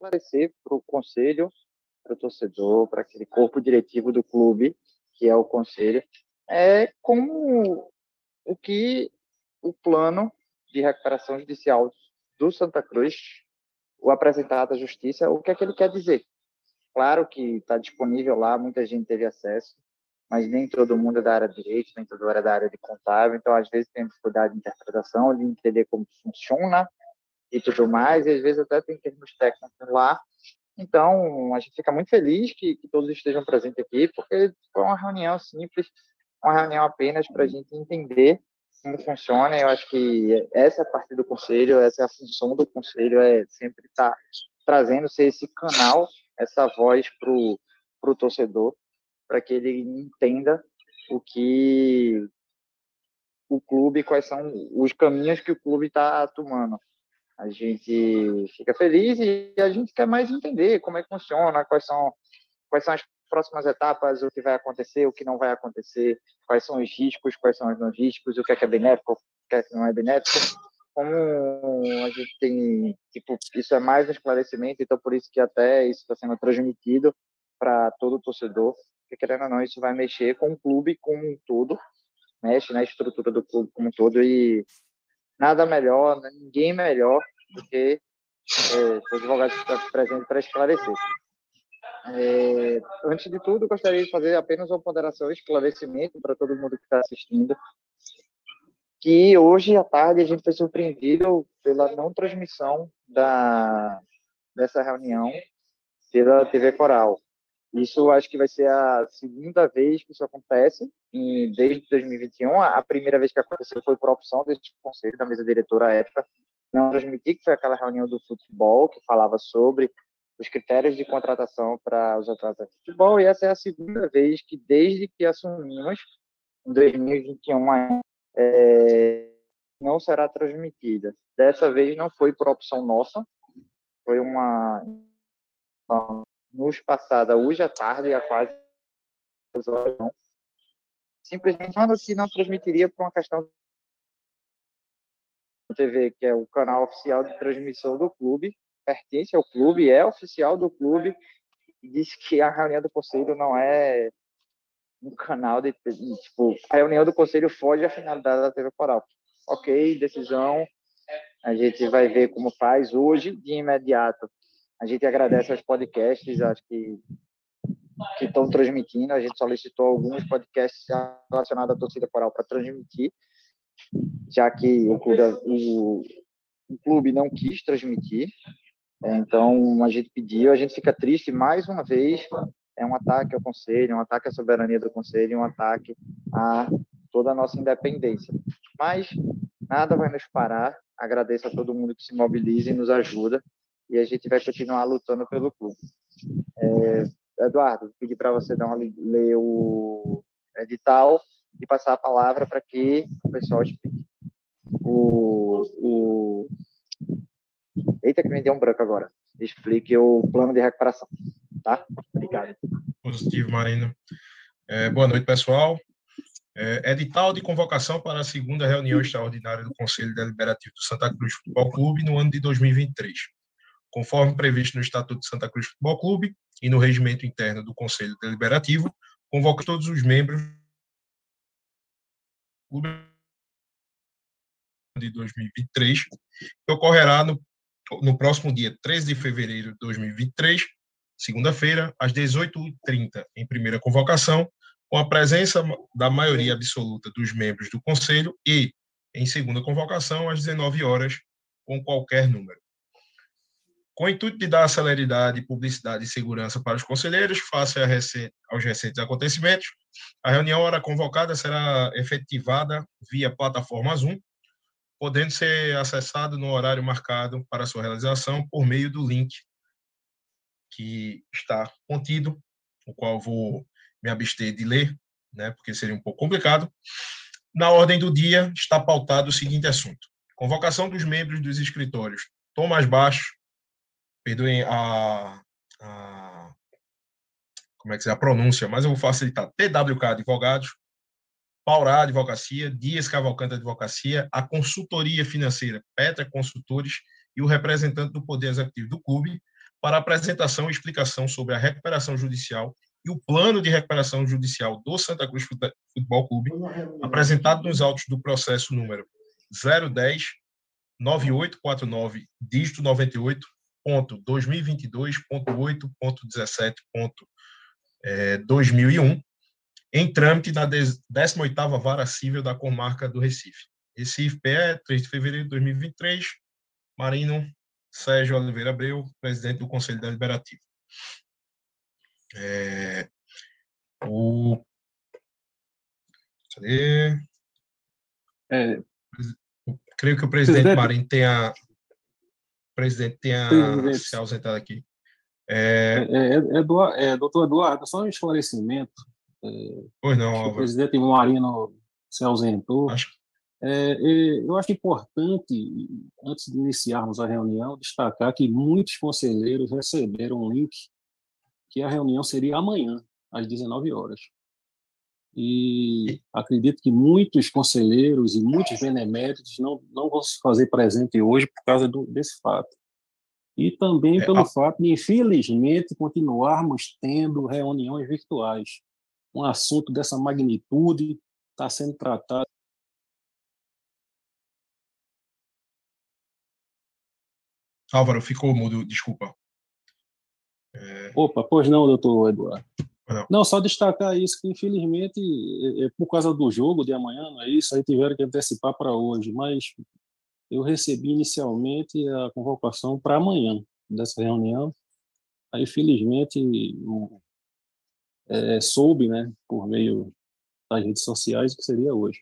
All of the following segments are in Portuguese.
esclarecer para o conselho, para o torcedor, para aquele corpo diretivo do clube, que é o conselho, é como o que o plano de recuperação judicial do Santa Cruz, o apresentado à justiça, o que é que ele quer dizer. Claro que está disponível lá, muita gente teve acesso, mas nem todo mundo é da área de direito, nem todo mundo é da área de contábil, então às vezes tem dificuldade de interpretação, de entender como funciona e tudo mais, e às vezes até tem termos técnicos lá. Então, a gente fica muito feliz que, que todos estejam presentes aqui, porque foi uma reunião simples, uma reunião apenas para a gente entender como funciona. Eu acho que essa é a parte do conselho, essa é a função do conselho, é sempre estar tá trazendo esse canal, essa voz para o torcedor, para que ele entenda o que o clube, quais são os caminhos que o clube está tomando. A gente fica feliz e a gente quer mais entender como é que funciona, quais são, quais são as próximas etapas, o que vai acontecer, o que não vai acontecer, quais são os riscos, quais são os não riscos, o que é, que é benéfico, o que é que não é benéfico. Como a gente tem, tipo, isso é mais um esclarecimento, então por isso que até isso está sendo transmitido para todo torcedor, porque querendo ou não, isso vai mexer com o clube como um todo, mexe na estrutura do clube como um todo e nada melhor, ninguém melhor do que é, os advogados que estão presentes para esclarecer. É, antes de tudo, gostaria de fazer apenas uma ponderação e esclarecimento para todo mundo que está assistindo, que hoje à tarde a gente foi surpreendido pela não transmissão da, dessa reunião pela TV Coral. Isso acho que vai ser a segunda vez que isso acontece em, desde 2021. A primeira vez que aconteceu foi por opção deste conselho, da mesa diretora à época, não transmitir, que foi aquela reunião do futebol que falava sobre os critérios de contratação para os atletas de futebol, e essa é a segunda vez que, desde que assumimos, em 2021, é, não será transmitida. Dessa vez não foi por opção nossa, foi uma nos passada hoje à tarde, há quase horas, simplesmente falando que não transmitiria por uma questão TV, que é o canal oficial de transmissão do clube, pertence ao clube, é oficial do clube, e diz que a reunião do conselho não é um canal de tipo a reunião do conselho foge à finalidade da TV Coral. Ok, decisão. A gente vai ver como faz hoje de imediato. A gente agradece aos podcasts, acho que que estão transmitindo. A gente solicitou alguns podcasts relacionados à torcida coral para transmitir, já que o clube, o, o clube não quis transmitir. É, então, a gente pediu, a gente fica triste mais uma vez. É um ataque ao Conselho, um ataque à soberania do Conselho, um ataque a toda a nossa independência. Mas nada vai nos parar. Agradeço a todo mundo que se mobiliza e nos ajuda. E a gente vai continuar lutando pelo clube. É, Eduardo, pedi para você dar uma, ler o edital e passar a palavra para que o pessoal explique. O, o, Eita, que me deu um branco agora. Explique o plano de recuperação. Tá? Obrigado. Positivo, Marina. É, boa noite, pessoal. É, edital de convocação para a segunda reunião extraordinária do Conselho Deliberativo do Santa Cruz Futebol Clube no ano de 2023. Conforme previsto no Estatuto de Santa Cruz Futebol Clube e no regimento interno do Conselho Deliberativo, convoca todos os membros do clube de 2023, que ocorrerá no no próximo dia 13 de fevereiro de 2023, segunda-feira, às 18h30, em primeira convocação, com a presença da maioria absoluta dos membros do Conselho e, em segunda convocação, às 19 horas, com qualquer número. Com o intuito de dar celeridade, publicidade e segurança para os conselheiros, face aos recentes acontecimentos, a reunião hora convocada será efetivada via plataforma Zoom, podendo ser acessado no horário marcado para sua realização por meio do link que está contido, o qual vou me abster de ler, né, porque seria um pouco complicado. Na ordem do dia está pautado o seguinte assunto: convocação dos membros dos escritórios tom mais baixo, perdoem a, a como é que é a pronúncia, mas eu vou facilitar, TWK Advogados, Paurá Advocacia, Dias Cavalcante Advocacia, a consultoria financeira Petra Consultores. E o representante do Poder Executivo do clube, para apresentação e explicação sobre a recuperação judicial e o plano de recuperação judicial do Santa Cruz Futebol Clube, apresentado nos autos do processo número 010 9849 dígito 98 ponto 2022.8.17.2001 em trâmite na 18ª Vara Civil da Comarca do Recife. Recife PE, 3 de fevereiro de 2023, Marino Sérgio Oliveira Abreu, presidente do Conselho Deliberativo. É, o, cadê? É, creio que o presidente, presidente. Marinho tenha, presidente tenha presidente. se ausentado aqui. É, é, é, é, doutor Eduardo, só um esclarecimento. É, pois não, O presidente Marino se ausentou. Acho... É, eu acho importante, antes de iniciarmos a reunião, destacar que muitos conselheiros receberam um link que a reunião seria amanhã, às 19 horas. E acredito que muitos conselheiros e muitos beneméritos não, não vão se fazer presente hoje por causa do, desse fato. E também é, pelo a... fato de, infelizmente, continuarmos tendo reuniões virtuais. Um assunto dessa magnitude está sendo tratado. Álvaro, ficou mudo, desculpa. É... Opa, pois não, doutor Eduardo. Não. não. só destacar isso, que infelizmente, é, é por causa do jogo de amanhã, não é isso, aí tiveram que antecipar para hoje, mas eu recebi inicialmente a convocação para amanhã dessa reunião, aí felizmente é, soube, né, por meio das redes sociais, que seria hoje.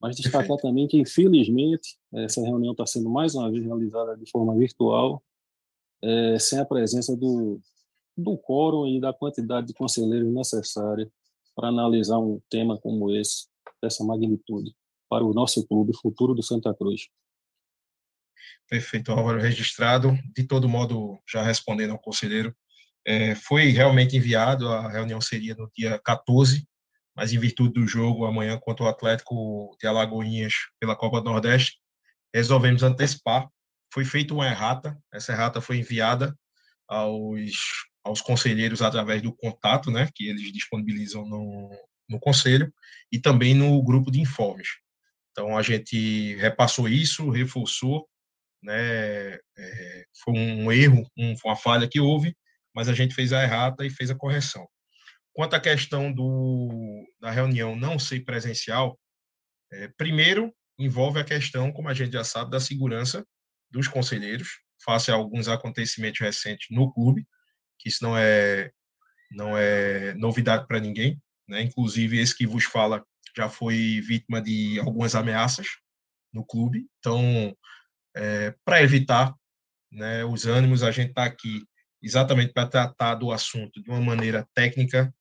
Mas destacar Perfeito. também que, infelizmente, essa reunião está sendo mais uma vez realizada de forma virtual, é, sem a presença do, do quórum e da quantidade de conselheiros necessária para analisar um tema como esse, dessa magnitude, para o nosso clube futuro do Santa Cruz. Perfeito, Álvaro, registrado. De todo modo, já respondendo ao conselheiro, é, foi realmente enviado, a reunião seria no dia 14, mas em virtude do jogo amanhã contra o Atlético de Alagoinhas pela Copa do Nordeste, resolvemos antecipar. Foi feita uma errata, essa errata foi enviada aos aos conselheiros através do contato, né, que eles disponibilizam no, no conselho, e também no grupo de informes. Então, a gente repassou isso, reforçou, né, é, foi um erro, um, uma falha que houve, mas a gente fez a errata e fez a correção. Quanto à questão do, da reunião não ser presencial, é, primeiro, envolve a questão, como a gente já sabe, da segurança dos conselheiros, face a alguns acontecimentos recentes no clube, que isso não é não é novidade para ninguém, né? Inclusive esse que vos fala já foi vítima de algumas ameaças no clube. Então, é, para evitar né, os ânimos, a gente está aqui exatamente para tratar do assunto de uma maneira técnica.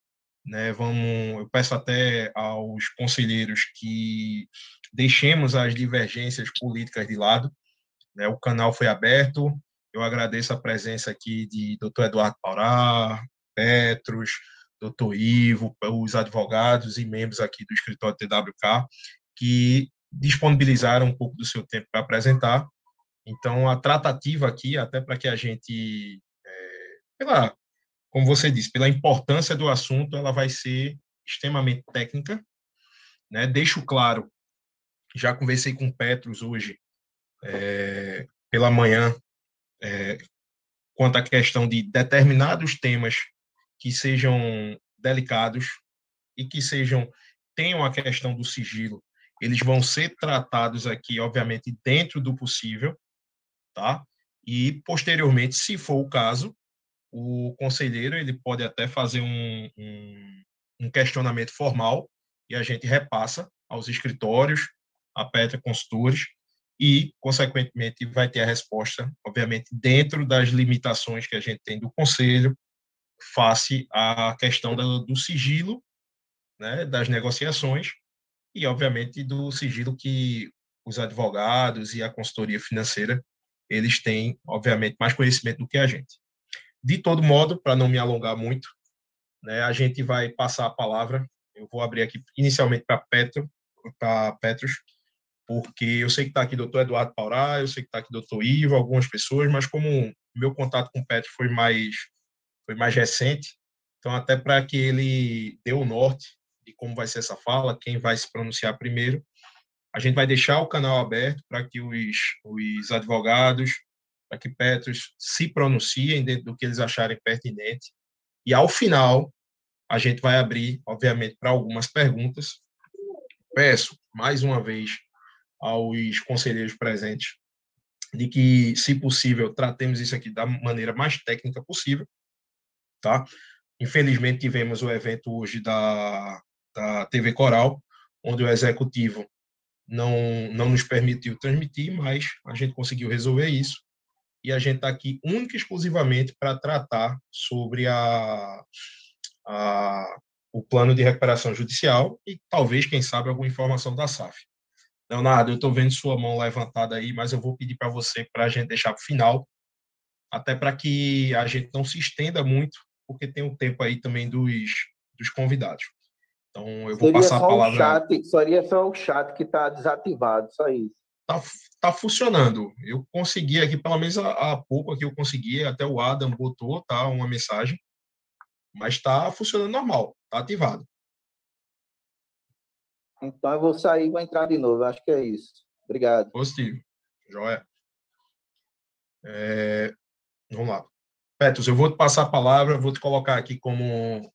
Né, vamos, eu peço até aos conselheiros que deixemos as divergências políticas de lado. Né, o canal foi aberto, eu agradeço a presença aqui de Dr. Eduardo Paurá, Petros, Dr. Ivo, os advogados e membros aqui do escritório TWK, que disponibilizaram um pouco do seu tempo para apresentar. Então, a tratativa aqui, até para que a gente, é, pela, como você disse, pela importância do assunto, ela vai ser extremamente técnica. Né? Deixo claro, já conversei com Petros hoje, é, pela manhã, é, quanto à questão de determinados temas que sejam delicados e que sejam tenham a questão do sigilo, eles vão ser tratados aqui, obviamente, dentro do possível, tá? E posteriormente, se for o caso, o conselheiro ele pode até fazer um, um, um questionamento formal e a gente repassa aos escritórios, a Petra Consultores, e, consequentemente, vai ter a resposta, obviamente, dentro das limitações que a gente tem do Conselho, face à questão do, do sigilo né, das negociações e, obviamente, do sigilo que os advogados e a consultoria financeira eles têm, obviamente, mais conhecimento do que a gente. De todo modo, para não me alongar muito, né, a gente vai passar a palavra. Eu vou abrir aqui inicialmente para Petro, para Petros, porque eu sei que está aqui o doutor Eduardo Paurá, eu sei que está aqui o doutor Ivo, algumas pessoas, mas como meu contato com o Petro foi mais, foi mais recente, então até para que ele dê o norte de como vai ser essa fala, quem vai se pronunciar primeiro, a gente vai deixar o canal aberto para que os, os advogados, para que Petros se pronunciem dentro do que eles acharem pertinente. E, ao final, a gente vai abrir, obviamente, para algumas perguntas. Peço, mais uma vez, aos conselheiros presentes de que, se possível, tratemos isso aqui da maneira mais técnica possível, tá? Infelizmente, tivemos o evento hoje da, da TV Coral, onde o executivo não, não nos permitiu transmitir, mas a gente conseguiu resolver isso. E a gente está aqui única e exclusivamente para tratar sobre a, a, o plano de recuperação judicial e talvez, quem sabe, alguma informação da SAF. Leonardo, eu estou vendo sua mão levantada aí, mas eu vou pedir para você para a gente deixar para o final, até para que a gente não se estenda muito, porque tem o tempo aí também dos, dos convidados. Então, eu vou Seria passar a palavra. Chat, seria só o chat que está desativado, só isso. Tá, tá funcionando. Eu consegui aqui, pelo menos há, há pouco aqui eu consegui, até o Adam botou, tá, uma mensagem, mas está funcionando normal, tá ativado. Então eu vou sair e vou entrar de novo, acho que é isso. Obrigado. Positivo. Joia. É, vamos lá. Petros, eu vou te passar a palavra, vou te colocar aqui como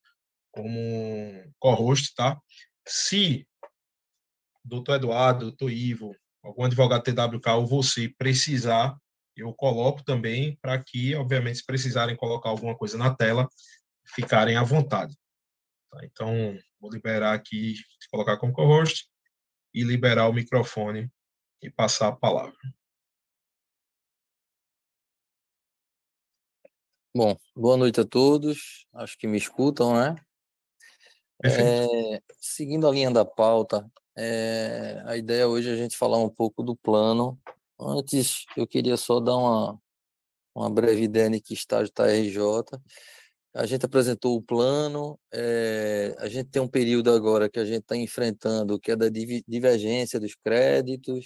como co-host, tá? Se doutor Eduardo, doutor Ivo, algum advogado TWK ou você precisar, eu coloco também para que, obviamente, se precisarem colocar alguma coisa na tela, ficarem à vontade. Tá? Então, vou liberar aqui, colocar como co-host e liberar o microfone e passar a palavra. Bom, boa noite a todos. Acho que me escutam, né? É, seguindo a linha da pauta, é, a ideia hoje é a gente falar um pouco do plano. Antes, eu queria só dar uma, uma breve ideia de que estágio está a RJ. A gente apresentou o plano, é, a gente tem um período agora que a gente está enfrentando, que é da divergência dos créditos,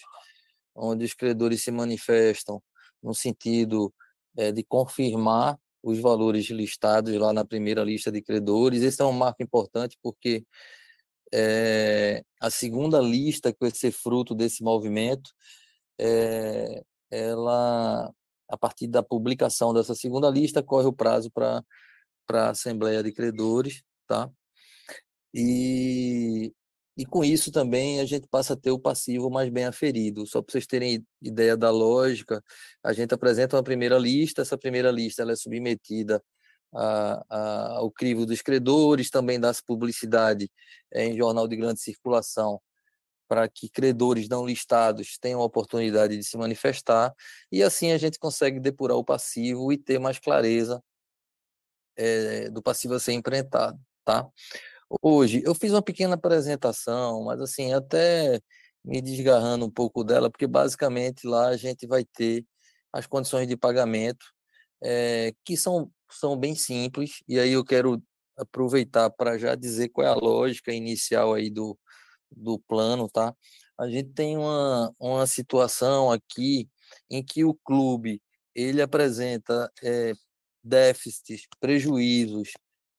onde os credores se manifestam no sentido é, de confirmar os valores listados lá na primeira lista de credores. Esse é um marco importante porque é, a segunda lista que vai ser fruto desse movimento, ela, a partir da publicação dessa segunda lista, corre o prazo para a Assembleia de Credores, tá? E e com isso também a gente passa a ter o passivo mais bem aferido. Só para vocês terem ideia da lógica, a gente apresenta uma primeira lista, essa primeira lista ela é submetida a, a, ao crivo dos credores, também dá-se publicidade é, em jornal de grande circulação para que credores não listados tenham a oportunidade de se manifestar, e assim a gente consegue depurar o passivo e ter mais clareza é, do passivo a ser enfrentado, tá? Hoje, eu fiz uma pequena apresentação, mas assim, até me desgarrando um pouco dela, porque basicamente lá a gente vai ter as condições de pagamento, é, que são, são bem simples, e aí eu quero aproveitar para já dizer qual é a lógica inicial aí do, do plano, tá? A gente tem uma, uma situação aqui em que o clube ele apresenta é, déficits, prejuízos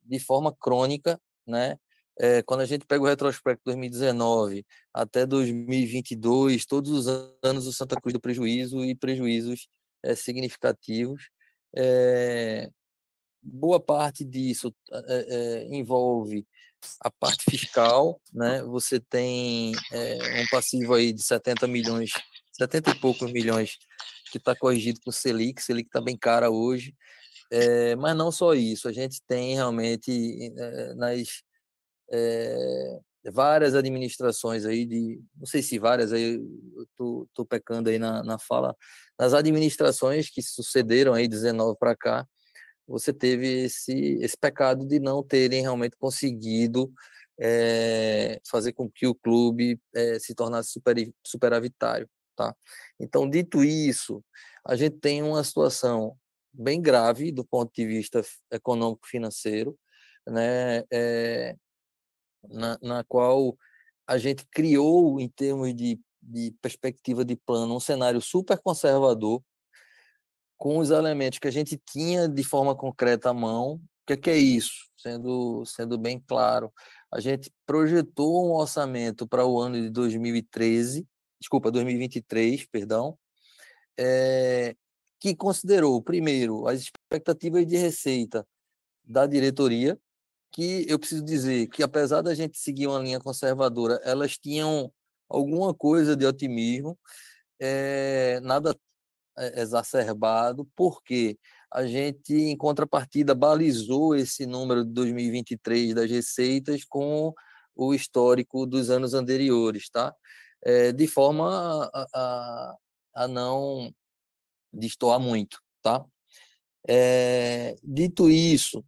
de forma crônica né? É, quando a gente pega o retrospecto 2019 até 2022, todos os anos o Santa Cruz do prejuízo e prejuízos é, significativos. É, boa parte disso envolve a parte fiscal, né? Você tem um passivo aí de 70 milhões, 70 e poucos milhões que está corrigido com o Selic, Selic está bem cara hoje. É, mas não só isso, a gente tem realmente é, nas é, várias administrações aí de, não sei se várias aí, tô, tô pecando aí na, na fala, nas administrações que sucederam aí 19 para cá, você teve esse, esse pecado de não terem realmente conseguido fazer com que o clube se tornasse super, superavitário, tá? Então, dito isso, a gente tem uma situação bem grave do ponto de vista econômico-financeiro, né, é, na, na qual a gente criou, em termos de, de perspectiva de plano, um cenário super conservador, com os elementos que a gente tinha de forma concreta à mão. O que é, que é isso? Sendo, sendo bem claro, a gente projetou um orçamento para o ano de 2013, desculpa, 2023, perdão, é, que considerou, primeiro, as expectativas de receita da diretoria, que eu preciso dizer que, apesar da gente seguir uma linha conservadora, elas tinham alguma coisa de otimismo, é, nada eh, exacerbado, porque a gente, em contrapartida, balizou esse número de 2023 das receitas com o histórico dos anos anteriores, tá? É, de forma a, a, a não destoar muito, tá? É, dito isso, o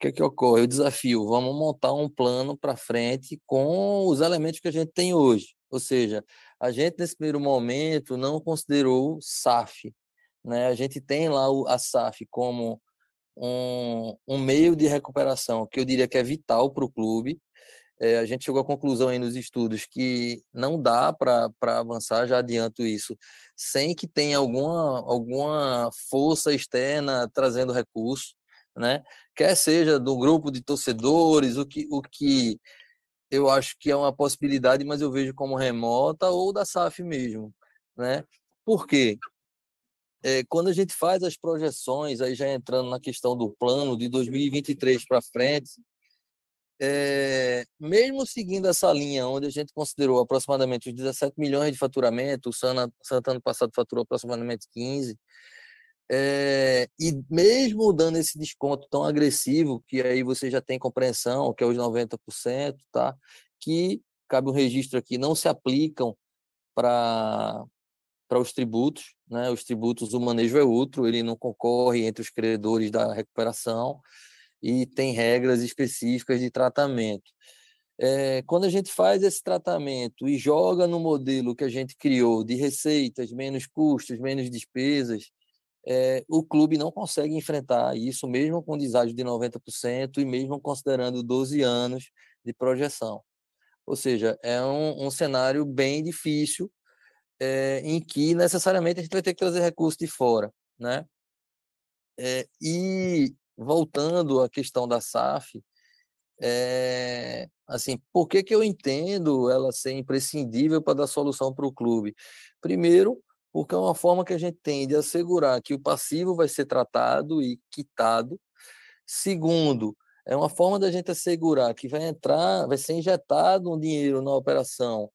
que, é que ocorre? O desafio, vamos montar um plano para frente com os elementos que a gente tem hoje. Ou seja, a gente, nesse primeiro momento, não considerou SAF. Né? A gente tem lá a SAF como um, um meio de recuperação que eu diria que é vital para o clube. É, a gente chegou à conclusão aí nos estudos que não dá para avançar, já adianto isso, sem que tenha alguma, alguma força externa trazendo recurso, né? quer seja do grupo de torcedores, o que, o que eu acho que é uma possibilidade, mas eu vejo como remota ou da SAF mesmo, né? Por quê? É, quando a gente faz as projeções, aí já entrando na questão do plano de 2023 para frente, é, mesmo seguindo essa linha, onde a gente considerou aproximadamente os 17 milhões de faturamento, o Santana passado faturou aproximadamente 15, é, e mesmo dando esse desconto tão agressivo, que aí você já tem compreensão, que é os 90%, tá? que cabe um registro aqui, não se aplicam para os tributos, né? Os tributos, o manejo é outro, ele não concorre entre os credores da recuperação e tem regras específicas de tratamento. É, quando a gente faz esse tratamento e joga no modelo que a gente criou de receitas, menos custos, menos despesas, é, o clube não consegue enfrentar isso, mesmo com deságio de 90% e mesmo considerando 12 anos de projeção. Ou seja, é um, um cenário bem difícil é, em que necessariamente a gente vai ter que trazer recursos de fora. Né? É, e voltando à questão da SAF, é, assim, por que, que eu entendo ela ser imprescindível para dar solução para o clube? Primeiro, porque é uma forma que a gente tem de assegurar que o passivo vai ser tratado e quitado. Segundo, é uma forma da gente assegurar que vai entrar, vai ser injetado um dinheiro na operação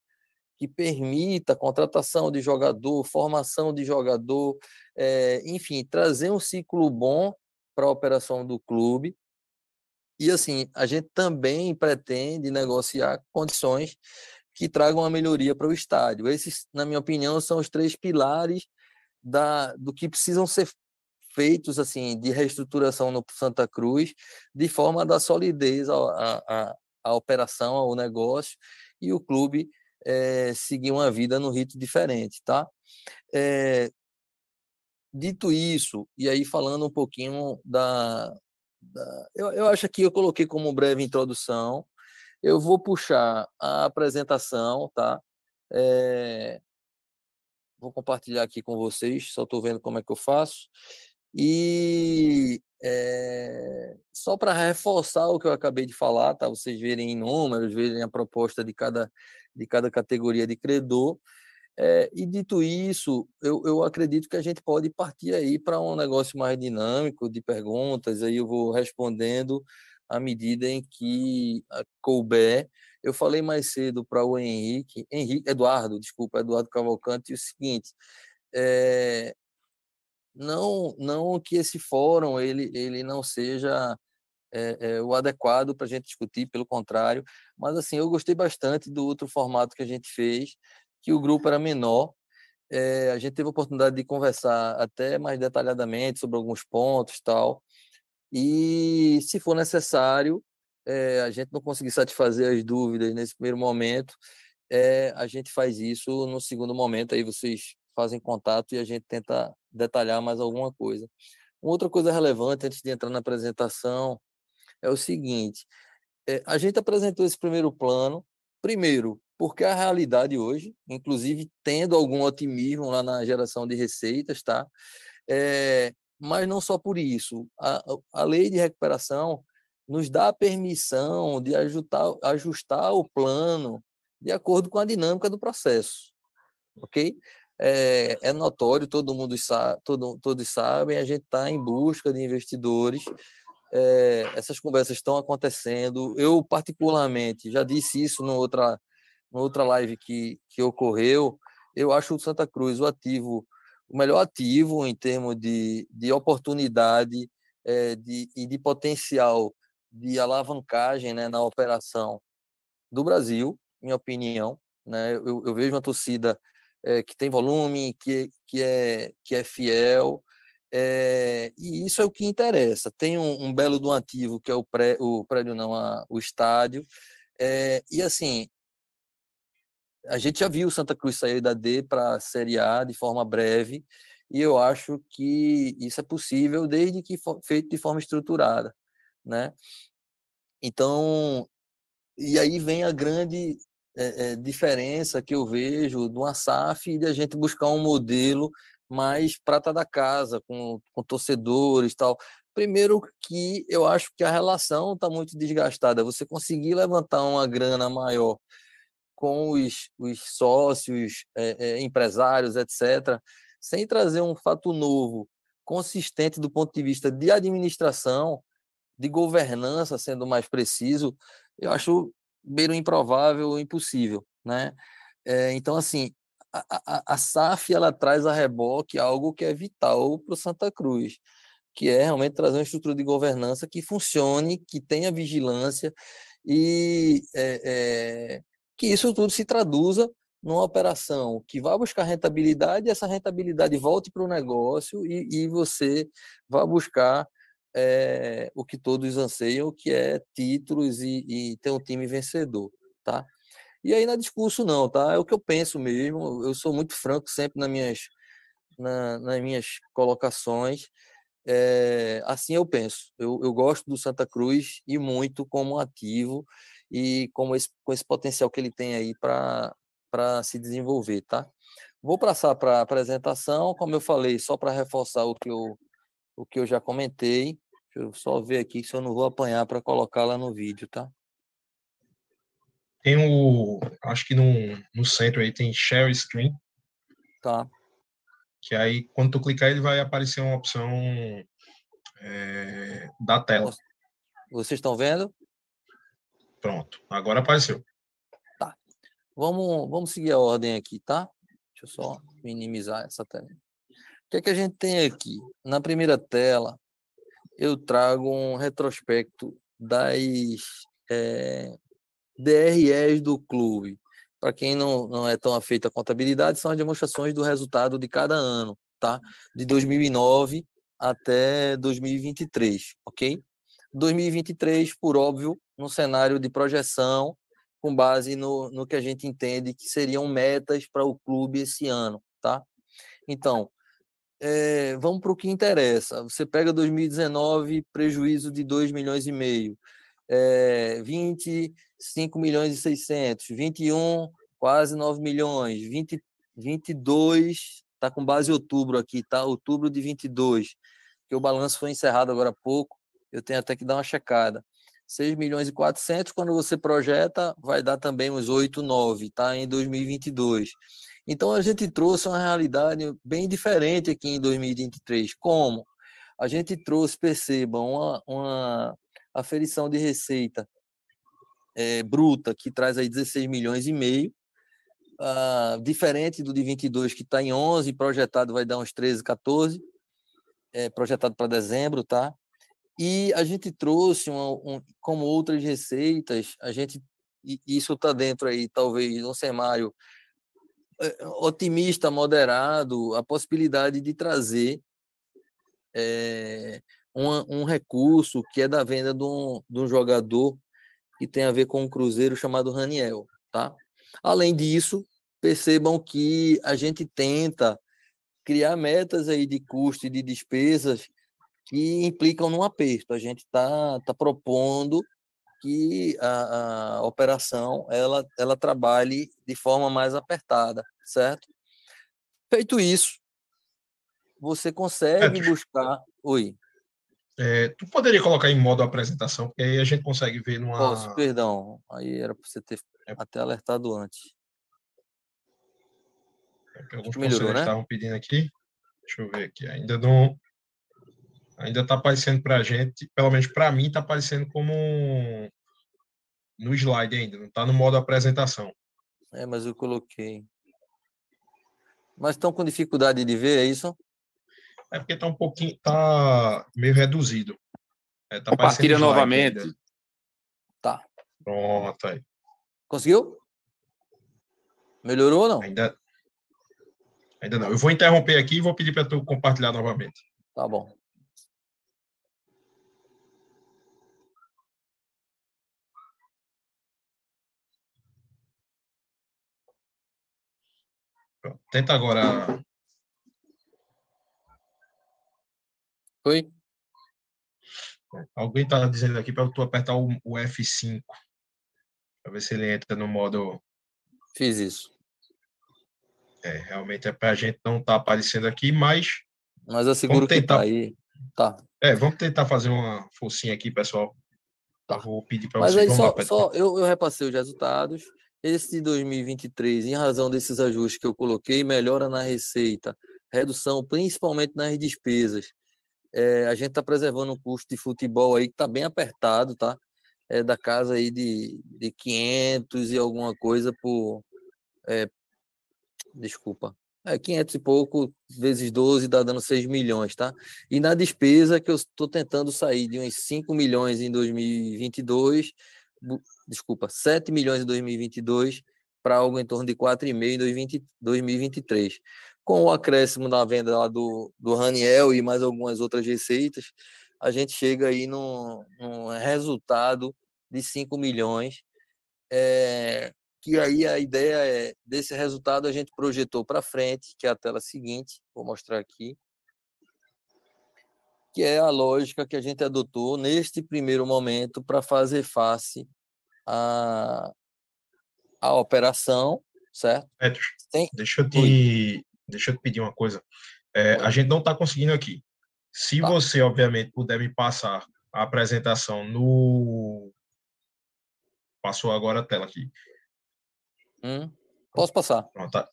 que permita contratação de jogador, formação de jogador, é, enfim, trazer um ciclo bom para a operação do clube. E assim, a gente também pretende negociar condições que tragam uma melhoria para o estádio. Esses, na minha opinião, são os três pilares da, do que precisam ser feitos assim de reestruturação no Santa Cruz, de forma a dar solidez à, operação, ao negócio, e o clube é, seguir uma vida no rito diferente, tá? É, dito isso, e aí falando um pouquinho da, da eu, eu acho que eu coloquei como breve introdução eu vou puxar a apresentação, tá? É... Vou compartilhar aqui com vocês, só estou vendo como é que eu faço. E é... só para reforçar o que eu acabei de falar, tá? Vocês verem em números, verem a proposta de cada, de cada categoria de credor. É, e dito isso, eu, eu acredito que a gente pode partir aí para um negócio mais dinâmico de perguntas, aí eu vou respondendo à medida em que couber. Eu falei mais cedo para o Henrique, Henrique, Eduardo, desculpa, Eduardo Cavalcante, o seguinte: é, não, não que esse fórum ele, ele não seja é, é, o adequado para a gente discutir, pelo contrário, mas assim eu gostei bastante do outro formato que a gente fez, que o grupo era menor. É, a gente teve a oportunidade de conversar até mais detalhadamente sobre alguns pontos tal e, se for necessário, é, a gente não conseguir satisfazer as dúvidas nesse primeiro momento, é, a gente faz isso no segundo momento, aí vocês fazem contato e a gente tenta detalhar mais alguma coisa. Outra coisa relevante, antes de entrar na apresentação, é o seguinte: é, a gente apresentou esse primeiro plano, primeiro, porque a realidade hoje, inclusive tendo algum otimismo lá na geração de receitas, tá? É, mas não só por isso. A, a lei de recuperação nos dá a permissão de ajustar, ajustar o plano de acordo com a dinâmica do processo. Ok? É, é notório, todo mundo sabe, todo, todos sabem, a gente está em busca de investidores. É, essas conversas estão acontecendo. Eu, particularmente, já disse isso no outra, no outra live que, que ocorreu. Eu acho o Santa Cruz o ativo, o melhor ativo em termos de, de oportunidade é, de, e de potencial de alavancagem né, na operação do Brasil, minha opinião. Né? Eu, eu vejo uma torcida é, que tem volume, que, que, é, que é fiel, é, e isso é o que interessa. Tem um, um belo do ativo, que é o, pré, o prédio, não, a, o estádio, é, e assim, a gente já viu o Santa Cruz sair da D para a Série A de forma breve, e eu acho que isso é possível desde que for feito de forma estruturada, né? Então, e aí vem a grande é, diferença que eu vejo do SAF e de a gente buscar um modelo mais prata da casa, com, com torcedores e tal. Primeiro que eu acho que a relação está muito desgastada. Você conseguir levantar uma grana maior com os, os sócios, é, empresários, etc., sem trazer um fato novo, consistente do ponto de vista de administração, de governança, sendo mais preciso, eu acho beiro improvável, impossível, né? É, então, assim, a, a, SAF ela traz a reboque algo que é vital para o Santa Cruz, que é realmente trazer uma estrutura de governança que funcione, que tenha vigilância e é, é, que isso tudo se traduza numa operação que vá buscar rentabilidade, essa rentabilidade volte para o negócio e, e você vá buscar é, o que todos anseiam, que é títulos e, e, ter um time vencedor, tá? E aí na discurso não, tá? É o que eu penso mesmo. Eu sou muito franco sempre nas minhas, na, nas minhas colocações. É, assim eu penso. Eu, eu gosto do Santa Cruz e muito como ativo e como esse, com esse potencial que ele tem aí para se desenvolver, tá? Vou passar para a apresentação, como eu falei, só para reforçar o que eu, o que eu já comentei. Deixa eu só ver aqui se eu não vou apanhar para colocar lá no vídeo, tá? Tem o. Acho que no, no centro aí tem Share Screen. Tá. Que aí, quando tu clicar, ele vai aparecer uma opção é, da tela. Vocês estão vendo? Pronto, agora apareceu. Tá. Vamos, vamos seguir a ordem aqui, tá? Deixa eu só minimizar essa tela. O que é que a gente tem aqui? Na primeira tela, eu trago um retrospecto das é, DREs do clube. Para quem não, não é tão afeito à contabilidade, são as demonstrações do resultado de cada ano, tá? De 2009 até 2023, ok? 2023, por óbvio, no cenário de projeção, com base no, no que a gente entende que seriam metas para o clube esse ano, tá? Então, é, vamos para o que interessa. Você pega 2019, prejuízo de 2 milhões e meio. É, 20, 5 milhões e 600. 21, quase 9 milhões. 20, 22, está com base em outubro aqui, tá? Outubro de 22, que o balanço foi encerrado agora há pouco. Eu tenho até que dar uma checada. 6 milhões e 400, quando você projeta, vai dar também uns 8, 9, tá? Em 2022. Então a gente trouxe uma realidade bem diferente aqui em 2023. Como? A gente trouxe, percebam, uma, uma aferição de receita é, bruta que traz aí 16 milhões e meio, uh, diferente do de 22 que está em 11, projetado vai dar uns 13, 14, é, projetado para dezembro, tá? E a gente trouxe, uma, um, como outras receitas, a gente, isso está dentro aí, talvez, um cenário é, otimista, moderado, a possibilidade de trazer é, um, um, recurso que é da venda de um, de um, jogador que tem a ver com um cruzeiro chamado Raniel, tá? Além disso, percebam que a gente tenta criar metas aí de custo e de despesas que implicam num aperto. A gente está tá propondo que a, a, operação ela, ela trabalhe de forma mais apertada, certo? Feito isso, você consegue buscar. Oi. É, tu poderia colocar em modo apresentação, porque aí a gente consegue ver numa. Posso, perdão. Aí era para você ter é. até alertado antes. É alguns melhorou, né? estavam pedindo aqui. Deixa eu ver aqui. Ainda não. Ainda está aparecendo para a gente, pelo menos para mim, está aparecendo como no slide ainda, não está no modo apresentação. É, mas eu coloquei. Mas estão com dificuldade de ver, é isso? É porque está um pouquinho, está meio reduzido. É, tá Compartilha novamente. Ainda. Tá. Pronto aí. Conseguiu? Melhorou ou não? Ainda, ainda não. Eu vou interromper aqui e vou pedir para tu compartilhar novamente. Tá bom. Tenta agora. Oi? Alguém está dizendo aqui para tu apertar o, o F5 para ver se ele entra no modo. Fiz isso. É, realmente é para a gente não estar tá aparecendo aqui, mas. Mas eu seguro tentar... tá aí. Tá. É, vamos tentar fazer uma forcinha aqui, pessoal. Tá. vou pedir para vocês. Mas aí só, só eu, eu repassei os resultados. Esse de 2023, em razão desses ajustes que eu coloquei, melhora na receita, redução principalmente nas despesas. É, a gente está preservando um custo de futebol aí que está bem apertado, tá? É da casa aí de, de 500 e alguma coisa por. É, desculpa. É 500 e pouco vezes 12 dá dando 6 milhões, tá? E na despesa que eu estou tentando sair de uns 5 milhões em 2022 desculpa, 7 milhões em 2022 para algo em torno de 4,5 em 2023. Com o acréscimo da venda lá do, do Raniel e mais algumas outras receitas, a gente chega aí num, num resultado de 5 milhões, é, que aí a ideia é, desse resultado a gente projetou para frente, que é a tela seguinte, vou mostrar aqui, que é a lógica que a gente adotou neste primeiro momento para fazer face a, a operação, certo? Petro, Tem... deixa, eu te, deixa eu te pedir uma coisa. É, a gente não está conseguindo aqui. Se tá. você, obviamente, puder me passar a apresentação no. Passou agora a tela aqui. Hum, posso passar. Pronto, tá.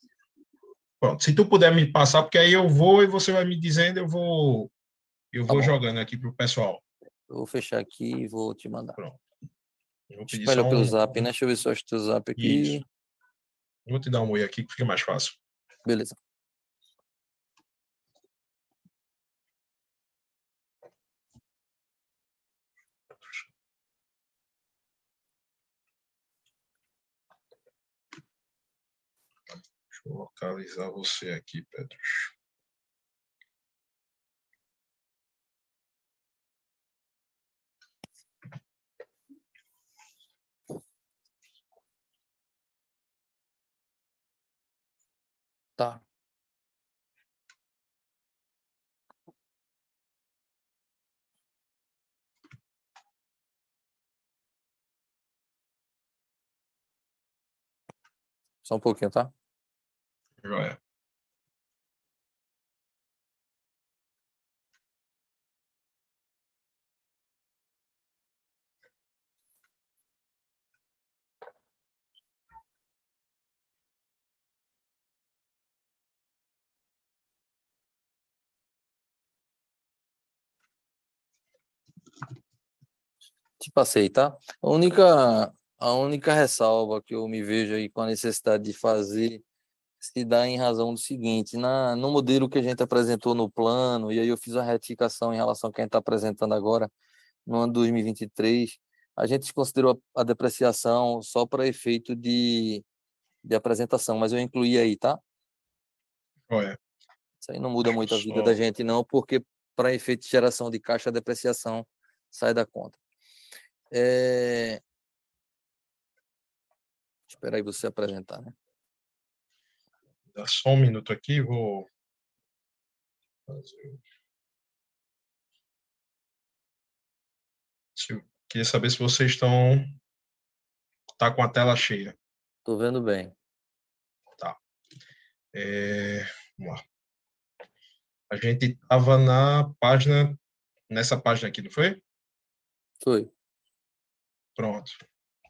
Pronto, se tu puder me passar, porque aí eu vou e você vai me dizendo, eu vou eu tá vou jogando aqui para o pessoal. Eu vou fechar aqui e vou te mandar. Pronto. Espalha pelo zap, né? Deixa eu ver se eu acho teu zap aqui. Isso. Vou te dar um oi aqui que fica mais fácil. Beleza. Eu localizar você aqui, Pedro. Tá. Só um pouquinho, tá? Joia. Te passei, tá? A única, a única ressalva que eu me vejo aí com a necessidade de fazer se dá em razão do seguinte, na, no modelo que a gente apresentou no plano, e aí eu fiz uma retificação em relação ao que a gente está apresentando agora, no ano 2023, a gente considerou a, a depreciação só para efeito de, de apresentação, mas eu incluí aí, tá? Olha. Isso aí não muda muito a vida da gente, não, porque para efeito de geração de caixa, a depreciação sai da conta. É... Espera aí você apresentar, né? Dá só um minuto aqui, vou fazer. Eu queria saber se vocês estão tá com a tela cheia. Tô vendo bem. Tá. É... Vamos lá. A gente estava na página, nessa página aqui, não foi? Foi. Pronto.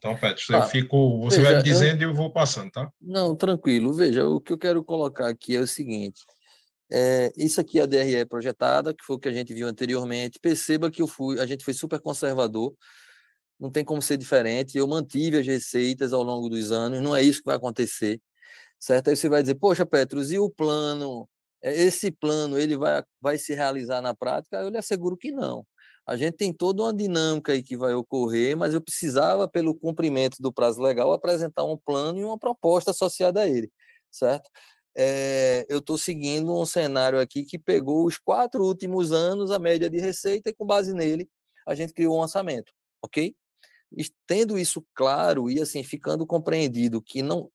Então, ah, eu fico, você veja, vai me dizendo eu... e eu vou passando, tá? Não, tranquilo. Veja, o que eu quero colocar aqui é o seguinte. É, isso aqui é a DRE projetada, que foi o que a gente viu anteriormente. Perceba que eu fui, a gente foi super conservador, não tem como ser diferente. Eu mantive as receitas ao longo dos anos, não é isso que vai acontecer, certo? Aí você vai dizer, poxa, Petros, e o plano? É, esse plano, ele vai, vai se realizar na prática? Eu lhe asseguro que não. A gente tem toda uma dinâmica aí que vai ocorrer, mas eu precisava, pelo cumprimento do prazo legal, apresentar um plano e uma proposta associada a ele, certo? É, eu estou seguindo um cenário aqui que pegou os quatro últimos anos, a média de receita, e com base nele, a gente criou um orçamento, ok? E tendo isso claro e assim ficando compreendido que não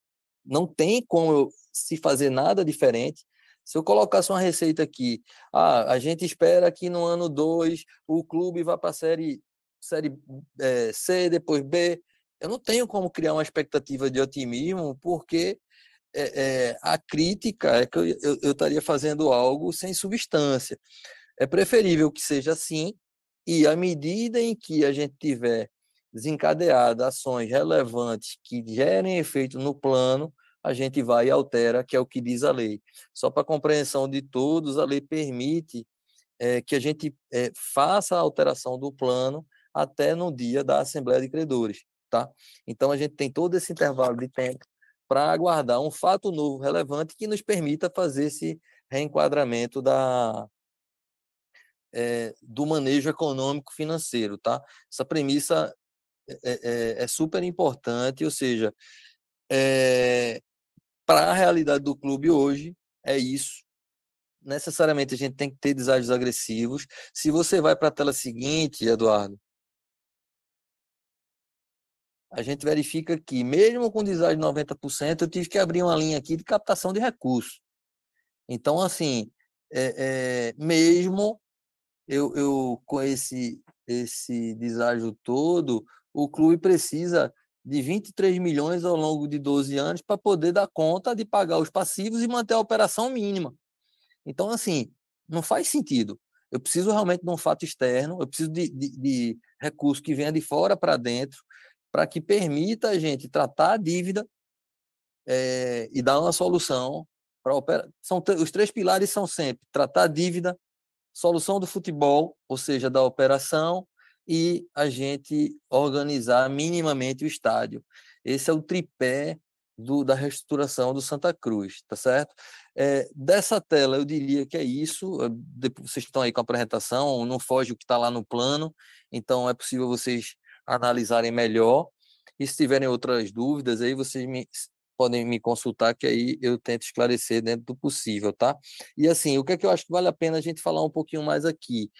não tem como se fazer nada diferente, se eu colocasse uma receita aqui, ah, a gente espera que no ano 2 o clube vá para a série, série é, C, depois B, eu não tenho como criar uma expectativa de otimismo, porque é, é, a crítica é que eu, eu, estaria fazendo algo sem substância. É preferível que seja assim, e à medida em que a gente tiver desencadeado ações relevantes que gerem efeito no plano, a gente vai e altera, que é o que diz a lei. Só para compreensão de todos, a lei permite é, que a gente é, faça a alteração do plano até no dia da Assembleia de Credores. Tá? Então, a gente tem todo esse intervalo de tempo para aguardar um fato novo relevante que nos permita fazer esse reenquadramento da, é, do manejo econômico financeiro, tá? Essa premissa é, é, é super importante, ou seja, para a realidade do clube hoje, é isso. Necessariamente a gente tem que ter deságios agressivos. Se você vai para a tela seguinte, Eduardo, a gente verifica que, mesmo com deságio de 90%, eu tive que abrir uma linha aqui de captação de recursos. Então, assim, é, é, mesmo eu, eu com esse, esse deságio todo, o clube precisa de 23 milhões ao longo de 12 anos para poder dar conta de pagar os passivos e manter a operação mínima. Então, assim, não faz sentido. Eu preciso realmente de um fato externo, eu preciso de, de, de recurso que venha de fora para dentro, para que permita a gente tratar a dívida é, e dar uma solução para operar. São os três pilares são sempre tratar a dívida, solução do futebol, ou seja, da operação, e a gente organizar minimamente o estádio. Esse é o tripé do, da reestruturação do Santa Cruz, tá certo? É, dessa tela, eu diria que é isso. Vocês estão aí com a apresentação, não foge o que está lá no plano, então é possível vocês analisarem melhor. E se tiverem outras dúvidas, aí vocês me, podem me consultar, que aí eu tento esclarecer dentro do possível, tá? E assim, o que é que eu acho que vale a pena a gente falar um pouquinho mais aqui?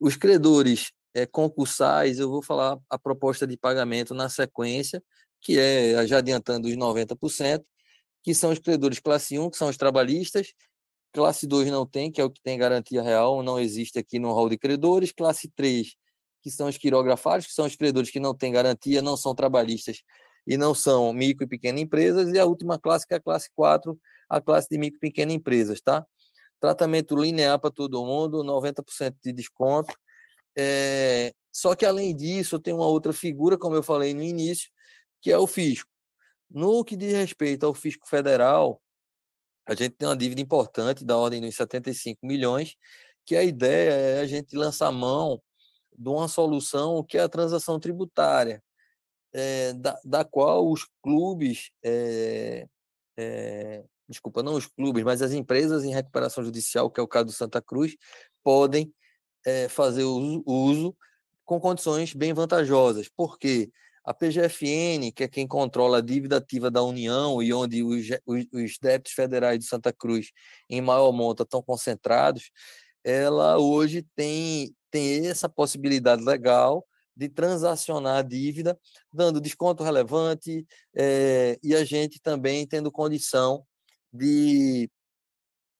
Os credores é, concursais, eu vou falar a proposta de pagamento na sequência, que é, já adiantando os 90%, que são os credores classe 1, que são os trabalhistas, classe 2 não tem, que é o que tem garantia real, não existe aqui no rol de credores, classe 3, que são os quirografários, que são os credores que não têm garantia, não são trabalhistas e não são micro e pequenas empresas, e a última classe, que é a classe 4, a classe de micro e pequenas empresas, tá? Tratamento linear para todo mundo, 90% de desconto, é, só que, além disso, tem uma outra figura, como eu falei no início, que é o fisco. No que diz respeito ao fisco federal, a gente tem uma dívida importante, da ordem dos 75 milhões, que a ideia é a gente lançar mão de uma solução que é a transação tributária, é, da, da, qual os clubes, é, é, desculpa, não os clubes, mas as empresas em recuperação judicial, que é o caso do Santa Cruz, podem é, fazer o uso com condições bem vantajosas. porque A PGFN, que é quem controla a dívida ativa da União e onde os, os, os débitos federais de Santa Cruz, em maior monta, estão concentrados, ela hoje tem, tem essa possibilidade legal de transacionar a dívida, dando desconto relevante é, e a gente também tendo condição de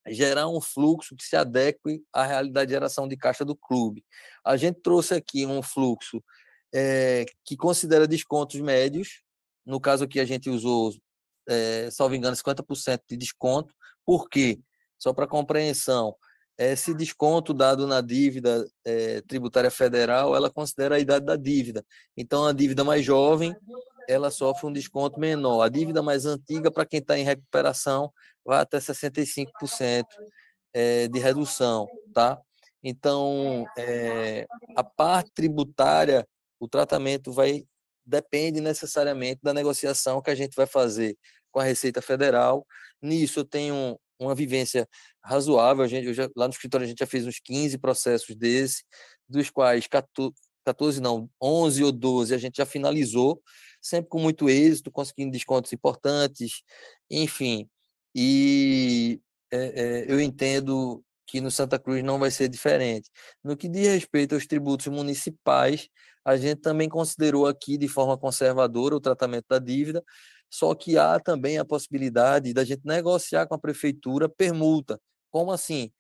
gerar um fluxo que se adeque à realidade de geração de caixa do clube. A gente trouxe aqui um fluxo é, que considera descontos médios, no caso aqui a gente usou, é, salvo engano, 50% de desconto, por quê? Só para compreensão, esse desconto dado na dívida é, tributária federal, ela considera a idade da dívida. Então, a dívida mais jovem, ela sofre um desconto menor. A dívida mais antiga, para quem está em recuperação, vai até 65% é, de redução, tá? Então, é, a parte tributária, o tratamento vai depende necessariamente da negociação que a gente vai fazer com a Receita Federal. Nisso eu tenho uma vivência razoável. A gente, já, lá no escritório a gente já fez uns 15 processos desse, dos quais 14, 14 não, 11 ou 12 a gente já finalizou, sempre com muito êxito, conseguindo descontos importantes, enfim. E é, é, eu entendo que no Santa Cruz não vai ser diferente. No que diz respeito aos tributos municipais, a gente também considerou aqui de forma conservadora o tratamento da dívida, só que há também a possibilidade da gente negociar com a prefeitura permuta. Como assim?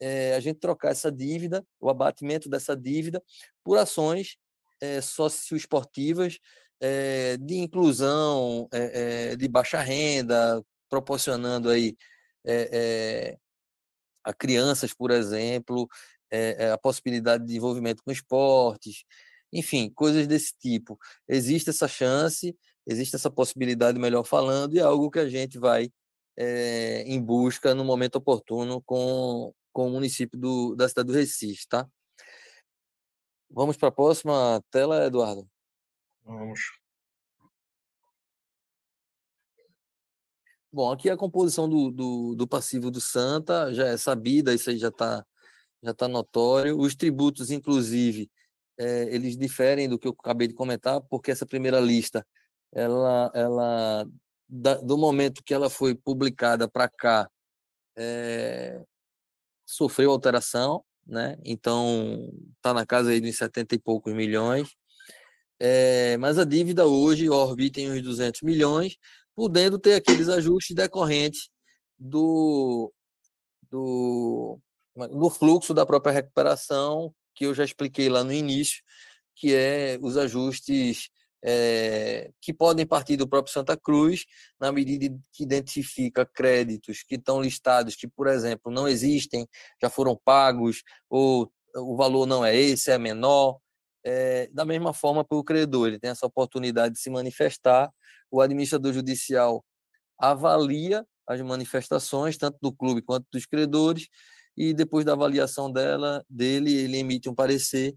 É, a gente trocar essa dívida, o abatimento dessa dívida, por ações é, socioesportivas é, de inclusão, é, de baixa renda, proporcionando aí a crianças, por exemplo, a possibilidade de envolvimento com esportes, enfim, coisas desse tipo. Existe essa chance, existe essa possibilidade, melhor falando, e é algo que a gente vai é, em busca no momento oportuno com, com o município do, da cidade do Recife, tá? Vamos para a próxima tela, Eduardo? Vamos. Bom, aqui a composição do, do, do passivo do Santa já é sabida, isso aí já está já tá notório. Os tributos, inclusive, é, eles diferem do que eu acabei de comentar, porque essa primeira lista, ela, ela da, do momento que ela foi publicada para cá, é, sofreu alteração, né? Então está na casa aí de 70 e poucos milhões. É, mas a dívida hoje orbita em uns 200 milhões, podendo ter aqueles ajustes decorrentes do, do, do fluxo da própria recuperação que eu já expliquei lá no início, que é os ajustes é, que podem partir do próprio Santa Cruz, na medida que identifica créditos que estão listados, que, por exemplo, não existem, já foram pagos, ou o valor não é esse, é menor. É, da mesma forma, para o credor, ele tem essa oportunidade de se manifestar, o administrador judicial avalia as manifestações, tanto do clube quanto dos credores, e depois da avaliação dela, dele, ele emite um parecer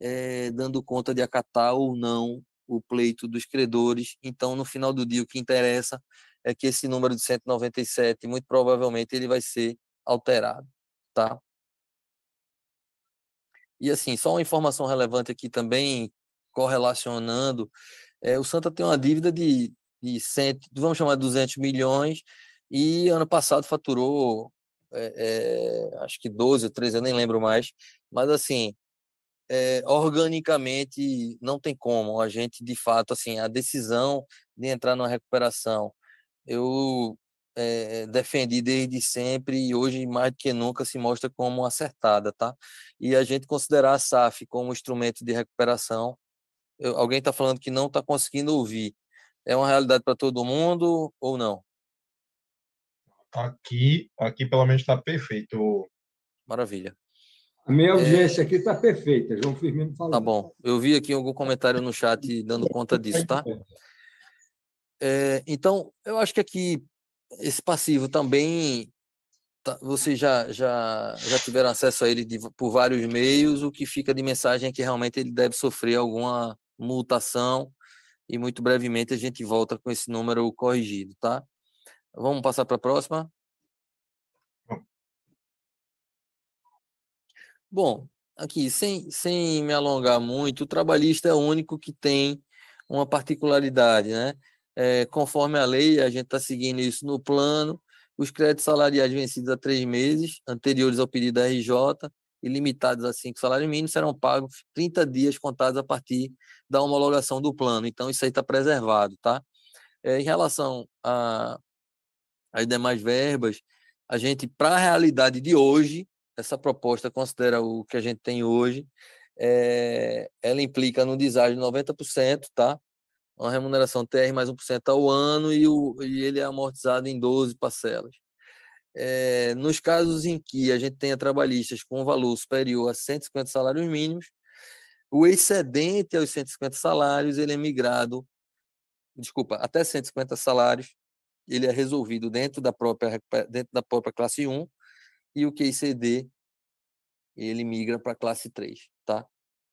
é, dando conta de acatar ou não o pleito dos credores. Então, no final do dia, o que interessa é que esse número de 197, muito provavelmente, ele vai ser alterado, tá? E assim, só uma informação relevante aqui também, correlacionando, é, o Santa tem uma dívida de, de 100, vamos chamar de 200 milhões, e ano passado faturou é, é, acho que 12 ou 13, eu nem lembro mais, mas assim, é, organicamente não tem como a gente, de fato, assim, a decisão de entrar numa recuperação, eu é, defendi desde sempre e hoje mais do que nunca se mostra como acertada, tá? E a gente considerar a SAF como instrumento de recuperação, eu, alguém está falando que não está conseguindo ouvir, é uma realidade para todo mundo ou não? Aqui, aqui pelo menos está perfeito. Maravilha. A minha audiência é... aqui está perfeita, João Firmino falando. Tá bom. Eu vi aqui algum comentário no chat dando conta disso, tá? É, então, eu acho que aqui esse passivo também tá, vocês já, já, já tiveram acesso a ele de, por vários meios. O que fica de mensagem é que realmente ele deve sofrer alguma mutação e muito brevemente a gente volta com esse número corrigido, tá? Vamos passar para a próxima? Bom, aqui, sem, sem me alongar muito, o trabalhista é o único que tem uma particularidade, né? É, conforme a lei, a gente está seguindo isso no plano, os créditos salariais vencidos a três meses, anteriores ao pedido da RJ, e limitados a cinco salários mínimos, serão pagos 30 dias contados a partir da homologação do plano. Então, isso aí está preservado, tá? É, em relação as demais verbas, a gente, para a realidade de hoje, essa proposta considera o que a gente tem hoje, é, ela implica no deságio de 90%, tá? Uma remuneração TR mais 1% ao ano e, o, e ele é amortizado em 12 parcelas. é, nos casos em que a gente tenha trabalhistas com um valor superior a 150 salários mínimos, o excedente aos 150 salários ele é migrado, desculpa, até 150 salários, ele é resolvido dentro da própria, dentro da própria classe 1 e o QICD ele migra para a classe 3, tá?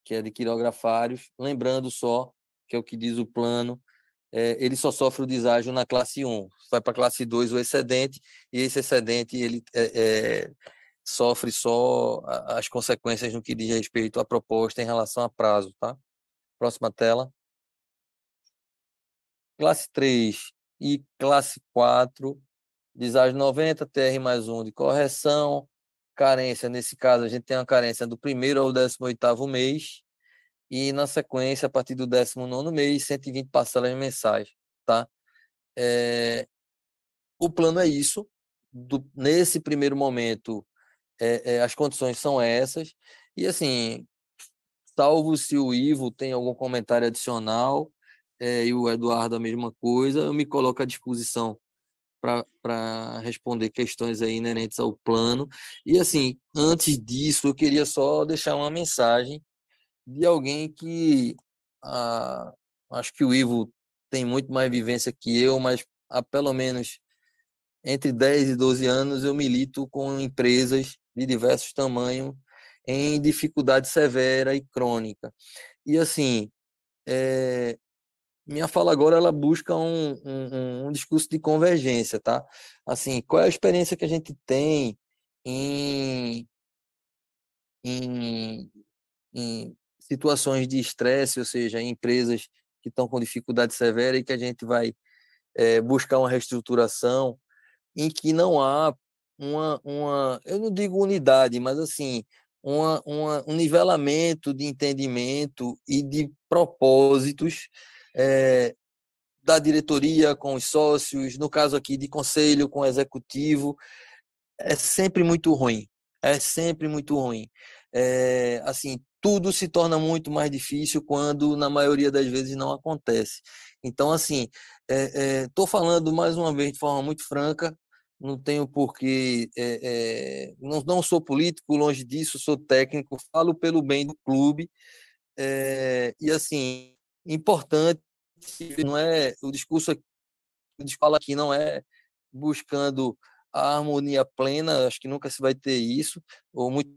que é de quirografários. Lembrando só, que é o que diz o plano, é, ele só sofre o deságio na classe 1. Vai para a classe 2 o excedente, e esse excedente ele é, é, sofre só as consequências no que diz respeito à proposta em relação a prazo. Tá? Próxima tela. Classe 3 e classe 4, deságio 90, TR mais 1 de correção, carência, nesse caso, a gente tem uma carência do primeiro ao décimo oitavo mês, e na sequência, a partir do décimo nono mês, 120 parcelas mensais, tá? É, o plano é isso. Do, nesse primeiro momento, é, é, as condições são essas. E assim, salvo se o Ivo tem algum comentário adicional, é, e o Eduardo a mesma coisa, eu me coloco à disposição para responder questões aí inerentes ao plano. E assim, antes disso, eu queria só deixar uma mensagem de alguém que ah, acho que o Ivo tem muito mais vivência que eu, mas há pelo menos entre 10 e 12 anos eu milito com empresas de diversos tamanhos em dificuldade severa e crônica. E assim, é, minha fala agora ela busca um, um, um, discurso de convergência, tá? Assim, qual é a experiência que a gente tem em, em, em situações de estresse, ou seja, em empresas que estão com dificuldade severa e que a gente vai é, buscar uma reestruturação em que não há uma, uma eu não digo unidade, mas assim, uma, uma, um nivelamento de entendimento e de propósitos é, da diretoria com os sócios, no caso aqui de conselho com o executivo, é sempre muito ruim. É sempre muito ruim. É, assim, tudo se torna muito mais difícil quando, na maioria das vezes, não acontece. Então, assim, estou é, é, falando mais uma vez de forma muito franca, não tenho porquê, é, é, não, não sou político, longe disso, sou técnico, falo pelo bem do clube, e assim, importante, não é o discurso que a gente fala aqui não é buscando a harmonia plena, acho que nunca se vai ter isso, ou muito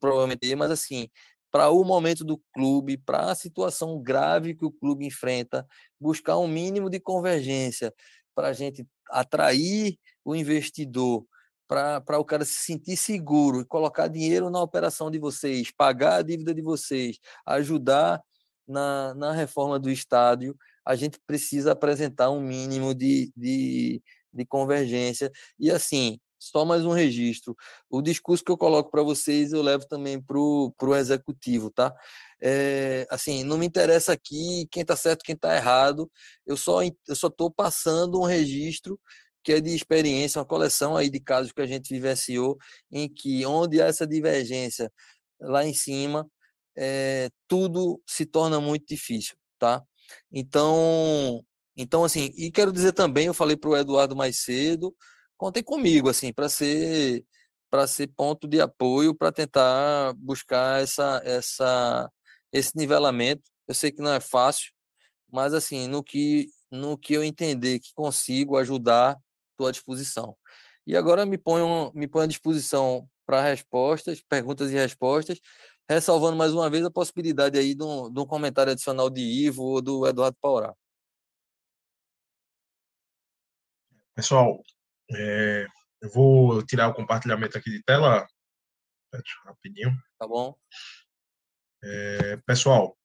provavelmente, mas assim, para o momento do clube, para a situação grave que o clube enfrenta, buscar um mínimo de convergência para a gente atrair o investidor, para o cara se sentir seguro e colocar dinheiro na operação de vocês, pagar a dívida de vocês, ajudar na, na reforma do estádio, a gente precisa apresentar um mínimo de, de, de convergência. E assim, só mais um registro. O discurso que eu coloco para vocês, eu levo também para o executivo, tá? É, assim, não me interessa aqui quem está certo, quem está errado. Eu só eu só estou passando um registro que é de experiência, uma coleção aí de casos que a gente vivenciou, em que onde há essa divergência lá em cima, é, tudo se torna muito difícil, tá? Então, então assim, e quero dizer também, eu falei para o Eduardo mais cedo, contem comigo, assim, para ser para ser ponto de apoio para tentar buscar essa essa esse nivelamento. Eu sei que não é fácil, mas assim, no que no que eu entender que consigo ajudar, estou à disposição. E agora me ponho me ponho à disposição para respostas, perguntas e respostas ressalvando mais uma vez a possibilidade aí de um, de um comentário adicional de Ivo ou do Eduardo Paurá. Pessoal, é, eu vou tirar o compartilhamento aqui de tela rapidinho. Tá bom. É, pessoal,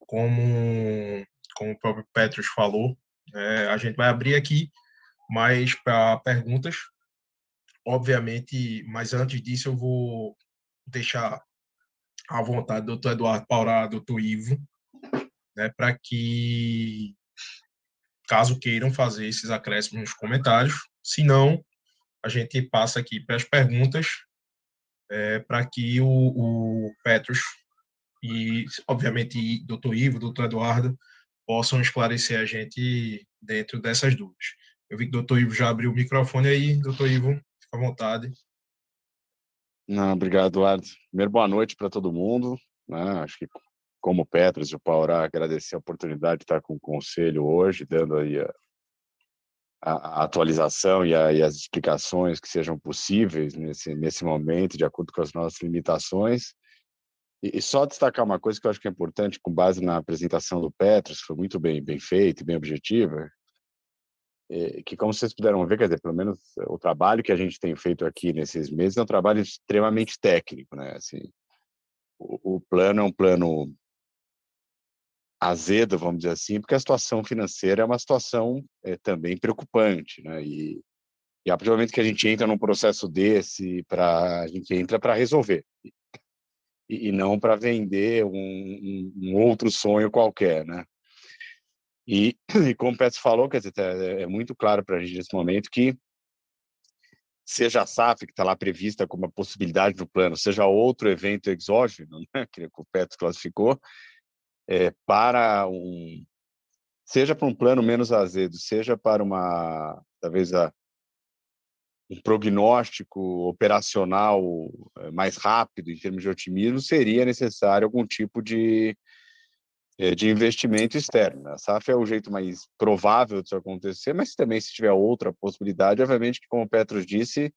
como, como o próprio Petros falou, é, a gente vai abrir aqui mais para perguntas, obviamente, mas antes disso eu vou deixar à vontade do doutor Eduardo Paurá, doutor Ivo, né, para que, caso queiram fazer esses acréscimos nos comentários, se não, a gente passa aqui para as perguntas, é, para que o, o Petros e, obviamente, doutor Ivo, doutor Eduardo, possam esclarecer a gente dentro dessas dúvidas. Eu vi que o doutor Ivo já abriu o microfone aí, doutor Ivo, Fica à vontade. Não, obrigado, Eduardo. Primeiro, boa noite para todo mundo. Né? Acho que, como Petros e o Paurá, agradecer a oportunidade de estar com o conselho hoje, dando aí a, a, atualização e, a, e, as explicações que sejam possíveis nesse, nesse momento, de acordo com as nossas limitações. E, e, só destacar uma coisa que eu acho que é importante, com base na apresentação do Petros, foi muito bem, bem feita e bem objetiva, que como vocês puderam ver, quer dizer, pelo menos o trabalho que a gente tem feito aqui nesses meses é um trabalho extremamente técnico, né? Assim, o, o plano é um plano azedo, vamos dizer assim, porque a situação financeira é uma situação é, também preocupante, né? E, e a partir do momento que a gente entra num processo desse, para a gente entra para resolver e, e não para vender um, um, um, outro sonho qualquer, né? E, e como o Petro falou, quer dizer, é, é muito claro para a gente nesse momento que seja a SAF, que está lá prevista como uma possibilidade no plano, seja outro evento exógeno, né, que o Petro classificou, é, para um seja para um plano menos azedo, seja para uma talvez a, um prognóstico operacional é, mais rápido em termos de otimismo, seria necessário algum tipo de é, de investimento externo. A SAF é o jeito mais provável disso acontecer, mas também se tiver outra possibilidade, obviamente que como o Petros disse,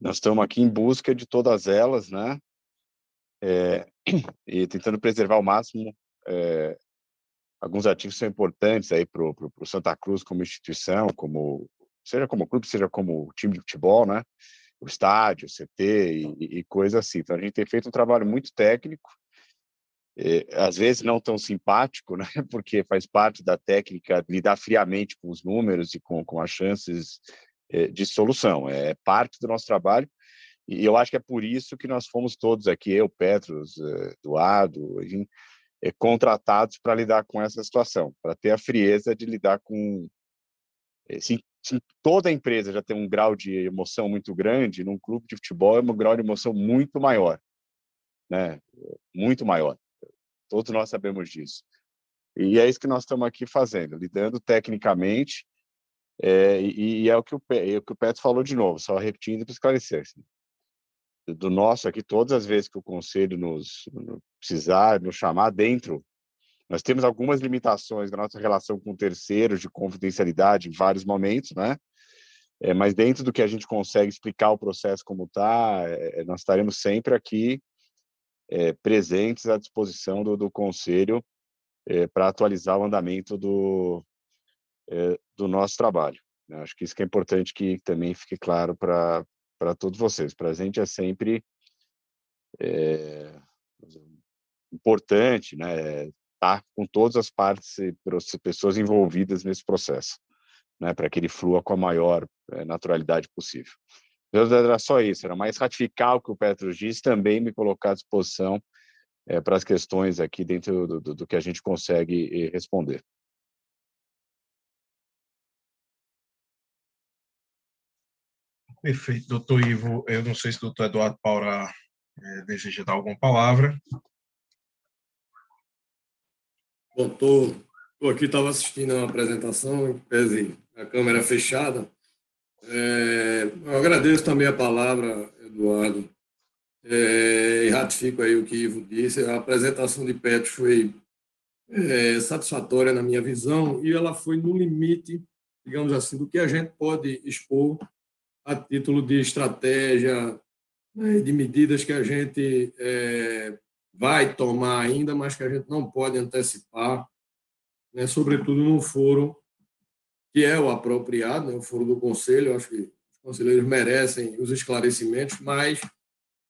nós estamos aqui em busca de todas elas, né? É, e tentando preservar ao máximo é, alguns ativos são importantes aí para o Santa Cruz como instituição, como seja como clube, seja como time de futebol, né? O estádio, o CT e, e coisa assim. Então a gente tem feito um trabalho muito técnico, é, às vezes não tão simpático, né? Porque faz parte da técnica lidar friamente com os números e com, com as chances é, de solução. É parte do nosso trabalho. E eu acho que é por isso que nós fomos todos aqui, eu, Petros, Eduardo, enfim, contratados para lidar com essa situação, para ter a frieza de lidar com. Eh, se, se, toda empresa já tem um grau de emoção muito grande, num clube de futebol é um grau de emoção muito maior, né? Muito maior. Todos nós sabemos disso. E é isso que nós estamos aqui fazendo, lidando tecnicamente. É, e, e, é o que o, é o que o Petro falou de novo, só repetindo para esclarecer. Assim do nosso aqui, todas as vezes que o conselho nos, precisar, nos chamar dentro, nós temos algumas limitações da nossa relação com terceiros, de confidencialidade em vários momentos, né? É, mas dentro do que a gente consegue explicar o processo como está, é, nós estaremos sempre aqui é, presentes à disposição do, do conselho é, para atualizar o andamento do, é, do nosso trabalho. Acho que isso que é importante que também fique claro para todos vocês. Para a gente é sempre importante, né, estar tá com todas as partes e pessoas envolvidas nesse processo, né, para que ele flua com a maior naturalidade possível. Era só isso, era mais ratificar o que o Petro disse, também me colocar à disposição é, para as questões aqui dentro do, do, do que a gente consegue responder. Perfeito, doutor Ivo. Eu não sei se o doutor Eduardo Paura é, deseja dar alguma palavra. Doutor, estou aqui, estava assistindo a apresentação, em pese a câmera fechada. É, eu agradeço também a palavra, Eduardo, é, e ratifico aí o que Ivo disse. A apresentação de Petro foi é, satisfatória na minha visão e ela foi no limite, digamos assim, do que a gente pode expor a título de estratégia, né, de medidas que a gente é, vai tomar ainda, mas que a gente não pode antecipar, né, sobretudo num foro que é o apropriado, né, o foro do Conselho. Acho que os conselheiros merecem os esclarecimentos, mas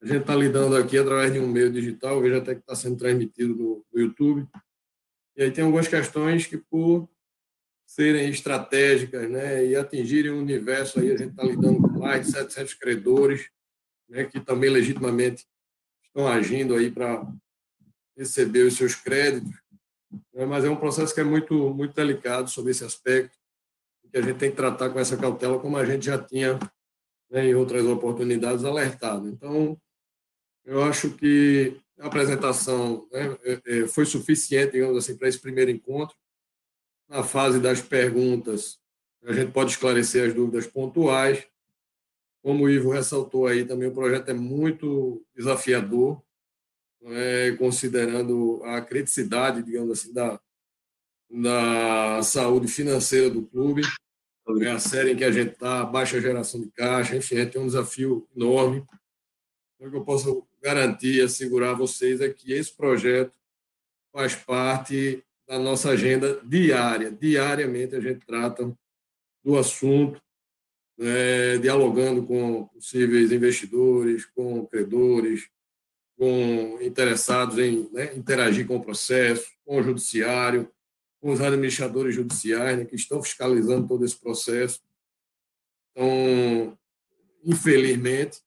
a gente está lidando aqui através de um meio digital, eu vejo até que está sendo transmitido no, no YouTube. E aí tem algumas questões que, por serem estratégicas né, e atingirem um universo, aí a gente está lidando com mais de 700 credores, né, que também legitimamente estão agindo aí para receber os seus créditos, né, mas é um processo que é muito, muito delicado sobre esse aspecto, que a gente tem que tratar com essa cautela, como a gente já tinha né, em outras oportunidades alertado. Então, eu acho que a apresentação né, é, é, foi suficiente, digamos assim, para esse primeiro encontro na fase das perguntas, a gente pode esclarecer as dúvidas pontuais. Como o Ivo ressaltou aí, também o projeto é muito desafiador, é, considerando a criticidade, digamos assim, da, da saúde financeira do clube. É a série em que a gente está, baixa geração de caixa, enfim, gente tem um desafio enorme. O que eu posso garantir assegurar a vocês é que esse projeto faz parte da nossa agenda diária. Diariamente a gente trata do assunto, né, dialogando com possíveis investidores, com credores, com interessados em né, interagir com o processo, com o judiciário, com os administradores judiciais, né, que estão fiscalizando todo esse processo. Então, infelizmente,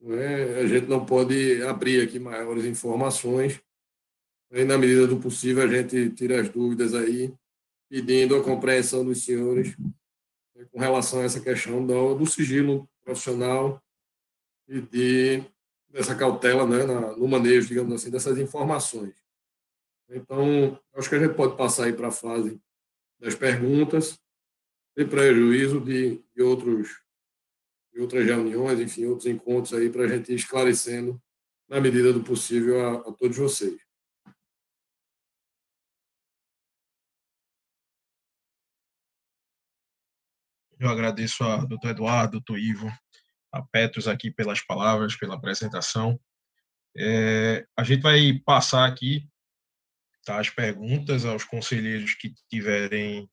né, a gente não pode abrir aqui maiores informações. Aí, na medida do possível, a gente tira as dúvidas aí, pedindo a compreensão dos senhores né, com relação a essa questão do, do sigilo profissional e de dessa cautela né, na, no manejo, digamos assim, dessas informações. Então, acho que a gente pode passar aí para a fase das perguntas, sem prejuízo de, de, outros, de outras reuniões, enfim, outros encontros aí para a gente ir esclarecendo, na medida do possível, a, a todos vocês. Eu agradeço a doutor Eduardo, doutor Ivo, a Petros aqui pelas palavras, pela apresentação. É, a gente vai passar aqui tá, as perguntas aos conselheiros que tiverem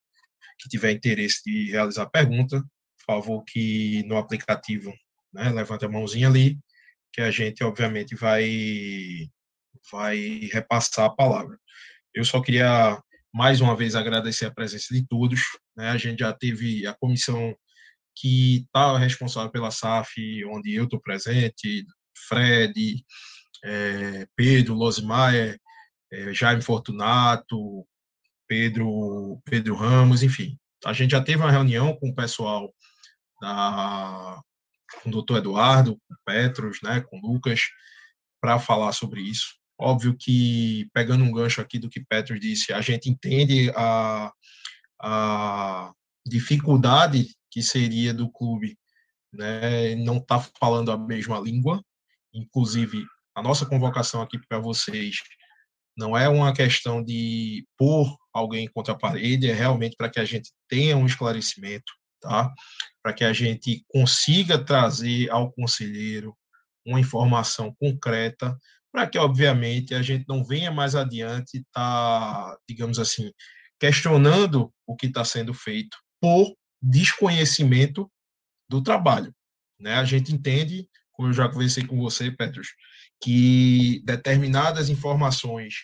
que tiver interesse de realizar a pergunta, por favor que no aplicativo, né, levante a mãozinha ali, que a gente obviamente vai vai repassar a palavra. Eu só queria mais uma vez agradecer a presença de todos, né? A gente já teve a comissão que está responsável pela SAF, onde eu estou presente, Fred, é, Pedro, Losimaier, é, Jaime Fortunato, Pedro, Pedro Ramos, enfim. A gente já teve uma reunião com o pessoal da, com o doutor Eduardo, com Petros, né, com Lucas, para falar sobre isso. Óbvio que, pegando um gancho aqui do que Petros disse, a gente entende a, a dificuldade que seria do clube né, não estar tá falando a mesma língua. Inclusive, a nossa convocação aqui para vocês não é uma questão de pôr alguém contra a parede, é realmente para que a gente tenha um esclarecimento, tá? Para que a gente consiga trazer ao conselheiro uma informação concreta, para que, obviamente, a gente não venha mais adiante tá, digamos assim, questionando o que está sendo feito por desconhecimento do trabalho. Né? A gente entende, como eu já conversei com você, Petros, que determinadas informações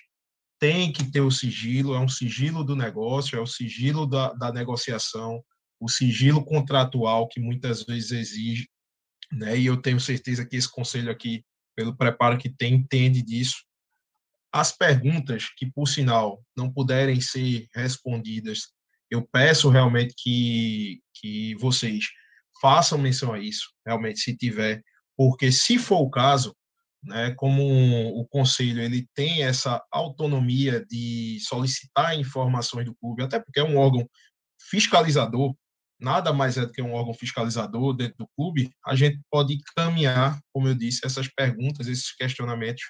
têm que ter o sigilo, é um sigilo do negócio, é o sigilo da, da negociação, o sigilo contratual que muitas vezes exige, né? E eu tenho certeza que esse conselho aqui, pelo preparo que tem, entende disso. As perguntas que, por sinal, não puderem ser respondidas, eu peço realmente que, que vocês façam menção a isso, realmente, se tiver, porque se for o caso, né, como o conselho ele tem essa autonomia de solicitar informações do clube, até porque é um órgão fiscalizador, nada mais é do que um órgão fiscalizador dentro do clube, a gente pode caminhar, como eu disse, essas perguntas, esses questionamentos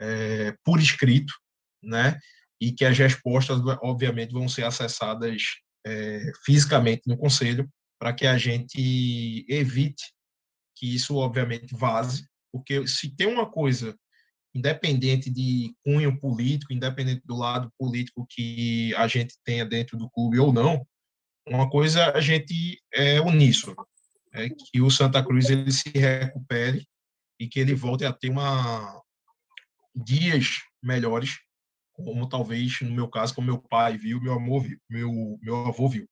é, por escrito, né, e que as respostas, obviamente, vão ser acessadas é, fisicamente no conselho, para que a gente evite que isso, obviamente, vaze porque se tem uma coisa, independente de cunho político, independente do lado político que a gente tenha dentro do clube ou não, uma coisa a gente é uníssono, é que o Santa Cruz ele se recupere e que ele volte a ter uma dias melhores, como talvez no meu caso, como meu pai viu, meu amor viu, meu meu avô viu.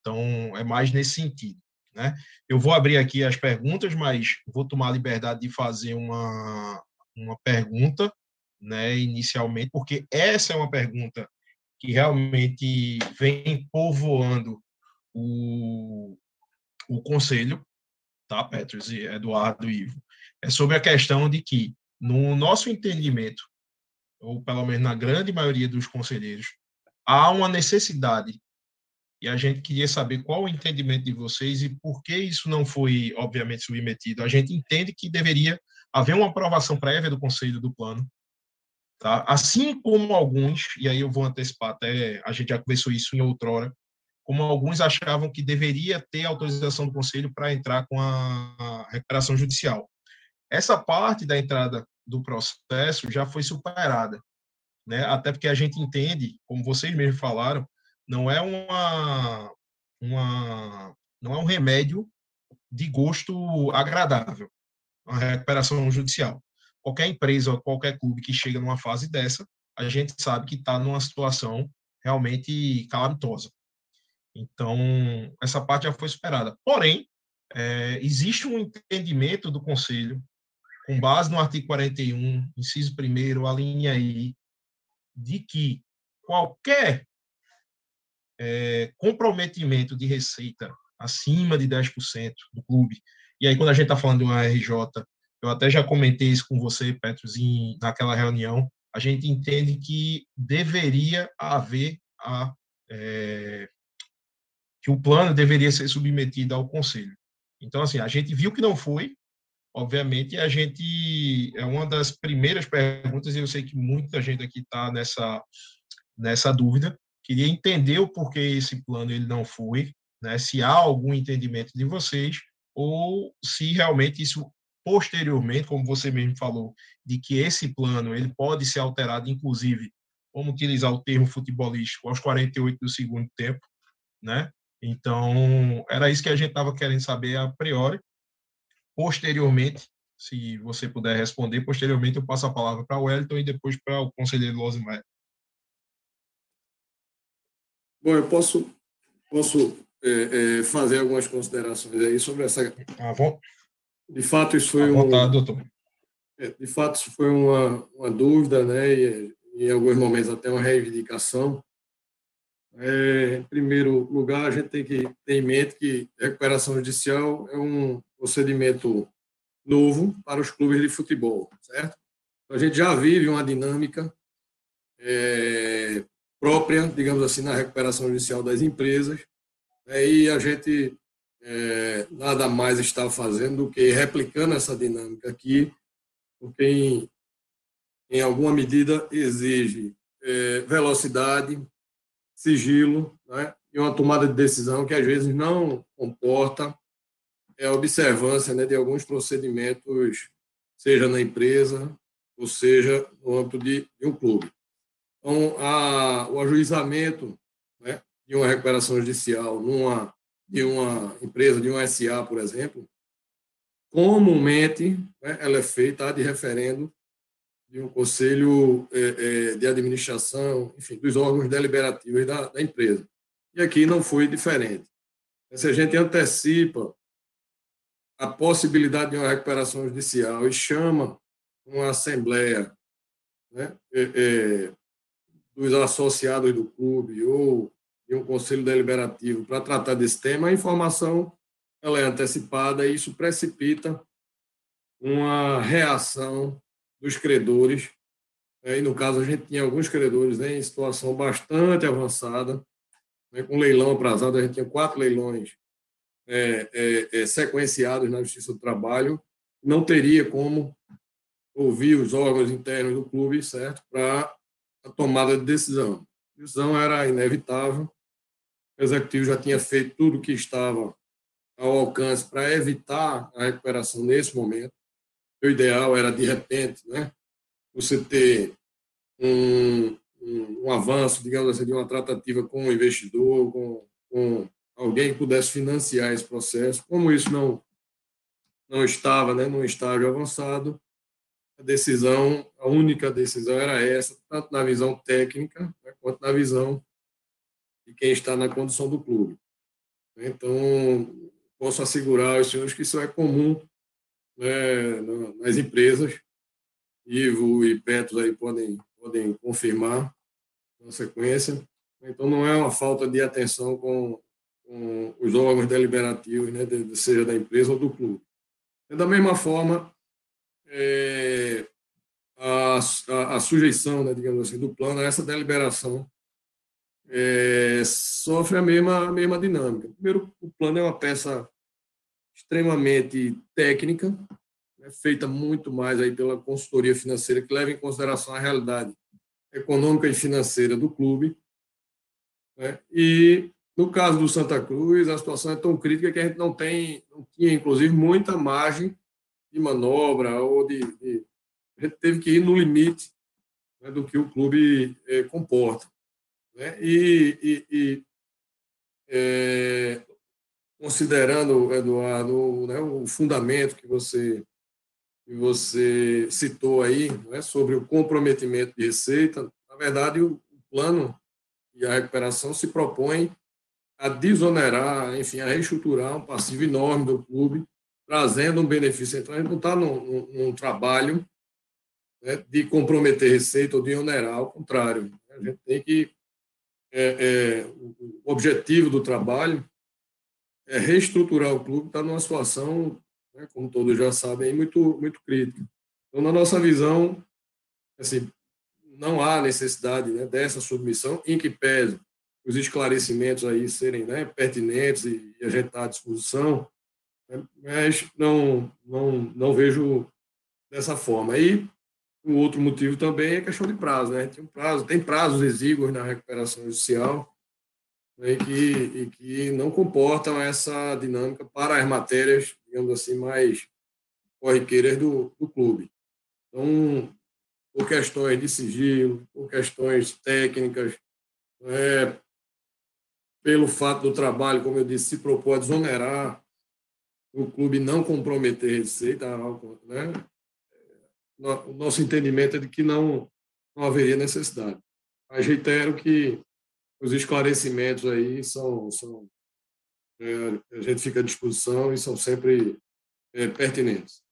Então é mais nesse sentido. Né? Eu vou abrir aqui as perguntas, mas vou tomar a liberdade de fazer uma, uma pergunta né, inicialmente, porque essa é uma pergunta que realmente vem povoando o, o conselho, tá, Petros Eduardo e Ivo? É sobre a questão de que, no nosso entendimento, ou pelo menos na grande maioria dos conselheiros, há uma necessidade e a gente queria saber qual o entendimento de vocês e por que isso não foi, obviamente, submetido. A gente entende que deveria haver uma aprovação prévia do Conselho do Plano, tá? assim como alguns, e aí eu vou antecipar até, a gente já conversou isso em outrora, como alguns achavam que deveria ter autorização do Conselho para entrar com a recuperação judicial. Essa parte da entrada do processo já foi superada, né? até porque a gente entende, como vocês mesmos falaram, não é uma, uma não é um remédio de gosto agradável, a recuperação judicial. Qualquer empresa ou qualquer clube que chega numa fase dessa, a gente sabe que está numa situação realmente calamitosa. Então, essa parte já foi superada. Porém, é, existe um entendimento do Conselho, com base no artigo 41, inciso 1, a linha I, de que qualquer é, comprometimento de receita acima de 10% do clube. E aí, quando a gente está falando de uma RJ, eu até já comentei isso com você, Petros, em, naquela reunião, a gente entende que deveria haver a. É, que o plano deveria ser submetido ao conselho. Então, assim, a gente viu que não foi, obviamente, a gente. É uma das primeiras perguntas, e eu sei que muita gente aqui está nessa, nessa dúvida, Queria entender o porquê esse plano ele não foi, né? se há algum entendimento de vocês, ou se realmente isso posteriormente, como você mesmo falou, de que esse plano ele pode ser alterado, inclusive, vamos utilizar o termo futebolístico, aos 48 do segundo tempo, né? Então, era isso que a gente estava querendo saber a priori. Posteriormente, se você puder responder, posteriormente eu passo a palavra para o Wellington e depois para o conselheiro Losimar. Bom, eu posso, posso é, é, fazer algumas considerações aí sobre essa. Ah, bom. De fato, isso foi um. Vontade, doutor. É, de fato, isso foi uma, uma dúvida, né? E, em alguns momentos até uma reivindicação. É, em primeiro lugar, a gente tem que ter em mente que recuperação judicial é um procedimento novo para os clubes de futebol, certo? Então, a gente já vive uma dinâmica é, própria, digamos assim, na recuperação judicial das empresas. Né, e a gente é, nada mais está fazendo do que replicando essa dinâmica aqui, porque em, em alguma medida exige é, velocidade, sigilo né, e uma tomada de decisão que às vezes não comporta é a observância né, de alguns procedimentos, seja na empresa ou seja no âmbito de, de um clube. Então, a, o ajuizamento né, de uma recuperação judicial numa, de uma empresa, de uma SA, por exemplo, comumente né, ela é feita de referendo de um conselho é, é, de administração, enfim, dos órgãos deliberativos da, da empresa. E aqui não foi diferente. Se a gente antecipa a possibilidade de uma recuperação judicial e chama uma assembleia né, é, é dos associados do clube ou de um conselho deliberativo para tratar desse tema, a informação ela é antecipada e isso precipita uma reação dos credores. E, no caso, a gente tinha alguns credores né, em situação bastante avançada, né, com leilão atrasado, a gente tinha quatro leilões é, é, é, sequenciados na Justiça do Trabalho, não teria como ouvir os órgãos internos do clube, certo, para a tomada de decisão. A decisão era inevitável. O executivo já tinha feito tudo o que estava ao alcance para evitar a recuperação nesse momento. O ideal era, de repente, né, você ter um, um, um avanço, digamos assim, de uma tratativa com o investidor, com, com alguém que pudesse financiar esse processo. Como isso não, não estava né, num estágio avançado, a decisão, a única decisão era essa, tanto na visão técnica né, quanto na visão de quem está na condução do clube. Então, posso assegurar aos senhores que isso é comum né, nas empresas. Ivo e Petros aí podem, podem confirmar na sequência. Então, não é uma falta de atenção com, com os órgãos deliberativos, né, seja da empresa ou do clube. Da mesma forma, é, a, a, a, sujeição, né, digamos assim, do plano a essa deliberação é, sofre a mesma, a mesma dinâmica. Primeiro, o plano é uma peça extremamente técnica, né, feita muito mais aí pela consultoria financeira, que leva em consideração a realidade econômica e financeira do clube. Né, e, no caso do Santa Cruz, a situação é tão crítica que a gente não tem, não tinha, inclusive, muita margem de manobra ou de, de a gente teve que ir no limite né, do que o clube é, comporta. Né? E, e, e é, considerando, Eduardo, né, o fundamento que você, que você citou aí né, sobre o comprometimento de receita, na verdade, o, o plano e a recuperação se propõe a desonerar, enfim, a reestruturar um passivo enorme do clube, trazendo um benefício. A gente não está num, num, trabalho né, de comprometer receita ou de onerar, ao contrário. A gente tem que. É, é, o objetivo do trabalho é reestruturar o clube, está numa situação, né, como todos já sabem, muito, muito crítica. Então, na nossa visão, assim, não há necessidade né, dessa submissão, em que pese os esclarecimentos aí serem né, pertinentes e, a gente está à disposição, mas não, não, não vejo dessa forma. E um outro motivo também é questão de prazo, né? Tem um prazo, tem prazos exíguos na recuperação judicial né, e, que, e que não comportam essa dinâmica para as matérias, digamos assim, mais corriqueiras do, do clube. Então, por questões de sigilo, por questões técnicas, é, pelo fato do trabalho, como eu disse, se propor a desonerar o clube não comprometer receita, né? o nosso entendimento é de que não, não haveria necessidade. Mas reitero que os esclarecimentos aí são, são é, a gente fica à disposição e são sempre é, pertinentes.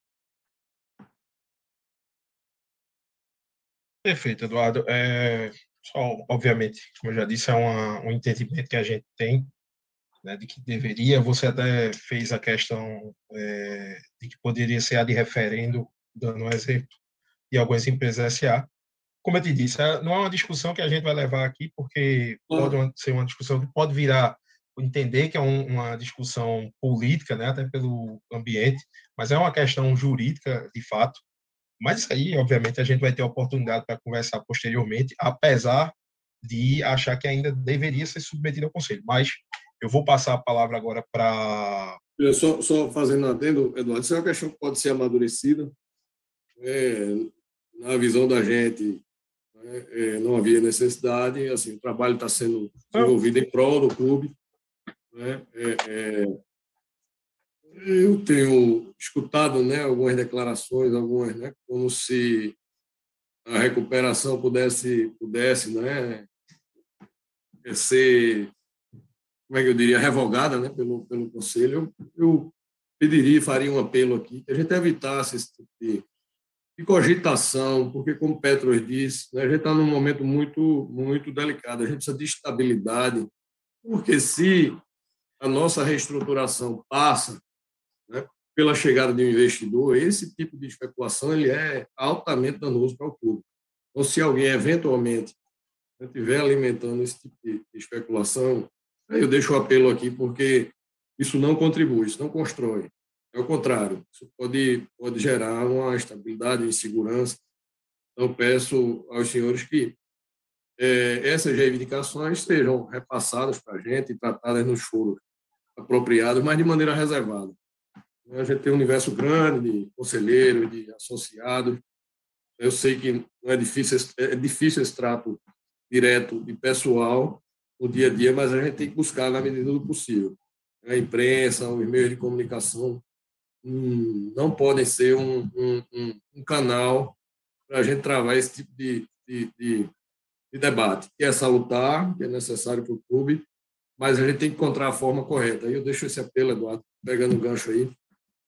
Perfeito, Eduardo. É, só, obviamente, como eu já disse, é uma, um entendimento que a gente tem né, de que deveria. Você até fez a questão é, de que poderia ser a de referendo, dando um exemplo de algumas empresas SA. Como eu te disse, é, não é uma discussão que a gente vai levar aqui, porque pode ser uma discussão que pode virar entender que é um, uma discussão política, né, até pelo ambiente, mas é uma questão jurídica, de fato. Mas isso aí, obviamente, a gente vai ter oportunidade para conversar posteriormente, apesar de achar que ainda deveria ser submetido ao Conselho. Mas eu vou passar a palavra agora para. Só, só fazendo adendo, Eduardo, isso é uma questão que pode ser amadurecida. É, na visão da gente, né, é, não havia necessidade. Assim, o trabalho está sendo desenvolvido em prol do clube. Né, é, é, eu tenho escutado né, algumas declarações, algumas, né, como se a recuperação pudesse, pudesse né, ser, como é que eu diria, revogada né, pelo, pelo Conselho. Eu, pediria, faria um apelo aqui, que a gente evitasse esse tipo de de cogitação, porque, como Petros disse, né, a gente está num momento muito, muito delicado, a gente precisa de estabilidade, porque se a nossa reestruturação passa né, pela chegada de um investidor, esse tipo de especulação ele é altamente danoso para o público. Então, se alguém eventualmente estiver alimentando esse tipo de especulação, eu deixo o apelo aqui, porque isso não contribui, isso não constrói. É o contrário, isso pode, pode gerar uma estabilidade insegurança. Então, peço aos senhores que é, essas reivindicações sejam repassadas para a gente e tratadas nos foros apropriados, mas de maneira reservada. A gente tem um universo grande de conselheiros, de associados. Eu sei que é difícil, é difícil esse trato direto de pessoal no dia a dia, mas a gente tem que buscar na medida do possível. A imprensa, os meios de comunicação não podem ser um, um, um, um canal para a gente travar esse tipo de, de, de, de, debate, que é salutar, que é necessário para o clube, mas a gente tem que encontrar a forma correta. Aí eu deixo esse apelo, Eduardo, pegando o gancho aí,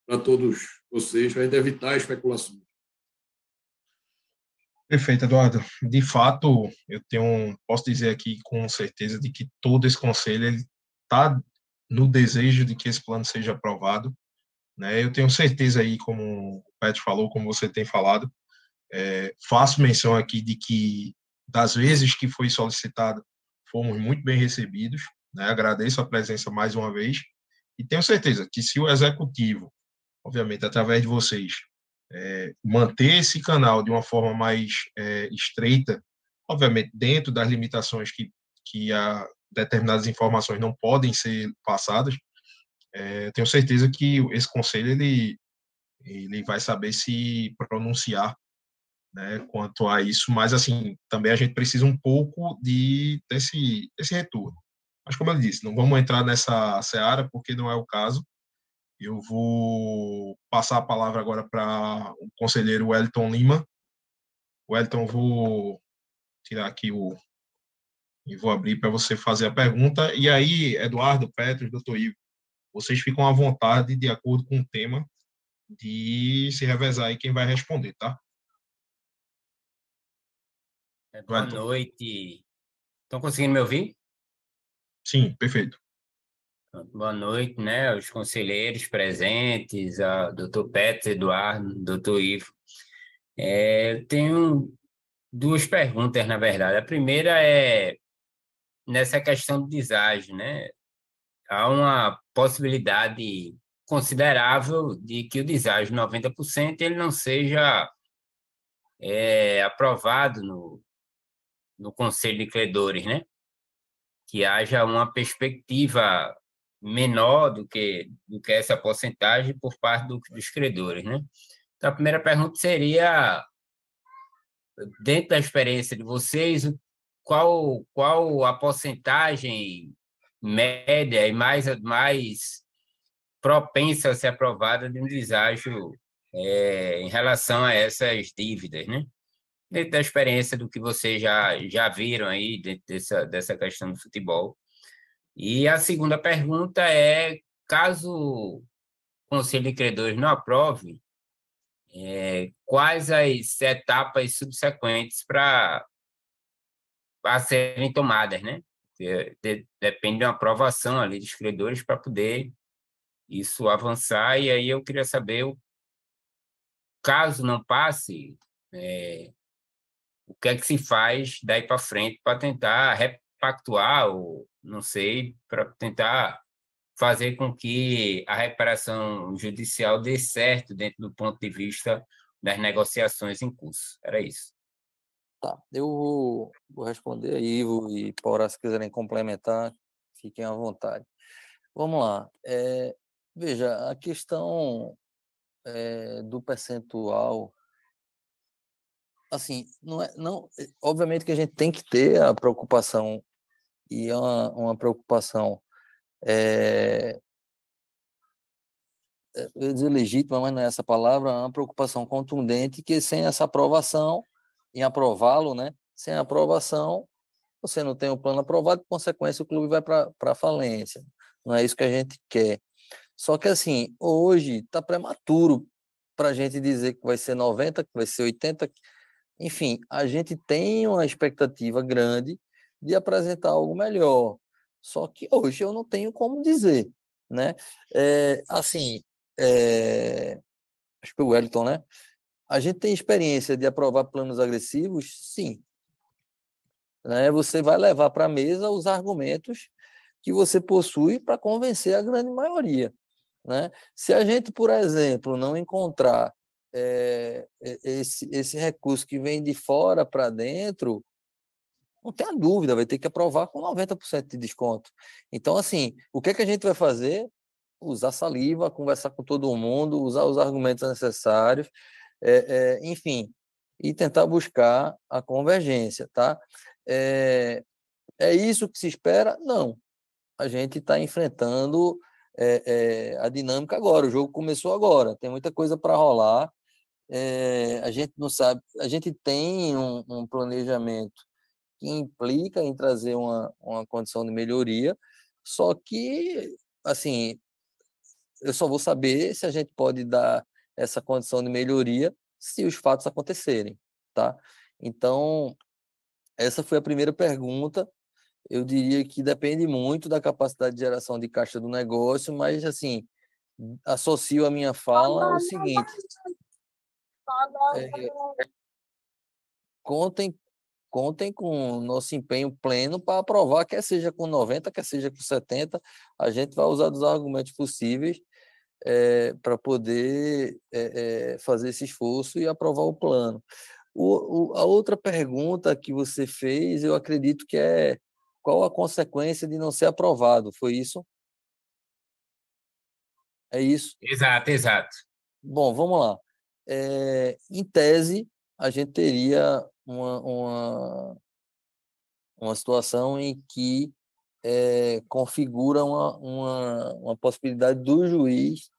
para todos vocês, para evitar especulações. Perfeito, Eduardo. De fato, eu tenho, posso dizer aqui com certeza de que todo esse conselho está no desejo de que esse plano seja aprovado. Né? Eu tenho certeza aí, como o Petro falou, como você tem falado, é, faço menção aqui de que das vezes que foi solicitado fomos muito bem recebidos. Né? Agradeço a presença mais uma vez e tenho certeza que se o executivo, obviamente através de vocês, é, manter esse canal de uma forma mais é, estreita, obviamente dentro das limitações que, que a determinadas informações não podem ser passadas, é, tenho certeza que esse conselho ele, ele vai saber se pronunciar né, quanto a isso, mas assim, também a gente precisa um pouco de, desse, desse retorno. Mas como eu disse, não vamos entrar nessa seara porque não é o caso. Eu vou passar a palavra agora para o conselheiro Wellington Lima. Wellington, vou tirar aqui o e vou abrir para você fazer a pergunta. E aí, Eduardo, Petros, doutor Ivo, vocês ficam à vontade, de acordo com o tema, de se revezar aí quem vai responder, tá? É, boa noite. Estão conseguindo me ouvir? Sim, perfeito. Boa noite, né, os conselheiros presentes, a doutor Petros, Eduardo, doutor Ivo. É, tenho duas perguntas, na verdade. A primeira é nessa questão do deságio, né? Há uma possibilidade considerável de que o deságio 90% ele não seja é, aprovado no, no Conselho de Credores, né? Que haja uma perspectiva menor do que, do que essa porcentagem por parte do, dos credores, né? Então, a primeira pergunta seria, dentro da experiência de vocês, qual, qual a porcentagem média e mais, mais propensa a ser aprovada de um deságio é, em relação a essas dívidas, né? Dentro da experiência do que vocês já, já viram aí, dentro dessa, dessa questão do futebol. E a segunda pergunta é, caso o Conselho de Credores não aprove, é, quais as etapas subsequentes para serem tomadas, né? De, depende de uma aprovação ali dos credores para poder isso avançar. E aí eu queria saber, caso não passe, é, o que é que se faz daí para frente para tentar repactuar, ou não sei, para tentar fazer com que a reparação judicial dê certo dentro do ponto de vista das negociações em curso. Era isso. Tá, eu vou, responder aí, Ivo e Paula, se quiserem complementar, fiquem à vontade. Vamos lá. É, veja, a questão é, do percentual, assim, não é, não, obviamente que a gente tem que ter a preocupação e é uma, uma preocupação é, eu dizer mas não é essa palavra, é uma preocupação contundente que sem essa aprovação em aprová-lo, né? Sem aprovação, você não tem o plano aprovado, por consequência, o clube vai para a falência. Não é isso que a gente quer. Só que, assim, hoje está prematuro para a gente dizer que vai ser 90, que vai ser 80. Enfim, a gente tem uma expectativa grande de apresentar algo melhor. Só que hoje eu não tenho como dizer, né? É, assim, é, acho que o Wellington, né? A gente tem experiência de aprovar planos agressivos? Sim. Né? Você vai levar para a mesa os argumentos que você possui para convencer a grande maioria. Né? Se a gente, por exemplo, não encontrar é, esse, esse recurso que vem de fora para dentro, não tenha dúvida, vai ter que aprovar com 90% de desconto. Então, assim, o que, é que a gente vai fazer? Usar saliva, conversar com todo mundo, usar os argumentos necessários é, é, enfim, e tentar buscar a convergência, tá? É, é isso que se espera? Não. A gente está enfrentando é, é, a dinâmica agora. O jogo começou agora. Tem muita coisa para rolar. É, a gente não sabe. A gente tem um, um, planejamento que implica em trazer uma, uma condição de melhoria. Só que, assim, eu só vou saber se a gente pode dar essa condição de melhoria se os fatos acontecerem, tá? Então, essa foi a primeira pergunta. Eu diria que depende muito da capacidade de geração de caixa do negócio, mas, assim, associo a minha fala ao seguinte. É, contem contem com o nosso empenho pleno para aprovar, quer seja com 90, quer seja com 70, a gente vai usar dos argumentos possíveis é, para poder é, é, fazer esse esforço e aprovar o plano. O, o, a outra pergunta que você fez, eu acredito que é qual a consequência de não ser aprovado, foi isso? É isso? Exato, exato. Bom, vamos lá. Em tese, a gente teria uma, uma, uma situação em que é, configura uma, uma, uma possibilidade do juiz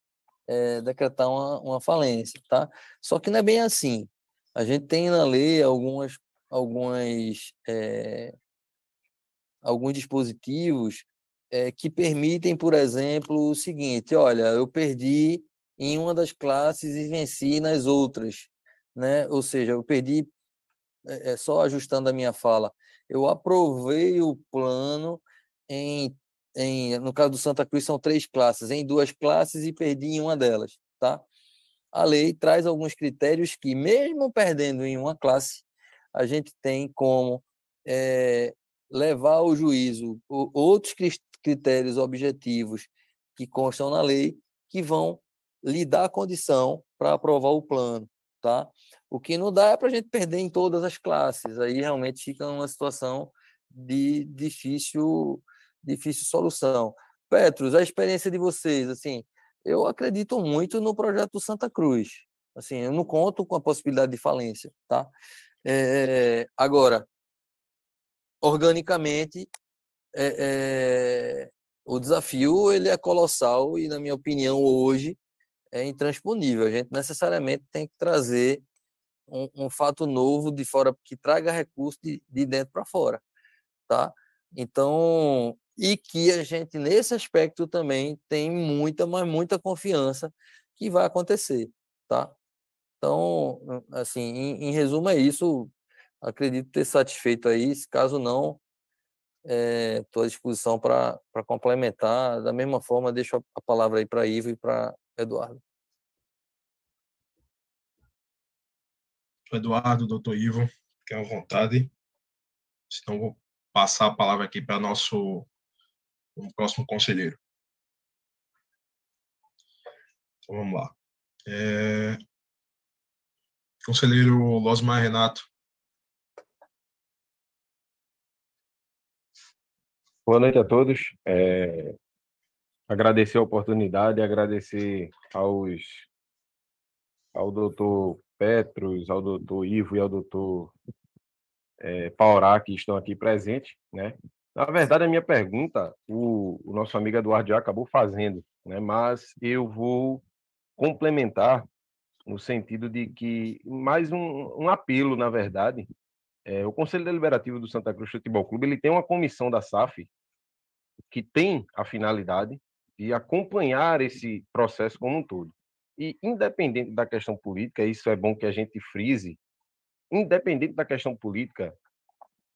é, decretar uma, uma falência, tá? Só que não é bem assim. A gente tem na lei algumas, algumas é, alguns dispositivos é, que permitem, por exemplo, o seguinte: olha, eu perdi em uma das classes e venci nas outras, né? Ou seja, eu perdi, é, só ajustando a minha fala, eu aprovei o plano em, em, no caso do Santa Cruz são três classes, em duas classes e perdi em uma delas, tá? a lei traz alguns critérios que, mesmo perdendo em uma classe, a gente tem como é, levar ao juízo outros critérios objetivos que constam na lei que vão lhe dar condição para aprovar o plano, tá? O que não dá é para a gente perder em todas as classes, aí realmente fica uma situação de difícil, difícil solução. Petros, a experiência de vocês, assim, eu acredito muito no projeto Santa Cruz. Assim, eu não conto com a possibilidade de falência, tá? É, agora, organicamente, é, é, o desafio ele é colossal e, na minha opinião, hoje é intransponível. A gente necessariamente tem que trazer um, um fato novo de fora que traga recurso de, de dentro para fora, tá? Então, e que a gente, nesse aspecto, também tem muita, mas muita confiança que vai acontecer, tá? Então, assim, em, em resumo é isso. Acredito ter satisfeito aí. Caso não, estou é, à disposição para complementar. Da mesma forma, deixo a palavra aí para Ivo e para Eduardo. Eduardo, doutor Ivo, fique à vontade. Senão vou passar a palavra aqui para nosso o próximo conselheiro. Então, vamos lá. É... Conselheiro Losmar Renato. Boa noite a todos. É... Agradecer a oportunidade, agradecer aos ao doutor Petros, ao doutor Ivo e ao doutor é, Paurá, que estão aqui presentes, né? Na verdade, a minha pergunta, o, o nosso amigo Eduardo já acabou fazendo, né? mas eu vou complementar no sentido de que, mais um, um apelo, na verdade, é, o Conselho Deliberativo do Santa Cruz Futebol Clube ele tem uma comissão da SAF que tem a finalidade de acompanhar esse processo como um todo. E, independente da questão política, isso é bom que a gente frise, independente da questão política,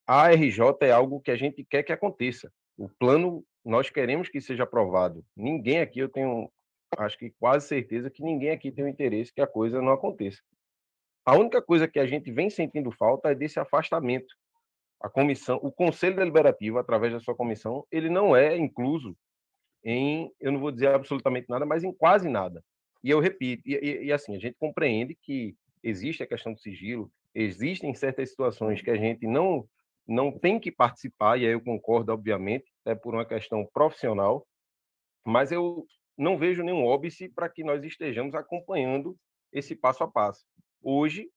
a RJ é algo que a gente quer que aconteça. O plano nós queremos que seja aprovado. Ninguém aqui, eu tenho, acho que quase certeza que ninguém aqui tem o interesse que a coisa não aconteça. A única coisa que a gente vem sentindo falta é desse afastamento. A comissão, o Conselho Deliberativo, através da sua comissão, ele não é incluso em, eu não vou dizer absolutamente nada, mas em quase nada. E eu repito, e, e, e assim, a gente compreende que existe a questão do sigilo, existem certas situações que a gente não não tem que participar, e aí eu concordo, obviamente, é por uma questão profissional, mas eu não vejo nenhum óbice para que nós estejamos acompanhando esse passo a passo. Hoje,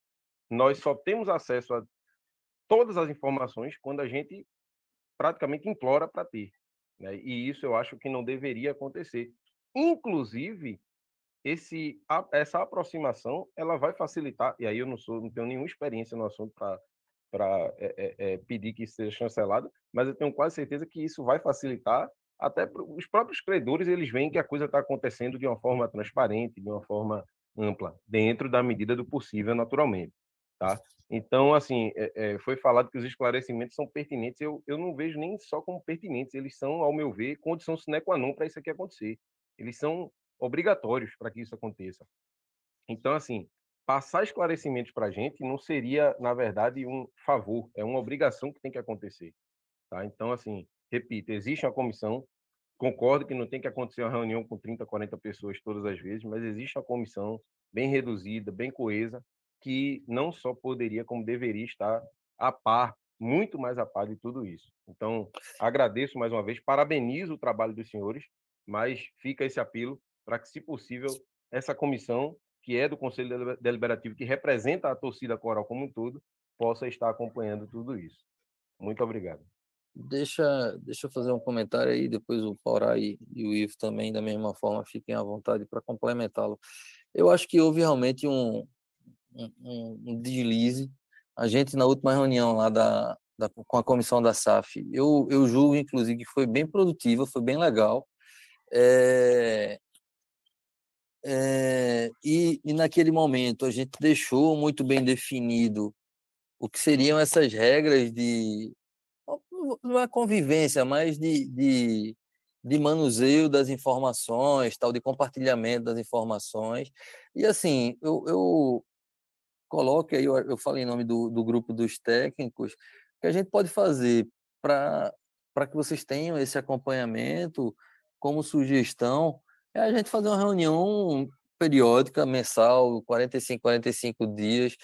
nós só temos acesso a todas as informações quando a gente praticamente implora para ter. Né? E isso eu acho que não deveria acontecer. Inclusive, esse, essa aproximação ela vai facilitar, e aí eu não, sou, não tenho nenhuma experiência no assunto para é, é, pedir que seja chancelado, mas eu tenho quase certeza que isso vai facilitar até os próprios credores eles veem que a coisa está acontecendo de uma forma transparente, de uma forma ampla, dentro da medida do possível, naturalmente, tá? Então, assim, é, é, foi falado que os esclarecimentos são pertinentes. Eu, eu não vejo nem só como pertinentes, eles são, ao meu ver, condição sine qua non para isso aqui acontecer. Eles são obrigatórios para que isso aconteça. Então, assim, passar esclarecimentos para a gente não seria, na verdade, um favor, é uma obrigação que tem que acontecer. Tá? Então, assim, repito, existe uma comissão, concordo que não tem que acontecer uma reunião com 30, 40 pessoas todas as vezes, mas existe uma comissão bem reduzida, bem coesa, que não só poderia, como deveria estar a par, muito mais a par de tudo isso. Então, agradeço mais uma vez, parabenizo o trabalho dos senhores, mas fica esse apelo para que, se possível, essa comissão, que é do Conselho Deliberativo, que representa a torcida coral como um todo, possa estar acompanhando tudo isso. Muito obrigado. Deixa, deixa eu fazer um comentário aí, depois o Paurá e, e o Ivo também, da mesma forma, fiquem à vontade para complementá-lo. Eu acho que houve realmente um, um, um deslize. A gente, na última reunião lá da, da, com a comissão da SAF, eu, eu julgo, inclusive, que foi bem produtiva, foi bem legal. É, é, e, e naquele momento a gente deixou muito bem definido o que seriam essas regras de não é convivência, mas de, de, de, manuseio das informações, tal, de compartilhamento das informações. E assim, eu, eu coloque aí, eu, eu falei em nome do, do grupo dos técnicos, que a gente pode fazer para que vocês tenham esse acompanhamento como sugestão, é a gente fazer uma reunião periódica, mensal, 45, 45 dias,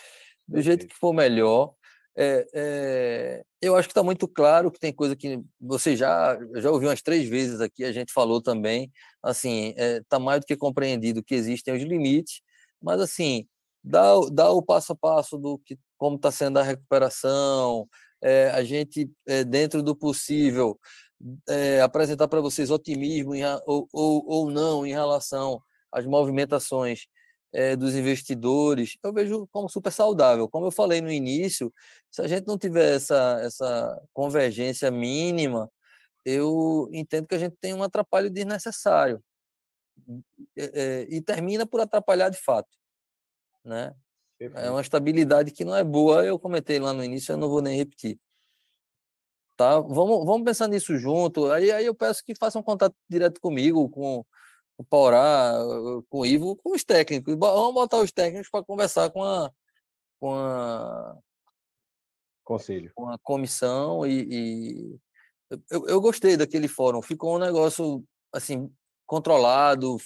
do jeito que for melhor. É, é, eu acho que está muito claro que tem coisa que você já já ouviu umas três vezes aqui, a gente falou também, assim, está é, tá mais do que compreendido que existem os limites, mas assim, dá, dá o passo a passo do que como está sendo a recuperação, é, a gente, é, dentro do possível, é, apresentar para vocês otimismo em, ou, ou, ou, não em relação às movimentações é, dos investidores, eu vejo como super saudável. Como eu falei no início, se a gente não tiver essa, essa convergência mínima, eu entendo que a gente tem um atrapalho desnecessário. É, e termina por atrapalhar de fato né? É uma estabilidade que não é boa. Eu comentei lá no início, eu não vou nem repetir. Tá? Vamos, vamos pensar nisso junto. Aí, aí eu peço que façam um contato direto comigo, com o Paurá, com o Ivo, com os técnicos. Vamos botar os técnicos para conversar com a, com a conselho, com a comissão e, e... Eu, eu gostei daquele fórum. Ficou um negócio assim controlado,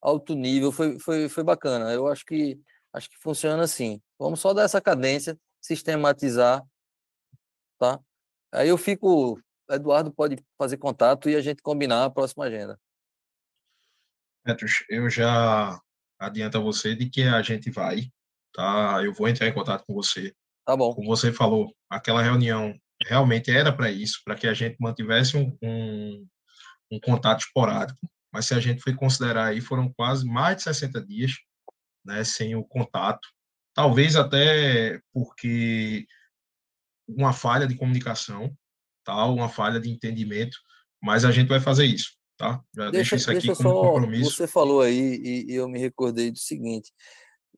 alto nível, foi, foi, foi bacana. Eu acho que Acho que funciona assim. Vamos só dar essa cadência, sistematizar, tá? Aí eu fico, Eduardo pode fazer contato e a gente combinar a próxima agenda. Petros, eu já adianto a você de que a gente vai, tá? Eu vou entrar em contato com você. Tá bom. Como você falou, aquela reunião realmente era para isso, para que a gente mantivesse um, um, um contato esporádico. Mas se a gente for considerar aí, foram quase mais de 60 dias né, sem o contato. Talvez até porque uma falha de comunicação, tal, uma falha de entendimento, mas a gente vai fazer isso, tá? Já deixa, isso aqui como só, compromisso. Você falou aí e, e eu me recordei do seguinte: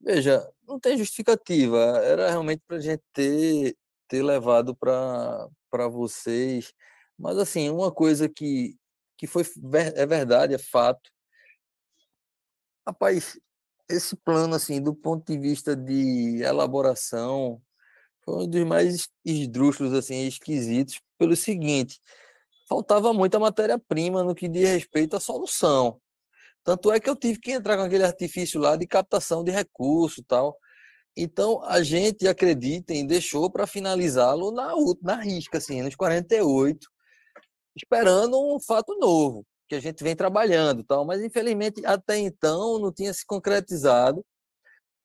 veja, não tem justificativa, era realmente para a gente ter, ter levado para vocês, mas assim, uma coisa que, que foi é verdade, é fato. Rapaz, esse plano, assim, do ponto de vista de elaboração, foi um dos mais esdrúxulos, assim, esquisitos, pelo seguinte, faltava muita matéria-prima no que diz respeito à solução. Tanto é que eu tive que entrar com aquele artifício lá de captação de recurso tal. Então, a gente, acreditem, deixou para finalizá-lo na, na risca, assim, nos 48, esperando um fato novo que a gente vem trabalhando, tal, mas infelizmente até então não tinha se concretizado.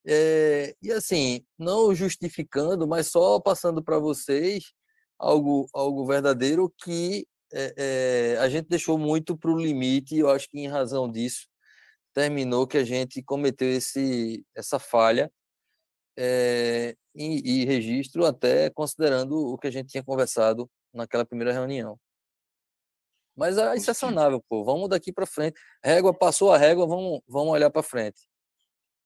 É, e assim, não justificando, mas só passando para vocês algo, algo verdadeiro que é, é, a gente deixou muito para o limite, e eu acho que em razão disso terminou que a gente cometeu esse, essa falha e, e registro até considerando o que a gente tinha conversado naquela primeira reunião. Mas é excepcionável, pô. Vamos daqui para frente. Régua passou a régua, vamos, vamos olhar para frente.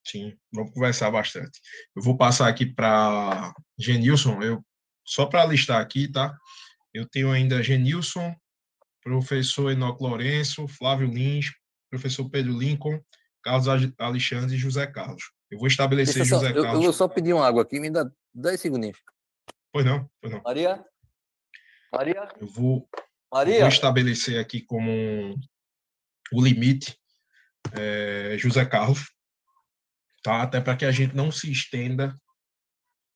Sim, vamos conversar bastante. Eu vou passar aqui para Genilson, eu só para listar aqui, tá? Eu tenho ainda Genilson, professor Enoque Lourenço, Flávio Lins, professor Pedro Lincoln, Carlos Alexandre e José Carlos. Eu vou estabelecer Deixa José só, eu, Carlos. eu vou só pedir uma água aqui, me dá 10 segundinhos. Pois não, pois não. Maria? Maria? Eu vou, Maria? vou estabelecer aqui como um- o limite é, José Carlos, tá? Até para que a gente não se estenda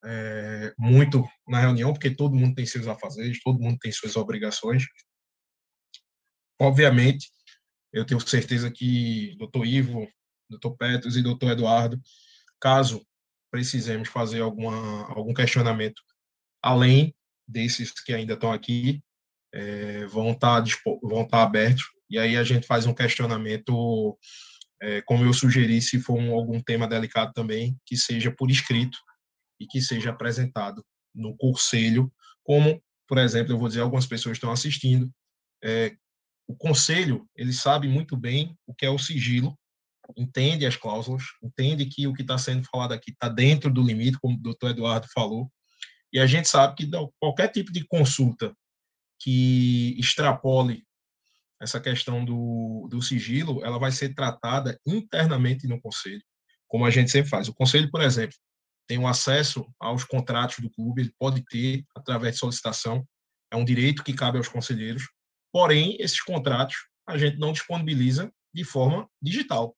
é, muito na reunião, porque todo mundo tem seus afazeres, todo mundo tem suas obrigações. Obviamente, eu tenho certeza que doutor Ivo, doutor Petros e doutor Eduardo, caso precisemos fazer alguma, algum questionamento além desses que ainda estão aqui, é, vão estar vão estar abertos e aí a gente faz um questionamento é, como eu sugeri se for um, algum tema delicado também que seja por escrito e que seja apresentado no conselho como por exemplo eu vou dizer algumas pessoas estão assistindo é, o conselho ele sabe muito bem o que é o sigilo entende as cláusulas entende que o que está sendo falado aqui está dentro do limite como o doutor Eduardo falou e a gente sabe que qualquer tipo de consulta que extrapole essa questão do, do sigilo, ela vai ser tratada internamente no conselho, como a gente sempre faz. O conselho, por exemplo, tem o acesso aos contratos do clube, ele pode ter através de solicitação, é um direito que cabe aos conselheiros. Porém, esses contratos a gente não disponibiliza de forma digital,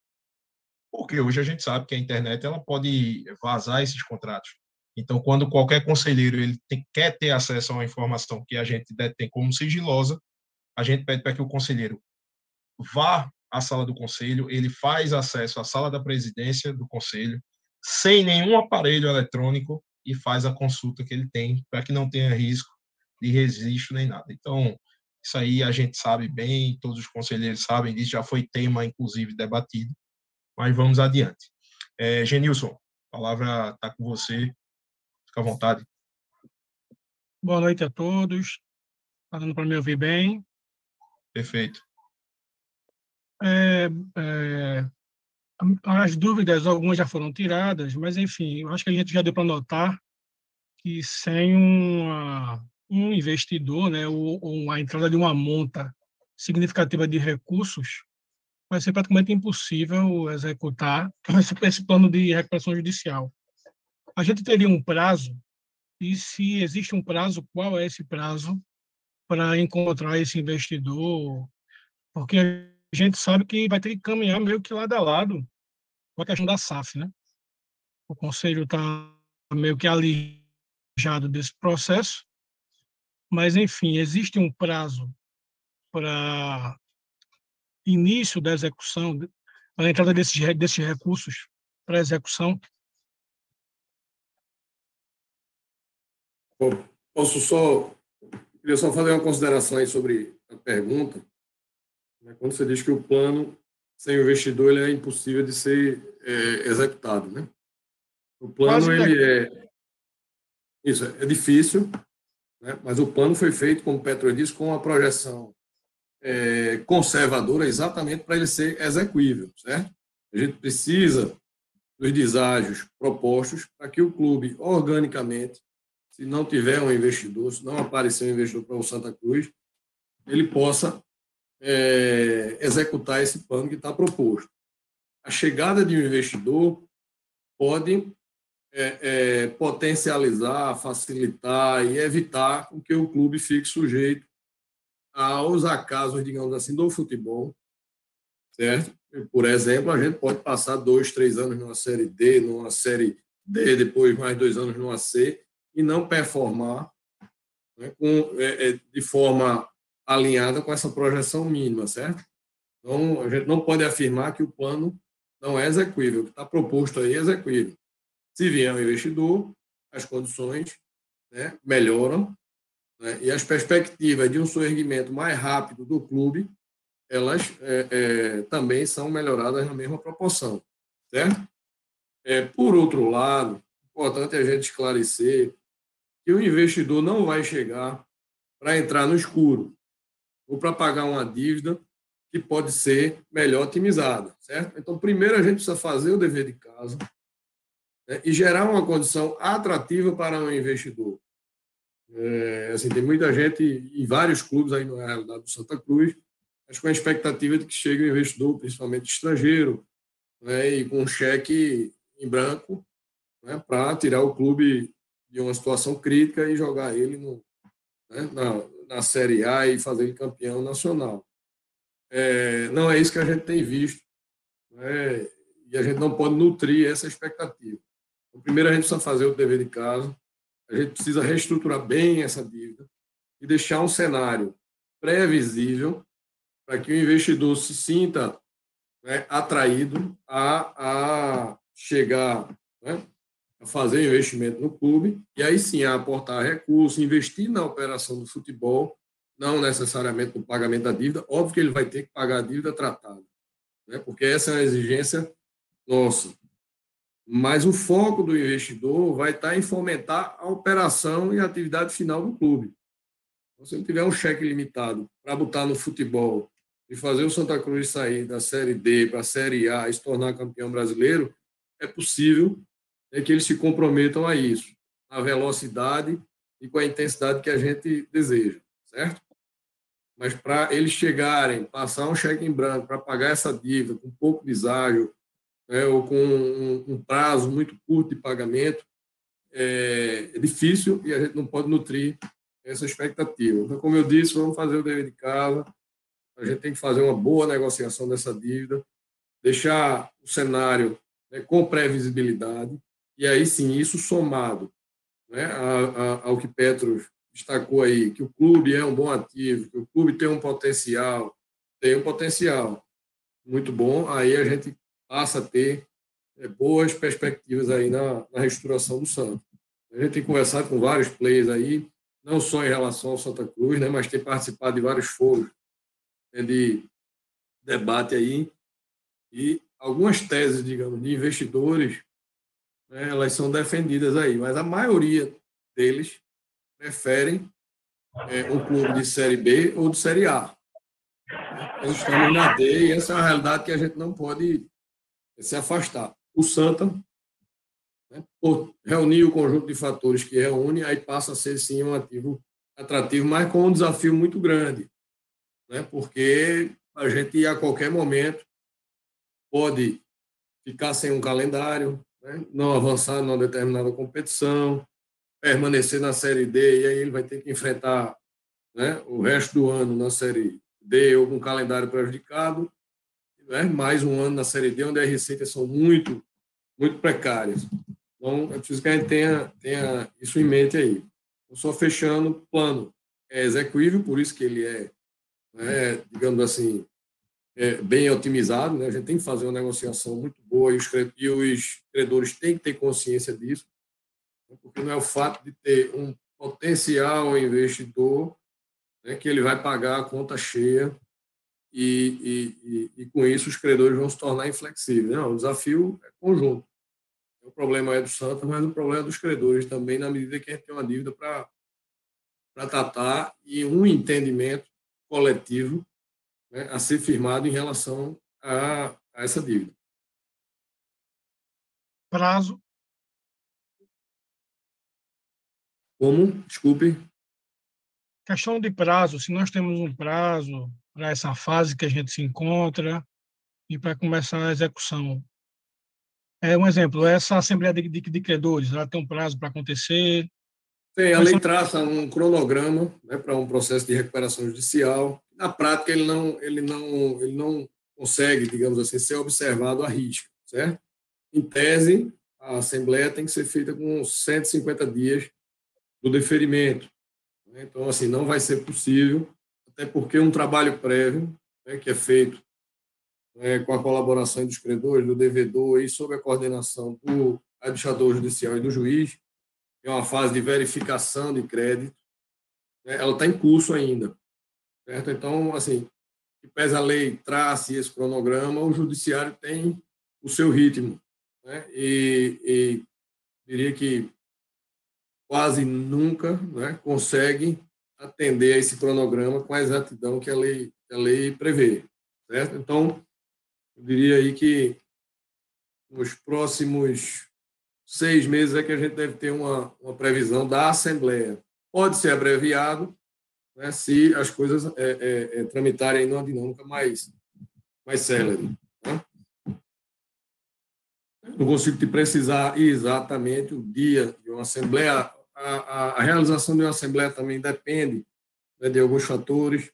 porque hoje a gente sabe que a internet ela pode vazar esses contratos. Então, quando qualquer conselheiro ele tem, quer ter acesso a uma informação que a gente detém como sigilosa, a gente pede para que o conselheiro vá à sala do conselho, ele faz acesso à sala da presidência do conselho, sem nenhum aparelho eletrônico, e faz a consulta que ele tem, para que não tenha risco de registro nem nada. Então, isso aí a gente sabe bem, todos os conselheiros sabem disso, já foi tema, inclusive, debatido, mas vamos adiante. É, Genilson, a palavra está com você, Fica à vontade. Boa noite a todos. Está dando para me ouvir bem? Perfeito. É, é, as dúvidas, algumas já foram tiradas, mas, enfim, eu acho que a gente já deu para notar que sem uma, um investidor, né, ou, ou a entrada de uma monta significativa de recursos, vai ser praticamente impossível executar esse, esse plano de recuperação judicial a gente teria um prazo, e se existe um prazo, qual é esse prazo para encontrar esse investidor? Porque a gente sabe que vai ter que caminhar meio que lado a lado com a questão da SAF, né? O conselho está meio que alijado desse processo, mas, enfim, existe um prazo para início da execução, a entrada desses, desses recursos para execução Posso só. Queria só fazer uma consideração aí sobre a pergunta. Né? Quando você diz que o plano sem o investidor ele é impossível de ser é, executado, né? O plano ele é isso é difícil, né? mas o plano foi feito, como o Petro disse, com uma projeção é, conservadora, exatamente para ele ser execuível, certo? A gente precisa dos deságios propostos para que o clube organicamente se não tiver um investidor, se não aparecer um investidor para o Santa Cruz, ele possa é, executar esse plano que está proposto. A chegada de um investidor pode é, é, potencializar, facilitar e evitar que o clube fique sujeito aos acasos, digamos assim, do futebol, certo? Por exemplo, a gente pode passar dois, três anos numa série D, numa série D, depois mais dois anos numa C, e não performar né, com, é, é, de forma alinhada com essa projeção mínima, certo? Então, a gente não pode afirmar que o plano não é execuível. O que está proposto aí é execuível. Se vier um investidor, as condições né, melhoram né, e as perspectivas de um surgimento mais rápido do clube, elas é, é, também são melhoradas na mesma proporção, certo? É, por outro lado, importante a gente esclarecer que o investidor não vai chegar para entrar no escuro ou para pagar uma dívida que pode ser melhor otimizada, certo? Então, primeiro a gente precisa fazer o dever de casa né, e gerar uma condição atrativa para um investidor. É, assim, tem muita gente em vários clubes aí na realidade do Santa Cruz, mas com a expectativa de que chegue um investidor, principalmente estrangeiro, né, e com um cheque em branco né, para tirar o clube de uma situação crítica e jogar ele no, né, na, na Série A e fazer ele campeão nacional. É, não é isso que a gente tem visto. Né, e a gente não pode nutrir essa expectativa. Então, primeiro, a gente precisa fazer o dever de casa, a gente precisa reestruturar bem essa dívida e deixar um cenário previsível para que o investidor se sinta né, atraído a, a chegar né, fazer investimento no clube e aí sim a aportar recursos, investir na operação do futebol, não necessariamente no pagamento da dívida. Óbvio que ele vai ter que pagar a dívida tratada, né, porque essa é uma exigência nossa. Mas o foco do investidor vai estar em fomentar a operação e a atividade final do clube. Então, se ele tiver um cheque limitado para botar no futebol e fazer o Santa Cruz sair da Série D para a Série A e se tornar campeão brasileiro, é possível né, que eles se comprometam a isso, a velocidade e com a intensidade que a gente deseja, certo? Mas para eles chegarem, passar um cheque em branco para pagar essa dívida com pouco deságio, né, ou com um, um, prazo muito curto de pagamento, é, é difícil e a gente não pode nutrir essa expectativa. Então, como eu disse, vamos fazer o dever de casa, a gente tem que fazer uma boa negociação dessa dívida, deixar o cenário né, com previsibilidade, e aí sim, isso somado né, ao que Petro destacou aí, que o clube é um bom ativo, que o clube tem um potencial, tem um potencial muito bom, aí a gente passa a ter é, boas perspectivas aí na, na restauração do Santos. A gente tem conversado com vários players aí, não só em relação ao Santa Cruz, né, mas tem participado de vários foros de debate aí e algumas teses, digamos, de investidores, né, elas são defendidas aí, mas a maioria deles preferem é, um clube de Série B ou de Série A. Nós estamos na D e essa é uma realidade que a gente não pode se afastar. O Santa, né, reunir o conjunto de fatores que reúne, aí passa a ser, sim, um ativo atrativo, mas com um desafio muito grande né? porque a gente, a qualquer momento, pode ficar sem um calendário, né? não avançar numa determinada competição, permanecer na Série D, e aí ele vai ter que enfrentar né, o resto do ano na Série D ou com calendário prejudicado, né, mais um ano na Série D, onde as receitas são muito, muito precárias. Então, é preciso que a gente tenha, tenha isso em mente aí. Então, só fechando, o plano é execuível, por isso que ele é né, digamos assim, é, bem otimizado. Né? A gente tem que fazer uma negociação muito boa e os, credores têm que ter consciência disso, né? porque não é o fato de ter um potencial investidor né, que ele vai pagar a conta cheia e, e, e, e, com isso os credores vão se tornar inflexíveis. Não, o desafio é conjunto. O problema é do Santa, mas o problema é dos credores também, na medida que a gente tem uma dívida para tratar e um entendimento coletivo né, a ser firmado em relação a, a essa dívida. Prazo. Como? Desculpe. Questão de prazo. Se nós temos um prazo para essa fase que a gente se encontra e para começar a execução. É um exemplo, essa Assembleia de, de, de Credores, ela tem um prazo para acontecer, tem, a lei traça um cronograma né, para um processo de recuperação judicial. Na prática, ele não, ele, não, ele não consegue, digamos assim, ser observado a risco, certo? Em tese, a Assembleia tem que ser feita com 150 dias do deferimento. Né? Então, assim, não vai ser possível, até porque um trabalho prévio, né, que é feito né, com a colaboração dos credores, do devedor e sob a coordenação do administrador judicial e do juiz, é uma fase de verificação de crédito, né? ela está em curso ainda. Certo? Então, assim, que pese a lei trace esse cronograma, o judiciário tem o seu ritmo. Né? E, e diria que quase nunca né, consegue atender a esse cronograma com a exatidão que a lei, a lei prevê. Certo? Então, eu diria aí que nos próximos seis meses é que a gente deve ter uma, uma previsão da Assembleia. Pode ser abreviado, né, se as coisas é, é, é, tramitarem numa dinâmica mais, mais célere. Né? não consigo te precisar exatamente o dia de uma assembleia. A, a, a realização de uma assembleia também depende né, de alguns fatores.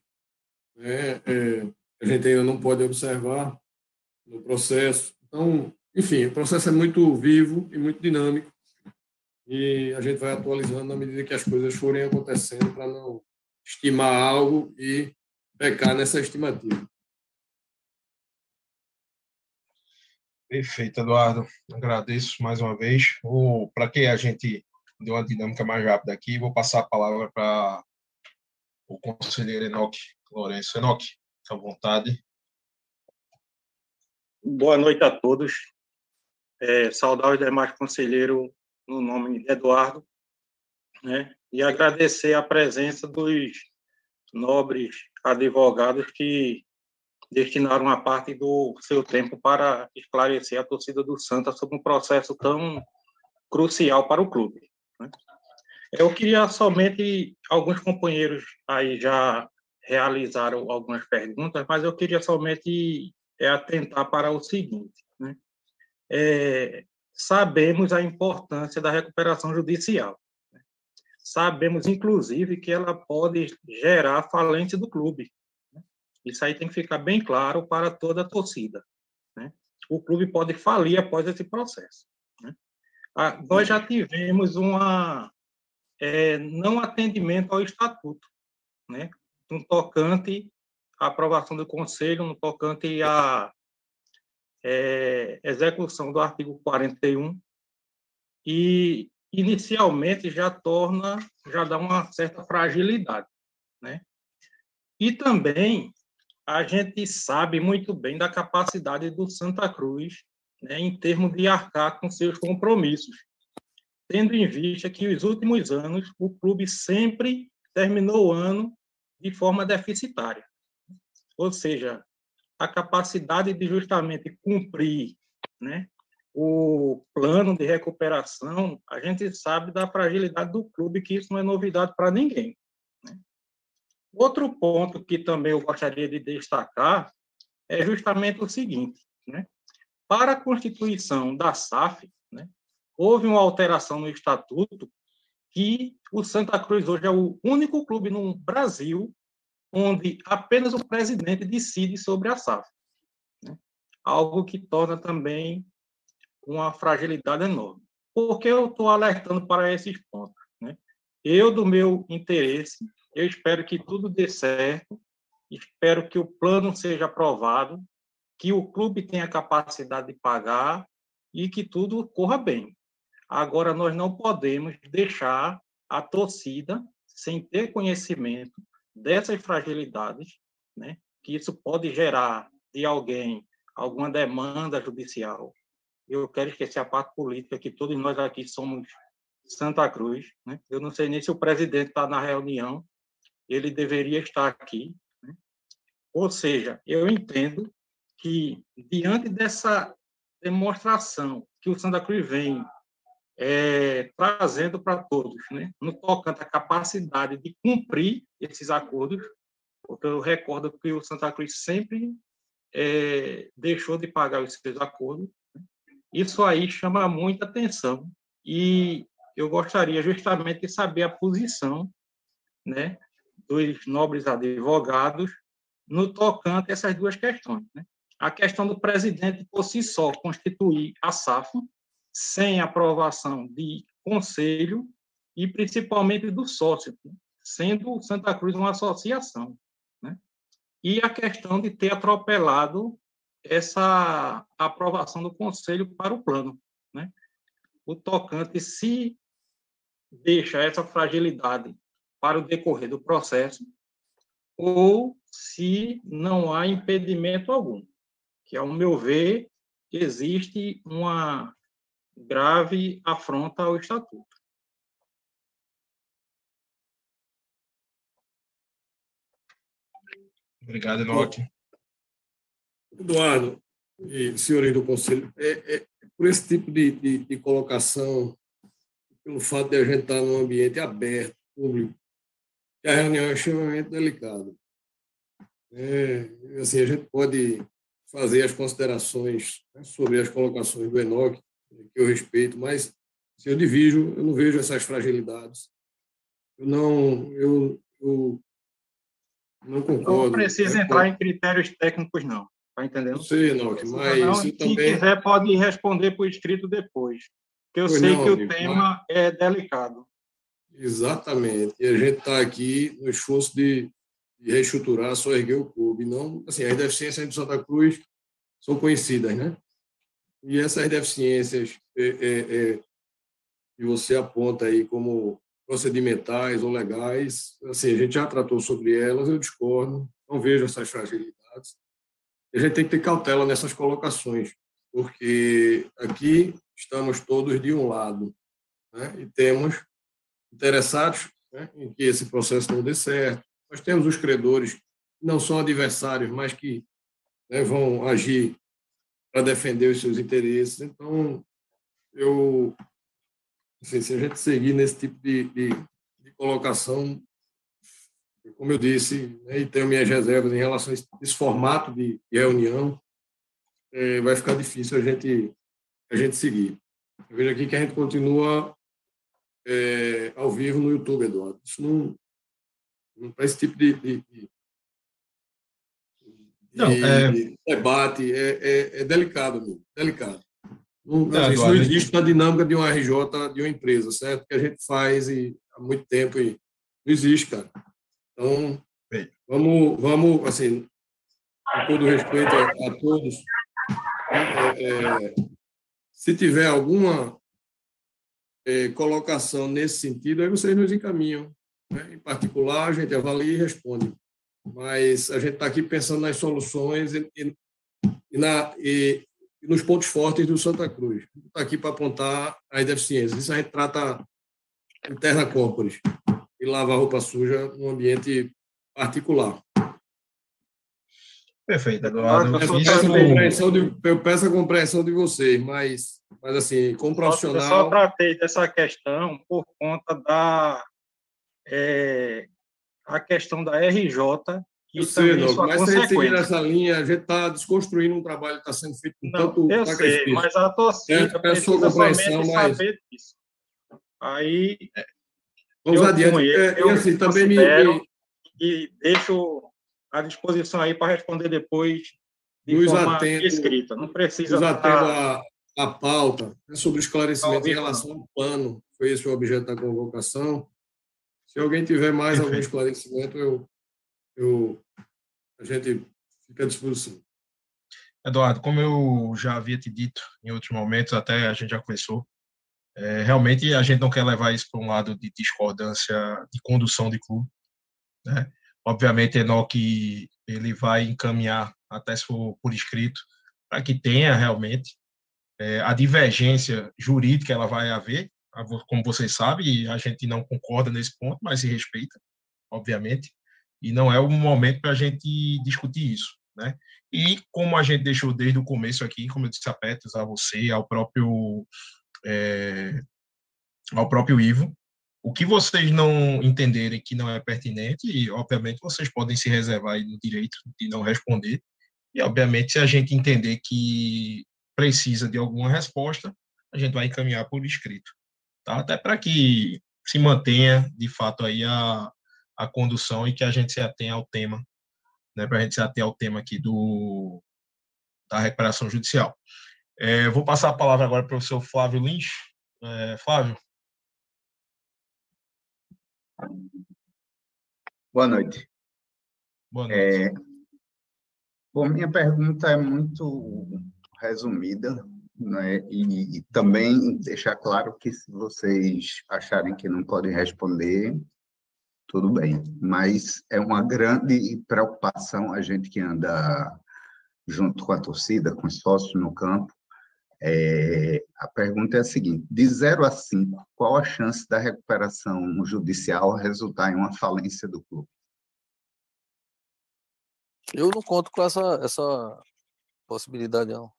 Né, é, a gente ainda não pode observar no processo. Então, enfim, o processo é muito vivo e muito dinâmico e a gente vai atualizando na medida que as coisas forem acontecendo para não estimar algo e pecar nessa estimativa. Perfeito, Eduardo. Agradeço mais uma vez. Para que a gente dê uma dinâmica mais rápida aqui, vou passar a palavra para o conselheiro Enoque Lourenço. Enoque, fica à vontade. Boa noite a todos. É, saudar os demais conselheiros no nome de Eduardo, né? e agradecer a presença dos nobres advogados que destinaram uma parte do seu tempo para esclarecer a torcida do Santa sobre um processo tão crucial para o clube. Né? Eu queria somente alguns companheiros aí já realizaram algumas perguntas, mas eu queria somente é, atentar para o seguinte? É, sabemos a importância da recuperação judicial. Né? Sabemos, inclusive, que ela pode gerar falência do clube. Né? Isso aí tem que ficar bem claro para toda a torcida. Né? O clube pode falir após esse processo. Né? Ah, nós já tivemos uma é, não atendimento ao estatuto, né? no tocante à aprovação do conselho, no tocante à é, execução do artigo 41 e inicialmente já torna, já dá uma certa fragilidade, né? E também a gente sabe muito bem da capacidade do Santa Cruz, né, em termos de arcar com seus compromissos, tendo em vista que os últimos anos o clube sempre terminou o ano de forma deficitária. Ou seja, a capacidade de justamente cumprir né, o plano de recuperação, a gente sabe da fragilidade do clube, que isso não é novidade para ninguém. Né? Outro ponto que também eu gostaria de destacar é justamente o seguinte: né? para a constituição da SAF, né, houve uma alteração no estatuto que o Santa Cruz hoje é o único clube no Brasil onde apenas o presidente decide sobre a SAF. Né? Algo que torna também uma fragilidade enorme. Por que eu estou alertando para esses pontos? Né? Eu, do meu interesse, eu espero que tudo dê certo, espero que o plano seja aprovado, que o clube tenha capacidade de pagar e que tudo corra bem. Agora, nós não podemos deixar a torcida, sem ter conhecimento, dessas fragilidades, né, que isso pode gerar de alguém alguma demanda judicial. Eu quero esquecer a parte política, que todos nós aqui somos Santa Cruz. Né? Eu não sei nem se o presidente está na reunião, ele deveria estar aqui. Né? Ou seja, eu entendo que, diante dessa demonstração que o Santa Cruz vem é, trazendo para todos, né? no tocante à capacidade de cumprir esses acordos, porque eu recordo que o Santa Cruz sempre é, deixou de pagar os seus acordos. Né? Isso aí chama muita atenção e eu gostaria justamente de saber a posição né, dos nobres advogados no tocante a essas duas questões. Né? A questão do presidente por si só constituir a SAF, sem aprovação de conselho e principalmente do sócio, sendo Santa Cruz uma associação. Né? E a questão de ter atropelado essa aprovação do conselho para o plano. Né? O tocante se deixa essa fragilidade para o decorrer do processo ou se não há impedimento algum, que, ao meu ver, existe uma grave afronta ao Estatuto. Obrigado, Enoque. Eduardo e senhores do Conselho, é, é, por esse tipo de, de, de, colocação, pelo fato de a gente estar num ambiente aberto, público, a reunião é extremamente delicada. É, assim, a gente pode fazer as considerações né, sobre as colocações do Enoque, que eu respeito, mas se eu divido, eu não vejo essas fragilidades. Eu não, eu, eu não concordo. Não precisa entrar em critérios técnicos, não. Tá entendendo? Sei, Enoque, mas não, se também... quiser pode responder por escrito depois. Porque eu pois sei não, que amigo, o tema mas... é delicado. Exatamente. E a gente está aqui no esforço de, de reestruturar, só erguer o clube. Não, assim, as deficiências de Santa Cruz são conhecidas, né? E essas deficiências é, é, é, que você aponta aí como procedimentais ou legais, assim, a gente já tratou sobre elas, eu discordo, não vejo essas fragilidades. A gente tem que ter cautela nessas colocações, porque aqui estamos todos de um lado, né? e temos interessados né, em que esse processo não dê certo. Nós temos os credores não são adversários, mas que né, vão agir para defender os seus interesses. Então, eu, assim, se a gente seguir nesse tipo de, de, de colocação, como eu disse, né, e tenho minhas reservas em relação a esse formato de, de reunião, é, vai ficar difícil a gente, a gente seguir. Eu vejo aqui que a gente continua é, ao vivo no YouTube, Eduardo. Isso não, não para esse tipo de, de, de não, é... debate é, é, é delicado, amigo, delicado. Não, não, isso não existe na dinâmica de uma RJ, de uma empresa, certo? Que a gente faz e, há muito tempo e não existe, cara. Então, vamos, vamos assim, com todo respeito a, a todos, é, é, se tiver alguma é, colocação nesse sentido, aí vocês nos encaminham. Né? Em particular, a gente avalia e responde. Mas a gente está aqui pensando nas soluções e, e, e na, e, e, nos pontos fortes do Santa Cruz. Está aqui para apontar as deficiências. Isso a gente trata interna corporis e lavar roupa suja num ambiente particular. Perfeito, Eduardo. Eu, peço a compreensão de, eu peço a compreensão de vocês, mas, mas assim, como profissional. Eu só tratei dessa questão por conta da é, a questão da RJ e sei, também não, mas se a gente seguir nessa linha, a gente está desconstruindo um trabalho que está sendo feito com não, tanto Eu sei, mas a torcida é, precisa compreensão, mas... saber disso. Aí, é. vamos adiante. Ele, é, eu assim, também me. E deixo à disposição aí para responder depois de nos forma atendo, escrita. Não precisa. Nos atendo a, a pauta né, sobre esclarecimento em relação ao plano. Foi esse o objeto da convocação. Se alguém tiver mais Perfeito. algum esclarecimento, eu, eu, a gente fica à disposição. Eduardo, como eu já havia te dito em outros momentos, até a gente já conversou, é, realmente a gente não quer levar isso para um lado de discordância de condução de clube. Né? Obviamente, Enoque ele vai encaminhar, até se for por escrito, para que tenha realmente é, a divergência jurídica, ela vai haver, como vocês sabem, a gente não concorda nesse ponto, mas se respeita, obviamente, e não é o momento para a gente discutir isso, né? E como a gente deixou desde o começo aqui, como eu disse a Petros, a você, ao próprio é, ao próprio Ivo, o que vocês não entenderem que não é pertinente, obviamente vocês podem se reservar no direito de não responder. E, obviamente, se a gente entender que precisa de alguma resposta, a gente vai encaminhar por escrito. Tá? Até para que se mantenha, de fato, aí a, a condução e que a gente se atenha ao tema, né, para a gente se ater ao tema aqui do, da recuperação judicial. É, vou passar a palavra agora para o professor Flávio Lins. É, Flávio, Boa noite. Boa noite. É, bom, minha pergunta é muito resumida, né? E, e, também deixar claro que se vocês acharem que não podem responder, tudo bem. Mas é uma grande preocupação a gente que anda junto com a torcida, com os sócios no campo, é, a pergunta é a seguinte: de 0 a 5, qual a chance da recuperação judicial resultar em uma falência do clube? Eu não conto com essa, essa possibilidade, não.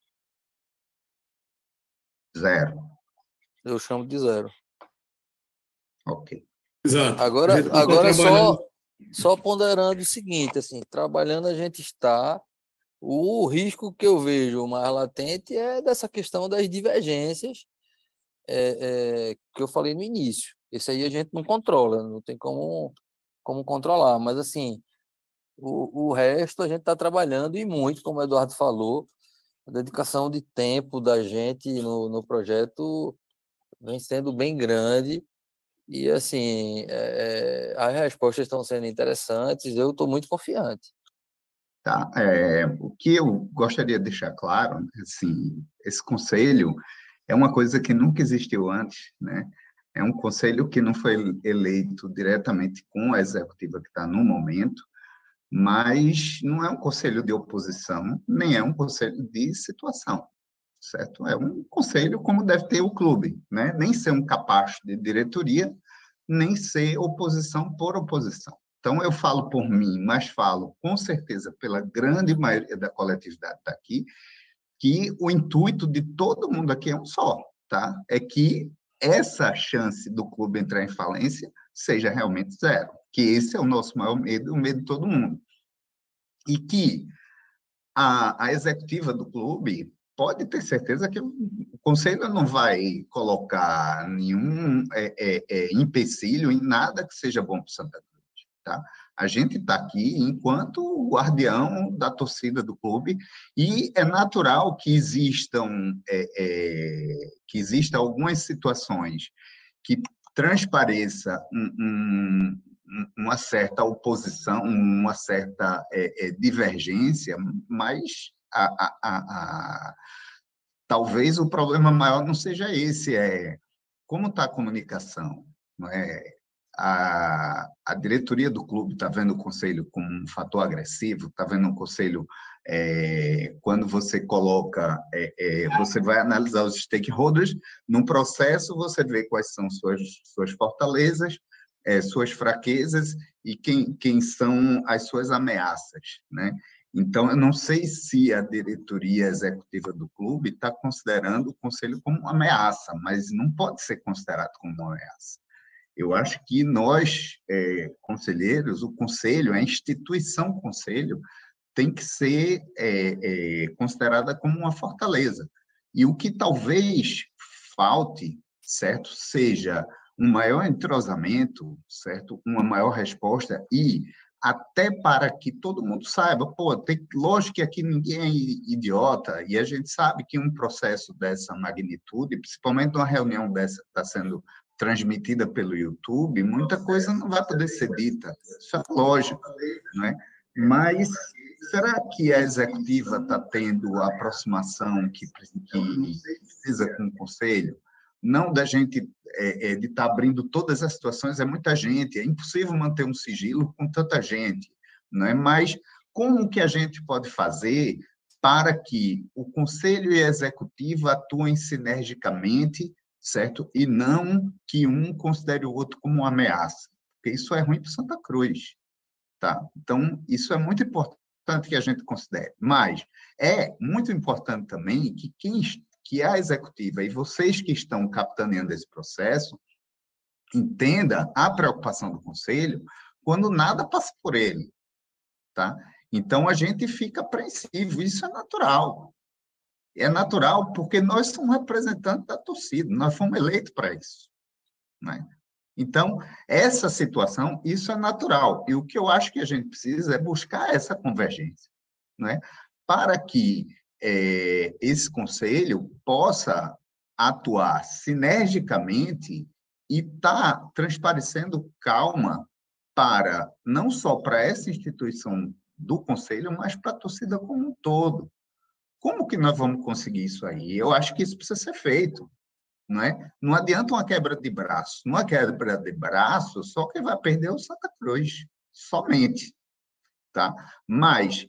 Zero. Eu chamo de zero. Ok. Exato. Agora, agora só, só ponderando o seguinte, assim, trabalhando a gente está, O risco que eu vejo mais latente é dessa questão das divergências é, é, que eu falei no início. Esse aí a gente não controla, não tem como, como controlar. Mas, assim, o, o resto a gente está trabalhando e muito, como o Eduardo falou, a dedicação de tempo da gente no, no projeto vem sendo bem grande. E, assim, é, as respostas estão sendo interessantes, eu estou muito confiante. Tá, é, o que eu gostaria de deixar claro, assim, esse conselho é uma coisa que nunca existiu antes, né? É um conselho que não foi eleito diretamente com a executiva que está no momento, mas não é um conselho de oposição, nem é um conselho de situação, certo? É um conselho como deve ter o clube, né? Nem ser um capacho de diretoria, nem ser oposição por oposição. Então, eu falo por mim, mas falo com certeza pela grande maioria da coletividade está aqui, que o intuito de todo mundo aqui é um só, tá? É que essa chance do clube entrar em falência seja realmente zero, que esse é o nosso maior medo, o medo de todo mundo. E que a, a executiva do clube pode ter certeza que o conselho não vai colocar nenhum é, é, é, empecilho em nada que seja bom para Santa Cruz, tá? A gente está aqui enquanto guardião da torcida do clube e é natural que existam é, é, que existam algumas situações que transpareça um, um, uma certa oposição, uma certa é, é divergência, mas a, a, a, talvez o problema maior não seja esse, é como está a comunicação, não é? a, a diretoria do clube está vendo o conselho como um fator agressivo, está vendo o conselho é, quando você coloca, é, é, você vai analisar os stakeholders, num processo você vê quais são suas, suas fortalezas, é, suas fraquezas e quem, quem são as suas ameaças, né? Então, eu não sei se a diretoria executiva do clube está considerando o conselho como uma ameaça, mas não pode ser considerado como uma ameaça. Eu acho que nós, é, conselheiros, o conselho, a instituição conselho, tem que ser é, é, considerada como uma fortaleza. E o que talvez falte, certo, seja um maior entrosamento, certo, uma maior resposta e até para que todo mundo saiba, pô, tem, lógico que aqui ninguém é idiota, e a gente sabe que um processo dessa magnitude, principalmente uma reunião dessa está sendo transmitida pelo YouTube, muita coisa não vai poder ser dita. Isso é lógico, não é? Mas será que a executiva está tendo a aproximação que, que precisa com o conselho? Não da gente é, é, de estar tá abrindo todas as situações, é muita gente, é impossível manter um sigilo com tanta gente, não é? Mas como que a gente pode fazer para que o conselho e a executiva atuem sinergicamente certo? E não que um considere o outro como uma ameaça, porque isso é ruim para Santa Cruz, tá? Então, isso é muito importante que a gente considere. Mas é muito importante também que quem que a executiva e vocês que estão capitaneando esse processo entenda a preocupação do conselho quando nada passa por ele, tá? Então a gente fica apreensivo, isso é natural é natural porque nós somos representantes da torcida, nós fomos eleitos para isso. Né? Então, essa situação, isso é natural. E o que eu acho que a gente precisa é buscar essa convergência, né? para que é, esse conselho possa atuar sinergicamente e estar tá transparecendo calma para não só para essa instituição do conselho, mas para a torcida como um todo. Como que nós vamos conseguir isso aí? Eu acho que isso precisa ser feito. Não, é? não adianta uma quebra de braço. Numa quebra de braço, só quem vai perder é o Santa Cruz, somente. Tá? Mas,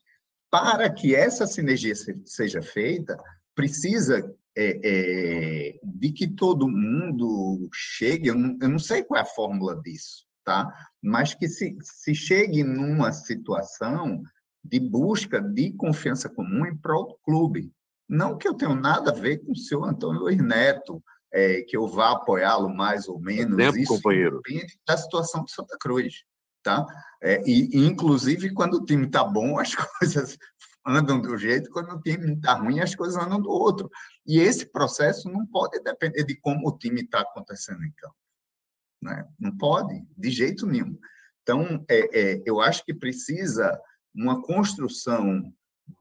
para que essa sinergia seja feita, precisa é, é, de que todo mundo chegue, eu não, eu não, sei qual é a fórmula disso, tá? mas que se, se chegue numa situação de busca de confiança comum em prol do clube. Não que eu tenha nada a ver com o senhor Antônio Luiz Neto, é, que eu vá apoiá-lo mais ou menos. Tempo, isso companheiro. depende da situação de Santa Cruz. Tá? É, e, inclusive, quando o time está bom, as coisas andam do jeito, quando o time está ruim, as coisas andam do outro. E esse processo não pode depender de como o time está acontecendo em campo. Né? Não pode, de jeito nenhum. Então, é, é, eu acho que precisa uma construção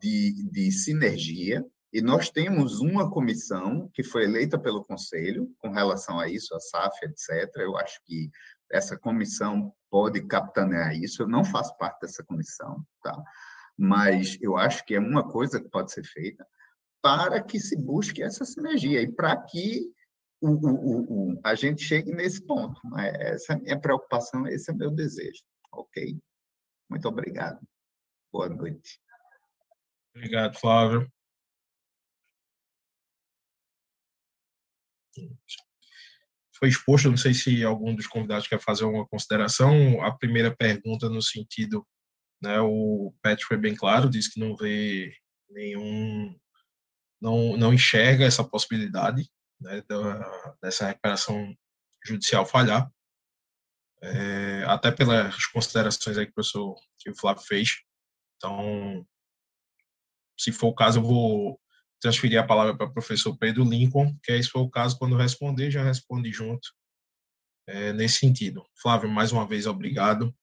de, de sinergia, e nós temos uma comissão que foi eleita pelo Conselho com relação a isso, a SAF, etc. Eu acho que essa comissão pode capitanear isso. Eu não faço parte dessa comissão, tá? mas eu acho que é uma coisa que pode ser feita para que se busque essa sinergia e para que o, o, o, a gente chegue nesse ponto. Né? Essa é a minha preocupação, esse é o meu desejo. Ok? Muito obrigado. Boa noite. Obrigado, Flávio. Foi exposto, não sei se algum dos convidados quer fazer alguma consideração. A primeira pergunta no sentido, né, o Pet foi bem claro, disse que não vê nenhum, não, não enxerga essa possibilidade né, da, dessa recuperação judicial falhar, é, até pelas considerações aí que o professor que o Flávio fez. Então, se for o caso, eu vou transferir a palavra para o professor Pedro Lincoln, que aí, se for o caso, quando responder, já responde junto é, nesse sentido. Flávio, mais uma vez, obrigado.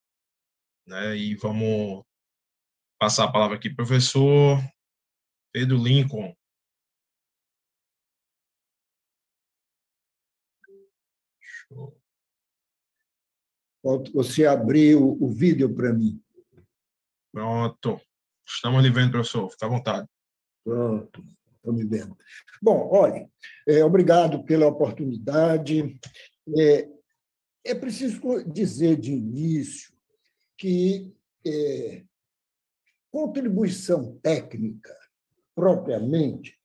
Né, e vamos passar a palavra aqui, professor Pedro Lincoln. Você abriu o vídeo para mim. Pronto. Estamos lhe vendo, professor. Fique à vontade. Pronto. Estou me vendo. Bom, olha, é, obrigado pela oportunidade. É, é preciso dizer de início que é, contribuição técnica, propriamente,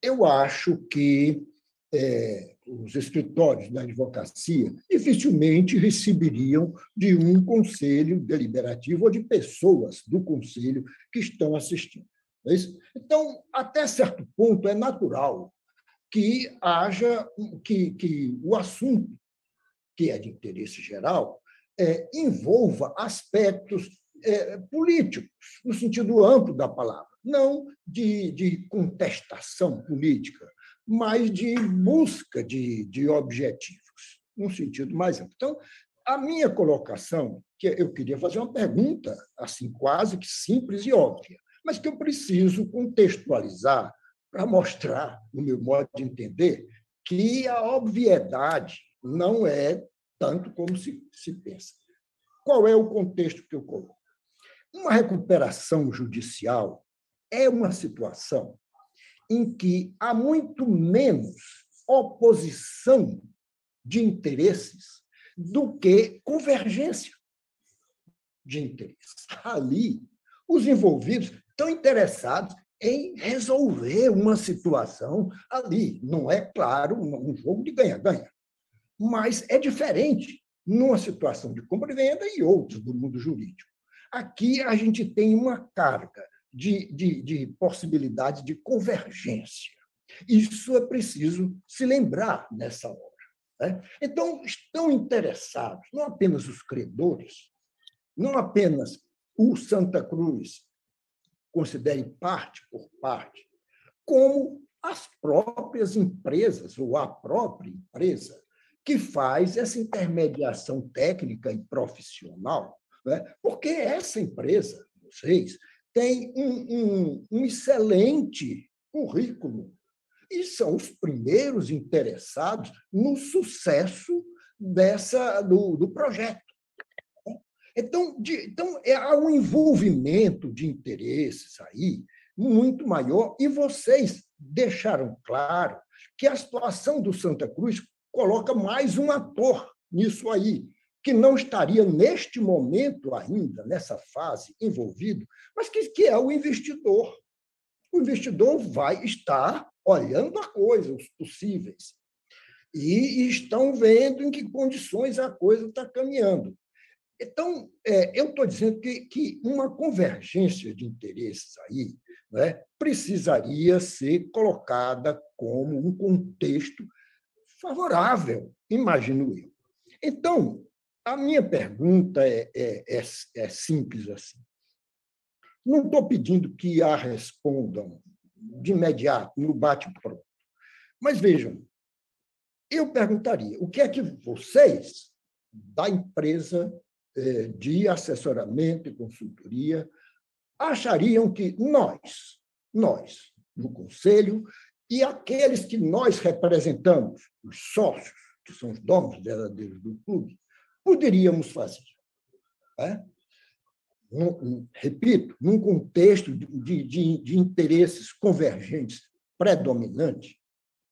eu acho que é, os escritórios da advocacia dificilmente receberiam de um conselho deliberativo ou de pessoas do conselho que estão assistindo. É então, até certo ponto, é natural que haja que, que o assunto, que é de interesse geral, é, envolva aspectos é, políticos, no sentido amplo da palavra, não de, de contestação política, mas de busca de, de objetivos, num sentido mais amplo. Então, a minha colocação, que eu queria fazer uma pergunta, assim, quase que simples e óbvia, mas que eu preciso contextualizar para mostrar, no meu modo de entender, que a obviedade não é tanto como se, se pensa. Qual é o contexto que eu coloco? Uma recuperação judicial é uma situação em que há muito menos oposição de interesses do que convergência de interesses. Ali, os envolvidos estão interessados em resolver uma situação ali. Não é, claro, um jogo de ganha-ganha, mas é diferente numa situação de compra e venda e outros do mundo jurídico. Aqui a gente tem uma carga de, de, de possibilidade de convergência. Isso é preciso se lembrar nessa hora. Né? Então, estão interessados não apenas os credores, não apenas o Santa Cruz, considere parte por parte, como as próprias empresas, ou a própria empresa, que faz essa intermediação técnica e profissional, né? porque essa empresa, vocês, tem um, um, um excelente currículo e são os primeiros interessados no sucesso dessa do, do projeto. Então, de, então, é, há um envolvimento de interesses aí muito maior, e vocês deixaram claro que a situação do Santa Cruz coloca mais um ator nisso aí, que não estaria neste momento ainda, nessa fase, envolvido, mas que, que é o investidor. O investidor vai estar olhando a coisa, os possíveis, e, e estão vendo em que condições a coisa está caminhando. Então, é, eu estou dizendo que, que uma convergência de interesses aí né, precisaria ser colocada como um contexto favorável, imagino eu. Então, a minha pergunta é, é, é, é simples assim. Não estou pedindo que a respondam de imediato, no bate-pronto. Mas vejam, eu perguntaria: o que é que vocês, da empresa de assessoramento e consultoria, achariam que nós, nós, no Conselho, e aqueles que nós representamos, os sócios, que são os donos verdadeiros do clube, poderíamos fazer? É? repito, num contexto de, de, de interesses convergentes predominantes,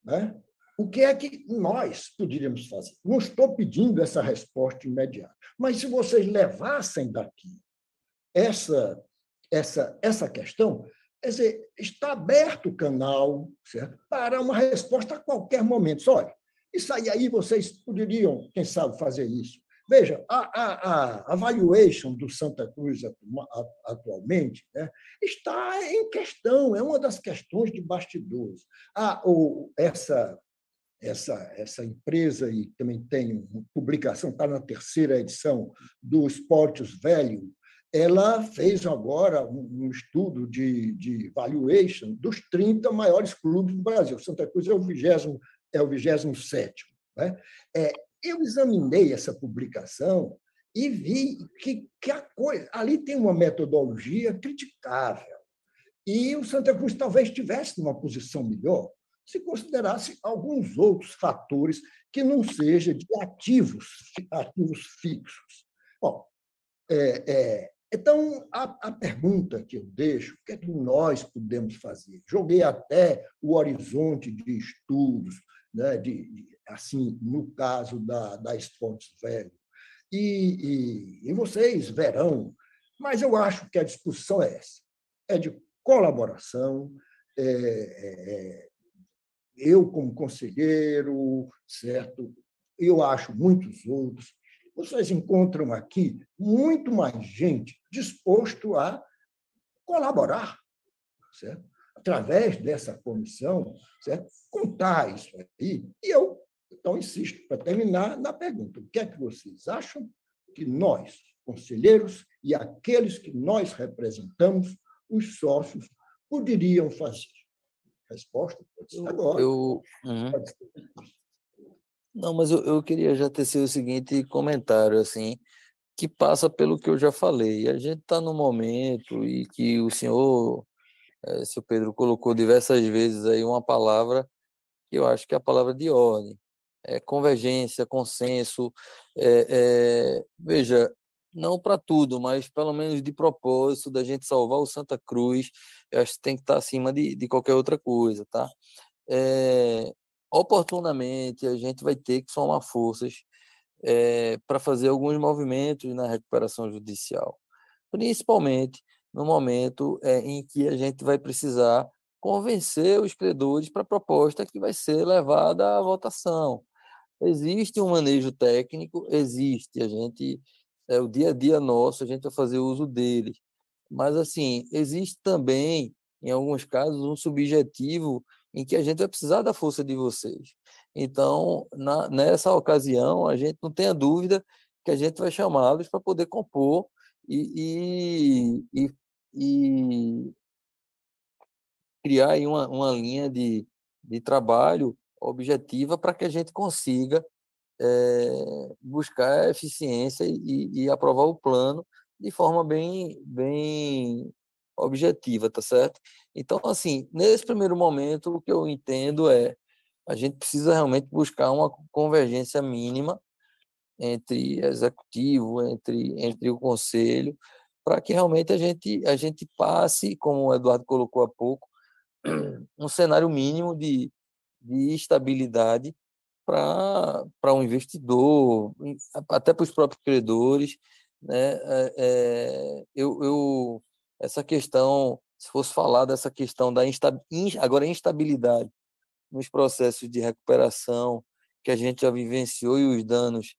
né? O que é que nós poderíamos fazer? Não estou pedindo essa resposta imediata, mas se vocês levassem daqui essa, essa, essa questão, quer dizer, está aberto o canal certo? para uma resposta a qualquer momento. Olha, isso aí, aí vocês poderiam, quem sabe, fazer isso. Veja, a, a, a valuation do Santa Cruz atualmente né, está em questão, é uma das questões de bastidores. Ah, ou essa, essa, essa empresa, e também tem uma publicação, está na terceira edição, do Esportes Velho, ela fez agora um, estudo de, de valuation dos 30 maiores clubes do Brasil. Santa Cruz é o 20, é o 27. Né? É, eu examinei essa publicação e vi que, que a coisa, ali tem uma metodologia criticável. E o Santa Cruz talvez estivesse numa posição melhor se considerasse alguns outros fatores que não sejam de ativos, ativos fixos. Bom, é, é, então, a, a, pergunta que eu deixo, o que é que nós podemos fazer? Joguei até o horizonte de estudos, né, de, de assim, no caso da, da Esportes Velho. E, e, e vocês verão, mas eu acho que a discussão é essa: é de colaboração. É, é, eu, como conselheiro, certo? Eu acho muitos outros. Vocês encontram aqui muito mais gente disposto a colaborar, certo? através dessa comissão, certo? contar isso aí. E eu, então, insisto, para terminar, na pergunta: o que é que vocês acham que nós, conselheiros, e aqueles que nós representamos, os sócios, poderiam fazer? Resposta pode ser agora. Eu, uhum. Não, mas eu, eu queria já tecer o seguinte comentário, assim, que passa pelo que eu já falei. A gente está no momento e que o senhor é, seu Pedro colocou diversas vezes aí uma palavra que eu acho que é a palavra de ordem. É convergência, consenso. É, é, veja, não para tudo, mas pelo menos de propósito da gente salvar o Santa Cruz, eu acho que tem que estar tá acima de, de qualquer outra coisa, tá? É, oportunamente, a gente vai ter que somar forças é, para fazer alguns movimentos na recuperação judicial, principalmente no momento é, em que a gente vai precisar convencer os credores para a proposta que vai ser levada à votação. Existe um manejo técnico, existe, a gente é o dia a dia nosso, a gente vai fazer uso dele. Mas assim, existe também em alguns casos um subjetivo em que a gente vai precisar da força de vocês. Então, na, nessa ocasião, a gente não tenha dúvida que a gente vai chamá-los para poder compor e, e, e e criar uma, uma linha de, de trabalho objetiva para que a gente consiga é, buscar eficiência e, e, aprovar o plano de forma bem, bem objetiva, tá certo? Então, assim, nesse primeiro momento, o que eu entendo é a gente precisa realmente buscar uma convergência mínima entre executivo, entre, entre o conselho, para que realmente a gente, a gente passe, como o Eduardo colocou há pouco, um cenário mínimo de, de estabilidade para um investidor, até para os próprios credores. Né? É, é, eu, eu, essa questão, se fosse falar dessa questão da insta, agora instabilidade nos processos de recuperação que a gente já vivenciou e os danos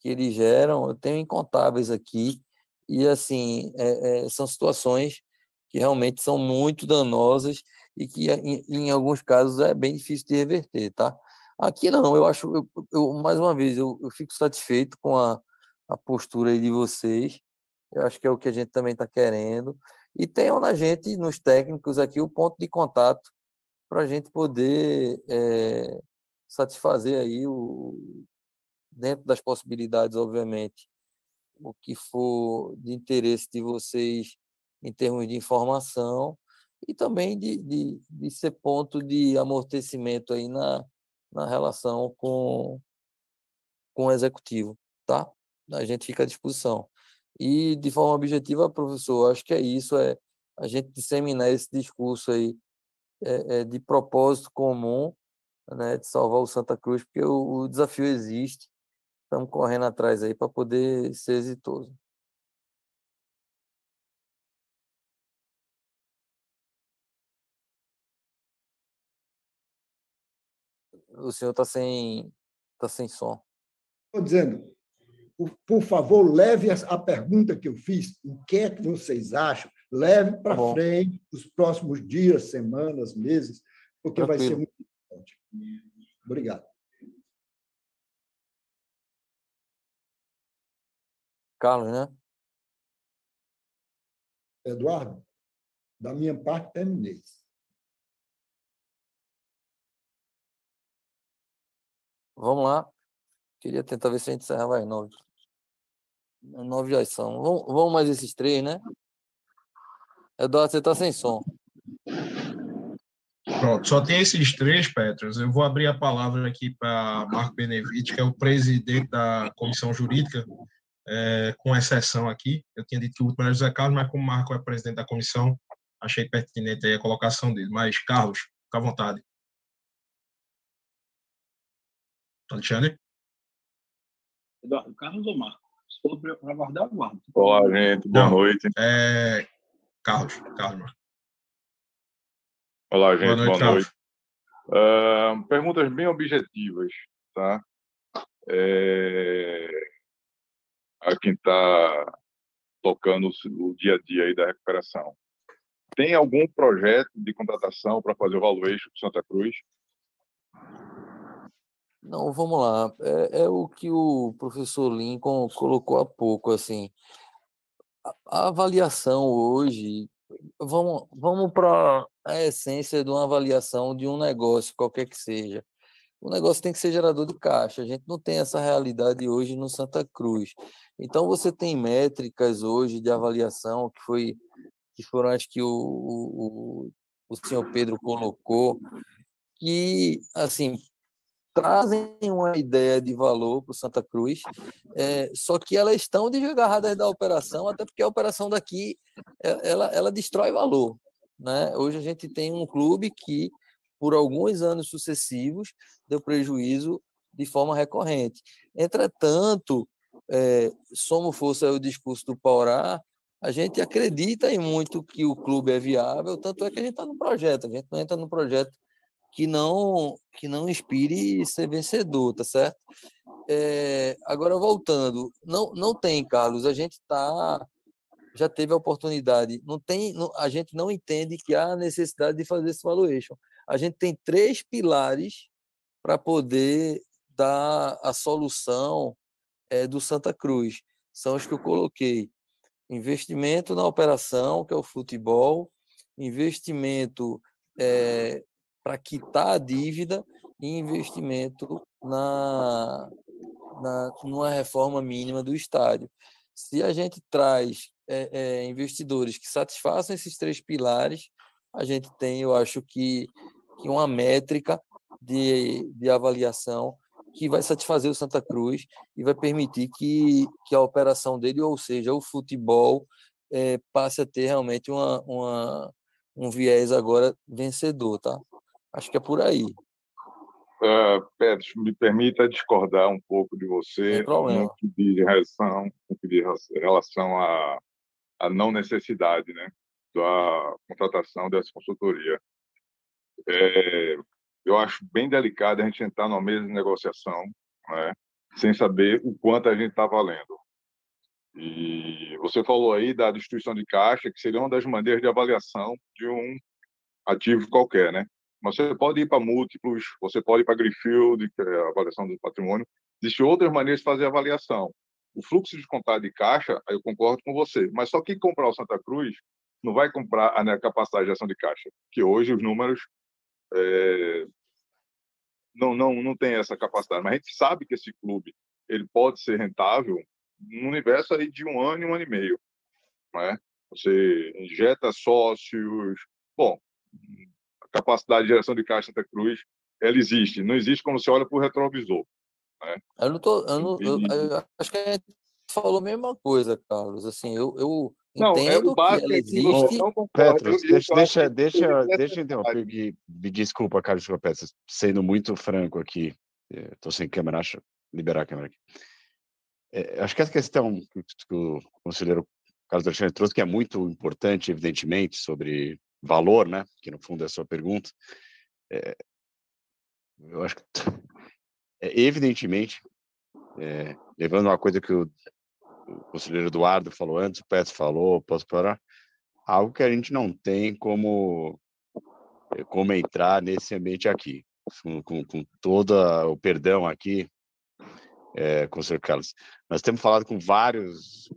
que eles geram, eu tenho incontáveis aqui. E, assim, é, é, são situações que realmente são muito danosas e que, em, em, alguns casos, é bem difícil de reverter, tá? Aqui não, eu acho, eu, eu mais uma vez, eu, eu, fico satisfeito com a, a postura de vocês. Eu acho que é o que a gente também está querendo. e tenham na gente, nos técnicos aqui, o ponto de contato para a gente poder é, satisfazer aí o dentro das possibilidades, obviamente, o que for de interesse de vocês em termos de informação e também de, de, de ser ponto de amortecimento aí na, na relação com, com o executivo, tá? A gente fica à disposição. E, de forma objetiva, professor, acho que é isso, é a gente disseminar esse discurso aí é, é, de propósito comum, né, de salvar o Santa Cruz, porque o, o desafio existe, estamos correndo atrás aí para poder ser exitoso. O senhor está sem, tá sem som. Estou dizendo, por, favor, leve a, pergunta que eu fiz, o que é que vocês acham? Leve para tá frente os próximos dias, semanas, meses, porque Tranquilo. vai ser muito importante. Obrigado. Carlos, né? Eduardo, da minha parte, terminei. Vamos lá. Queria tentar ver se a gente encerrava às nove. Nove já são. Vamos, vamos mais esses três, né? Eduardo, você está sem som. Pronto, só tem esses três, Petros. Eu vou abrir a palavra aqui para Marco Benevitti, que é o presidente da comissão jurídica, é, com exceção aqui. Eu tinha dito que o último era José Carlos, mas como Marco é presidente da comissão, achei pertinente a colocação dele. Mas, Carlos, fica à vontade. Alexandre? Eduardo Carlos ou Marco? Se for para aguardar, aguardo. Olá, gente. Boa Não, noite. É... Carlos. Carlos, Marco. Olá, gente. Boa noite. Boa noite. Uh, perguntas bem objetivas, tá? É... A quem está tocando o dia a dia aí da recuperação. Tem algum projeto de contratação para fazer o valuation de Santa Cruz? Não, vamos lá. É, é o que o professor Lincoln colocou há pouco, assim. A, a avaliação hoje, vamos, vamos para a essência de uma avaliação de um negócio, qualquer que seja. O negócio tem que ser gerador de caixa. A gente não tem essa realidade hoje no Santa Cruz. Então, você tem métricas hoje de avaliação que foi que foram, acho que o, o, o senhor Pedro colocou, que, assim, trazem uma ideia de valor para o Santa Cruz, é, só que elas estão desgarradas da operação, até porque a operação daqui é, ela, ela destrói valor. Né? Hoje a gente tem um clube que, por alguns anos sucessivos, deu prejuízo de forma recorrente. Entretanto, é, somos força o discurso do Paurá, a gente acredita em muito que o clube é viável, tanto é que a gente está no projeto, a gente não entra no projeto que não que não inspire ser vencedor, tá certo? É, agora voltando, não não tem, Carlos, a gente tá já teve a oportunidade, não tem, não, a gente não entende que há necessidade de fazer esse valuation. A gente tem três pilares para poder dar a solução é, do Santa Cruz. São os que eu coloquei: investimento na operação, que é o futebol, investimento é, para quitar a dívida e investimento na, na numa reforma mínima do estádio. Se a gente traz é, é, investidores que satisfaçam esses três pilares, a gente tem, eu acho que, que uma métrica de, de avaliação que vai satisfazer o Santa Cruz e vai permitir que, que a operação dele, ou seja, o futebol, é, passe a ter realmente uma, uma, um viés agora vencedor, tá? Acho que é por aí. Uh, Pedro, me permita discordar um pouco de você no que diz relação, no que diz relação à, à não necessidade né, da contratação dessa consultoria. É, eu acho bem delicado a gente entrar numa mesa de negociação né, sem saber o quanto a gente está valendo. E você falou aí da destruição de caixa, que seria uma das maneiras de avaliação de um ativo qualquer, né? Mas você pode ir para múltiplos, você pode ir para Greenfield, que é a avaliação do patrimônio. Existem outras maneiras de fazer avaliação. O fluxo de contato de caixa, eu concordo com você, mas só quem comprar o Santa Cruz não vai comprar a capacidade de ação de caixa, que hoje os números é, não, não, não tem essa capacidade. Mas a gente sabe que esse clube ele pode ser rentável no universo aí de um ano e um ano e meio. Né? Você injeta sócios. Bom, capacidade de geração de caixa Santa Cruz ela existe. Não existe quando você olha para o retrovisor. Né? Eu não tô, eu, não, eu, eu, acho que a gente falou a mesma coisa, Carlos. Assim, eu, eu não, entendo é o básico que ela existe. Petros, deixa, deixa, deixa, deixa eu interromper. Desculpa, Carlos Petros, sendo muito franco aqui. Estou sem câmera, acho. Liberar a câmera aqui. É, acho que essa questão que o conselheiro Carlos Alexandre trouxe, que é muito importante, evidentemente, sobre valor, né? Que no fundo é a sua pergunta. É, eu acho que, é, evidentemente, é, levando uma coisa que o, o conselheiro Eduardo falou antes, o Petro falou, posso parar, algo que a gente não tem como, é, como entrar nesse ambiente aqui, com, com, com todo o perdão aqui, é, conselheiro Carlos. Nós temos falado com vários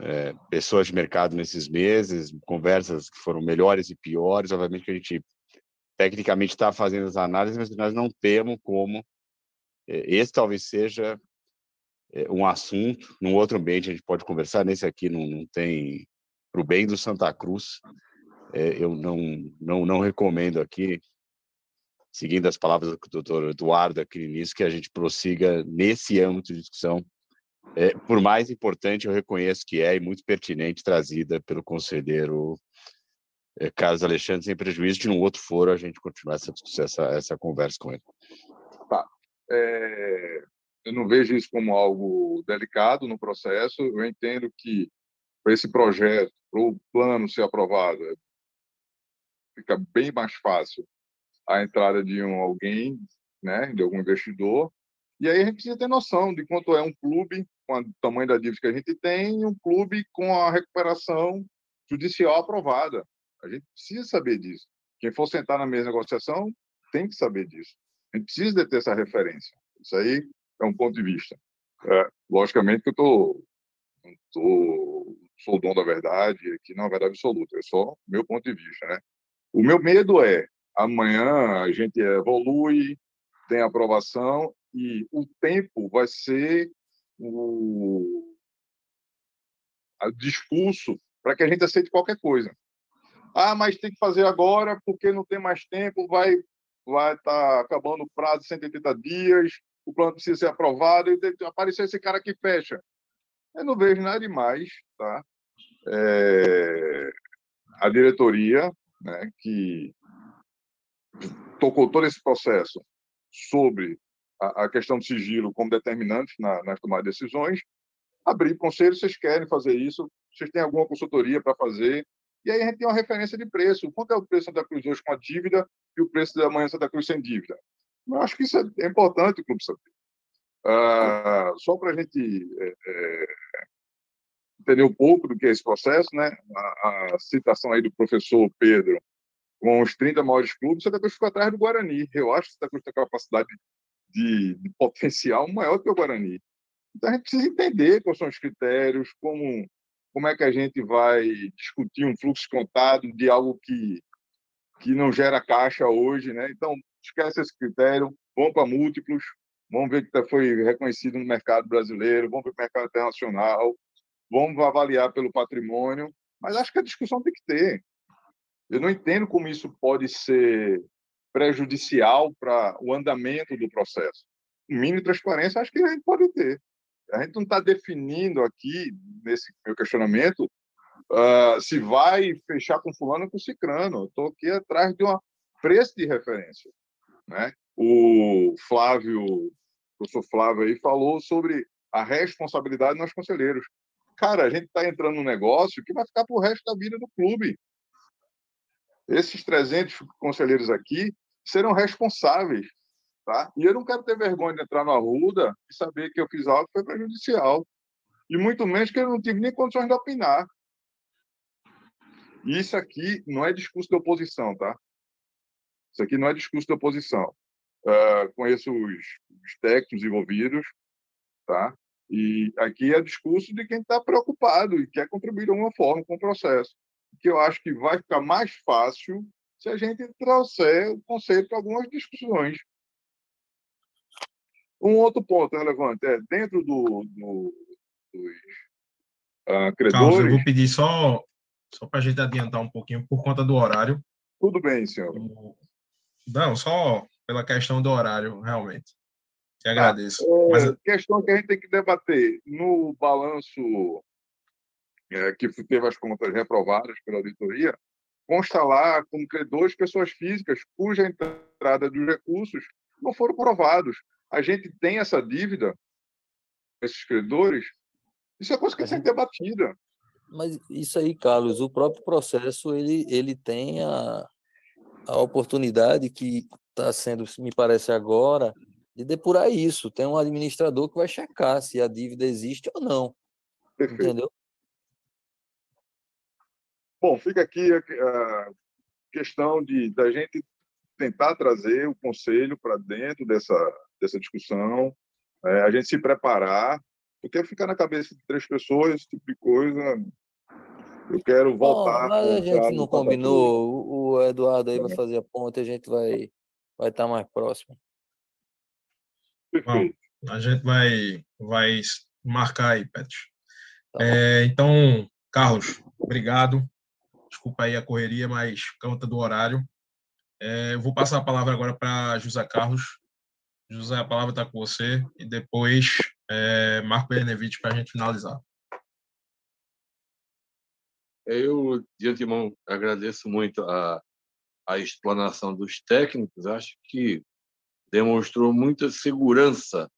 é, pessoas de mercado nesses meses, conversas que foram melhores e piores. Obviamente que a gente tecnicamente está fazendo as análises, mas nós não temos como. É, esse talvez seja é, um assunto, num outro ambiente a gente pode conversar, nesse aqui não, não tem. Para o bem do Santa Cruz, é, eu não, não, não recomendo aqui, seguindo as palavras do doutor Eduardo aqui início, que a gente prossiga nesse âmbito de discussão é, por mais importante, eu reconheço que é e muito pertinente trazida pelo conselheiro é, Carlos Alexandre, sem prejuízo de, num outro foro, a gente continuar essa, essa, essa conversa com ele. Tá. É, eu não vejo isso como algo delicado no processo. Eu entendo que para esse projeto, para o plano ser aprovado, fica bem mais fácil a entrada de um alguém, né, de algum investidor. E aí a gente precisa ter noção de quanto é um clube com o tamanho da dívida que a gente tem, um clube com a recuperação judicial aprovada. A gente precisa saber disso. Quem for sentar na mesa de negociação tem que saber disso. A gente precisa ter essa referência. Isso aí é um ponto de vista. É, logicamente que eu tô, tô, sou o dono da verdade, que não é verdade absoluta, é só meu ponto de vista. Né? O meu medo é amanhã a gente evolui, tem aprovação e o tempo vai ser o, o discurso para que a gente aceite qualquer coisa. Ah, mas tem que fazer agora porque não tem mais tempo, vai vai estar tá acabando o prazo de 180 dias, o plano precisa ser aprovado e aparecer esse cara que fecha. Eu não vejo nada demais, tá? É, a diretoria, né, que tocou todo esse processo sobre a, questão do sigilo como determinante na, nas tomadas de decisões, abrir conselho, vocês querem fazer isso, vocês têm alguma consultoria para fazer, e aí a gente tem uma referência de preço. Quanto é o preço da Cruz hoje com a dívida e o preço da manhã Santa Cruz sem dívida? Eu acho que isso é importante o clube saber. Uh, só para a gente é, é, entender um pouco do que é esse processo, né? A, a, citação aí do professor Pedro com os 30 maiores clubes, Santa Cruz ficou atrás do Guarani. Eu acho que Santa Cruz tem capacidade de, de potencial maior que o Guarani. Então a gente precisa entender quais são os critérios, como como é que a gente vai discutir um fluxo contado de algo que que não gera caixa hoje, né? Então esquece esse critério, vamos para múltiplos, vamos ver que foi reconhecido no mercado brasileiro, vamos ver o mercado internacional, vamos avaliar pelo patrimônio, mas acho que a discussão tem que ter. Eu não entendo como isso pode ser prejudicial para o andamento do processo. Mínimo transparência acho que a gente pode ter. A gente não está definindo aqui, nesse meu questionamento, uh, se vai fechar com fulano ou com cicrano. Estou aqui atrás de um preço de referência. Né? O Flávio, o professor Flávio aí, falou sobre a responsabilidade dos conselheiros. Cara, a gente está entrando num negócio que vai ficar para o resto da vida do clube. Esses 300 conselheiros aqui serão responsáveis. Tá? E eu não quero ter vergonha de entrar na Ruda e saber que eu fiz algo que foi prejudicial. E muito menos que eu não tive nem condições de opinar. Isso aqui não é discurso de oposição, tá? Isso aqui não é discurso de oposição. Uh, conheço os, os técnicos envolvidos, tá? E aqui é discurso de quem está preocupado e quer contribuir de alguma forma com o processo. que eu acho que vai ficar mais fácil se a gente trouxer o conceito para algumas discussões. Um outro ponto relevante é dentro do, do dos credores. Carlos, eu vou pedir só só para a gente adiantar um pouquinho por conta do horário. Tudo bem, senhor. Não, só pela questão do horário, realmente. Te agradeço. Ah, é, Mas... Questão que a gente tem que debater no balanço é, que teve as contas reprovadas pela auditoria, consta lá como credores pessoas físicas cuja entrada dos recursos não foram provados. A gente tem essa dívida, esses credores, isso é coisa que tem que ser debatida. Mas isso aí, Carlos, o próprio processo ele, ele tem a, a oportunidade que está sendo, me parece agora, de depurar isso. Tem um administrador que vai checar se a dívida existe ou não. Perfeito. Entendeu? Bom, fica aqui a, questão de da gente tentar trazer o conselho para dentro dessa, dessa discussão, é, a gente se preparar, porque ficar na cabeça de três pessoas, esse tipo de coisa, eu quero voltar. mas a gente não combinou. O Eduardo aí vai fazer a ponte, a gente vai vai estar tá mais próximo. Bom, a gente vai vai marcar aí, Pet. Tá é, então, Carlos, obrigado. Desculpa aí a correria, mas conta do horário. É, eu vou passar a palavra agora para José Carlos. José, a palavra está com você. E depois, é, Marco Benevite para a gente finalizar. Eu, de antemão, agradeço muito a, a explanação dos técnicos. Acho que demonstrou muita segurança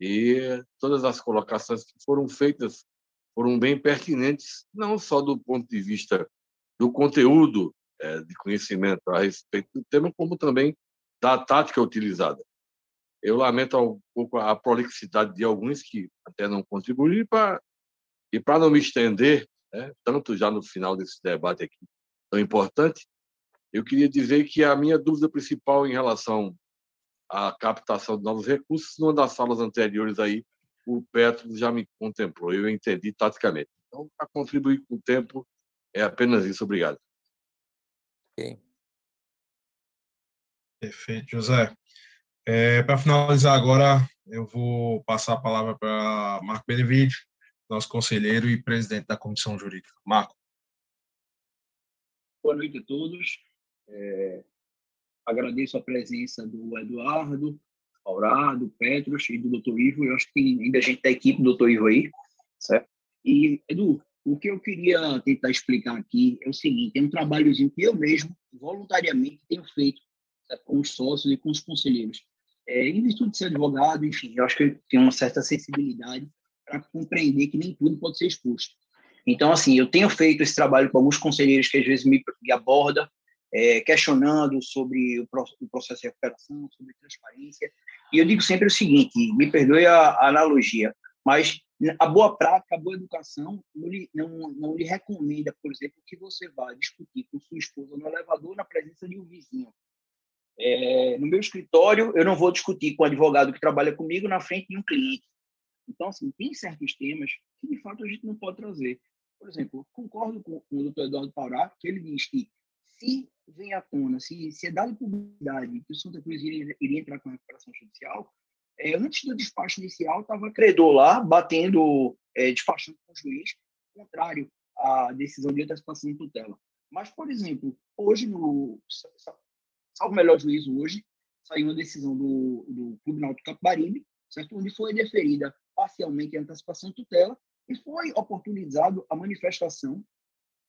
e todas as colocações que foram feitas foram bem pertinentes, não só do ponto de vista do conteúdo é, de conhecimento a respeito do tema, como também da tática utilizada. Eu lamento um pouco a prolixidade de alguns que até não contribuíram para e para não me estender né, tanto já no final desse debate aqui tão importante, eu queria dizer que a minha dúvida principal em relação à captação de novos recursos, numa das salas anteriores aí, o Petro já me contemplou, eu entendi taticamente. Então, para contribuir com o tempo, é apenas isso. Obrigado. Okay. Perfeito, José. É, para finalizar agora, eu vou passar a palavra para Marco Benevides, nosso conselheiro e presidente da comissão jurídica. Marco. Boa noite a todos. É, agradeço a presença do Eduardo, Aurado, Petros e do Dr. Ivo. Eu acho que ainda gente da equipe do Dr. Ivo aí, certo? E, Edu, o que eu queria tentar explicar aqui é o seguinte: é um trabalhozinho que eu mesmo, voluntariamente, tenho feito com os sócios e com os conselheiros. É, em virtude de ser advogado, enfim, eu acho que eu tenho uma certa sensibilidade para compreender que nem tudo pode ser exposto. Então, assim, eu tenho feito esse trabalho com alguns conselheiros que às vezes me, me abordam, é, questionando sobre o, o, processo de recuperação, sobre transparência. E eu digo sempre o seguinte: me perdoe a, a analogia, mas a boa prática, a boa educação não lhe, não, não lhe recomenda, por exemplo, que você vá discutir com sua esposa no elevador na presença de um vizinho. É, no meu escritório, eu não vou discutir com o advogado que trabalha comigo na frente de um cliente. Então, assim, tem certos temas que, de fato, a gente não pode trazer. Por exemplo, concordo com, com o doutor Eduardo Paurá, que ele diz que se vem à tona, se, se é dado publicidade que o Santa Cruz iria, iria entrar com a recuperação judicial, é, antes do despacho inicial, estava credor lá, batendo, é, despachando com o juiz, contrário à decisão de antecipação de tutela. Mas, por exemplo, hoje, no, salvo melhor juízo hoje, saiu uma decisão do, do Clube Náutico Capibaribe, certo? onde foi deferida parcialmente a antecipação de tutela e foi oportunizado a manifestação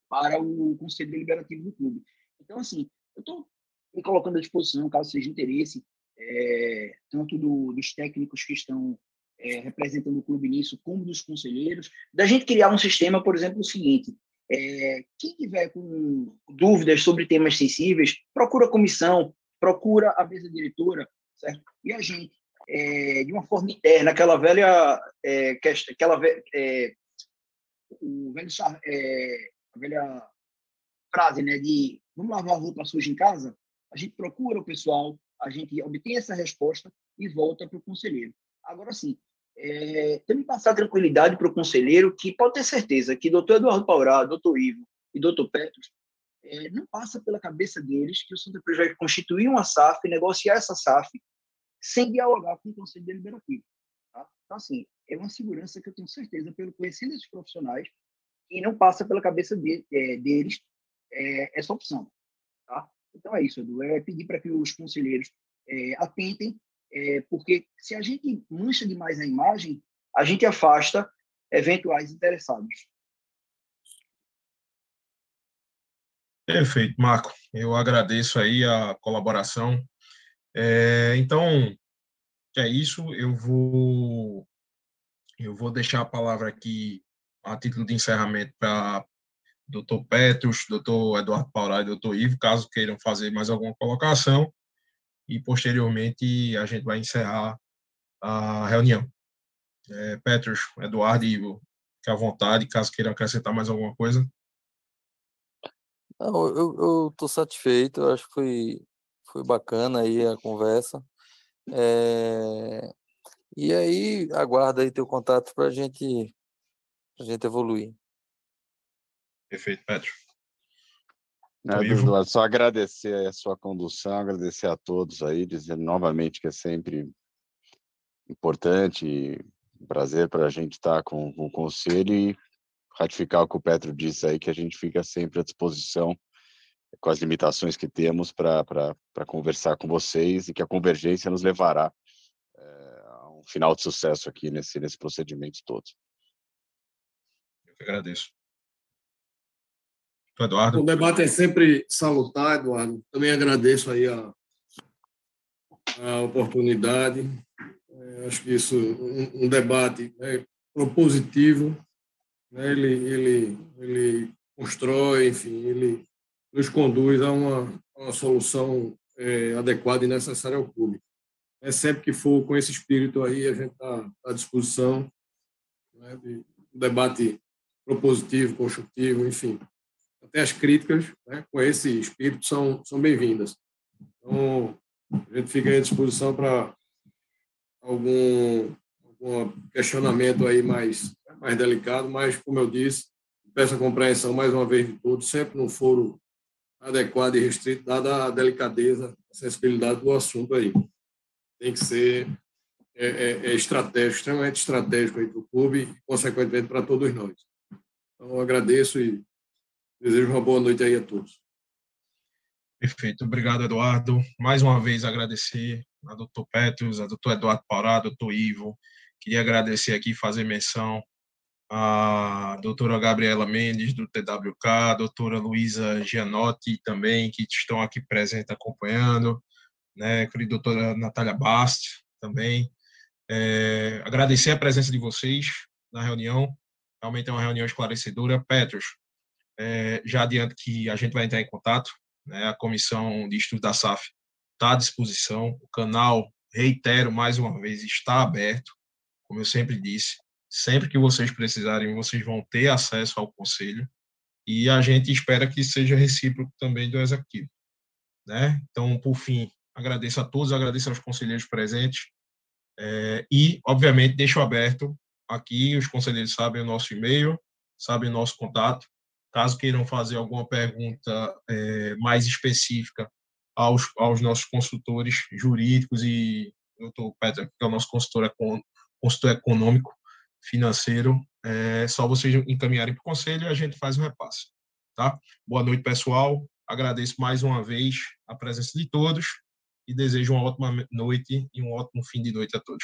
para o Conselho Deliberativo do clube. Então, assim, eu estou me colocando à disposição, caso seja interesse, é, tanto do, dos técnicos que estão é, representando o clube nisso, como dos conselheiros, da gente criar um sistema, por exemplo, o seguinte, é, quem tiver com dúvidas sobre temas sensíveis, procura a comissão, procura a mesa diretora, certo? E a gente, é, de uma forma interna, aquela velha, aquela o velho, a velha frase, né, de vamos lavar a roupa suja em casa, a gente procura o pessoal, a gente obtém essa resposta e volta para o conselheiro. Agora sim, é, tem que passar tranquilidade para o conselheiro que pode ter certeza que doutor Eduardo Paurá, doutor Ivo e doutor Petros, é, não passa pela cabeça deles que o Santa Cruz vai constituir uma SAF, negociar essa SAF, sem dialogar com o Conselho Deliberativo. Tá? Então, assim, é uma segurança que eu tenho certeza, pelo conhecimento desses profissionais, e não passa pela cabeça de, é, deles é, essa opção. Tá? Então, é isso, Edu. É pedir para que os conselheiros é, atentem, é, porque se a gente mancha demais a imagem, a gente afasta eventuais interessados. Perfeito, Marco. Eu agradeço aí a colaboração. É, então, é isso. Eu vou eu vou deixar a palavra aqui a título de encerramento para doutor Petros, doutor Eduardo Paulá e doutor Ivo, caso queiram fazer mais alguma colocação. E, posteriormente, a gente vai encerrar a reunião. É, Petros, Eduardo e Ivo, fique à vontade, caso queiram acrescentar mais alguma coisa. Não, eu estou satisfeito, eu acho que foi, foi bacana aí a conversa. É, e aí, aguarda aí teu contato para gente, a gente evoluir. Perfeito, Petro. Não, Eduardo, só agradecer a sua condução, agradecer a todos aí, dizer novamente que é sempre importante e um prazer para a gente estar com, com o conselho e ratificar o que o Petro disse aí, que a gente fica sempre à disposição com as limitações que temos para conversar com vocês e que a convergência nos levará é, a um final de sucesso aqui nesse, nesse procedimento todo. Eu que agradeço. Eduardo. O debate é sempre salutar, Eduardo. Também agradeço aí a, a oportunidade. É, acho que isso um, um debate é propositivo, né? ele, ele, ele constrói, enfim, ele nos conduz a uma, uma solução é, adequada e necessária ao público. É sempre que for com esse espírito aí, a gente está à disposição né, de um debate propositivo, construtivo, enfim. Até as críticas né, com esse espírito são, são bem-vindas. Então, a gente fica à disposição para algum, algum questionamento aí mais mais delicado, mas, como eu disse, peço a compreensão mais uma vez de todos, sempre no foro adequado e restrito, dada a delicadeza, a sensibilidade do assunto aí. Tem que ser é, é, é estratégico, extremamente estratégico para o clube e, consequentemente, para todos nós. Então, agradeço e desejo uma boa noite aí a todos. Perfeito, obrigado, Eduardo. Mais uma vez agradecer a doutor Petros, a doutor Eduardo Pará, doutor Ivo. Queria agradecer aqui, fazer menção a doutora Gabriela Mendes, do TWK, a doutora Luísa Gianotti também, que estão aqui presentes acompanhando, né, a doutora Natália Bast também. É, agradecer a presença de vocês na reunião, realmente é uma reunião esclarecedora. Petros, é, já adianto que a gente vai entrar em contato, né, a comissão de estudo da SAF está à disposição, o canal, reitero mais uma vez, está aberto, como eu sempre disse, Sempre que vocês precisarem, vocês vão ter acesso ao conselho e a gente espera que seja recíproco também do executivo, né? Então, por fim, agradeço a todos, agradeço aos conselheiros presentes é, e, obviamente, deixo aberto aqui, os conselheiros sabem o nosso e-mail, sabem o nosso contato, caso queiram fazer alguma pergunta é, mais específica aos, aos nossos consultores jurídicos e doutor Peter, que é o nosso consultor, consultor econômico, financeiro, é só vocês encaminharem para o conselho e a gente faz o repasse. Tá? Boa noite, pessoal. Agradeço mais uma vez a presença de todos e desejo uma ótima noite e um ótimo fim de noite a todos.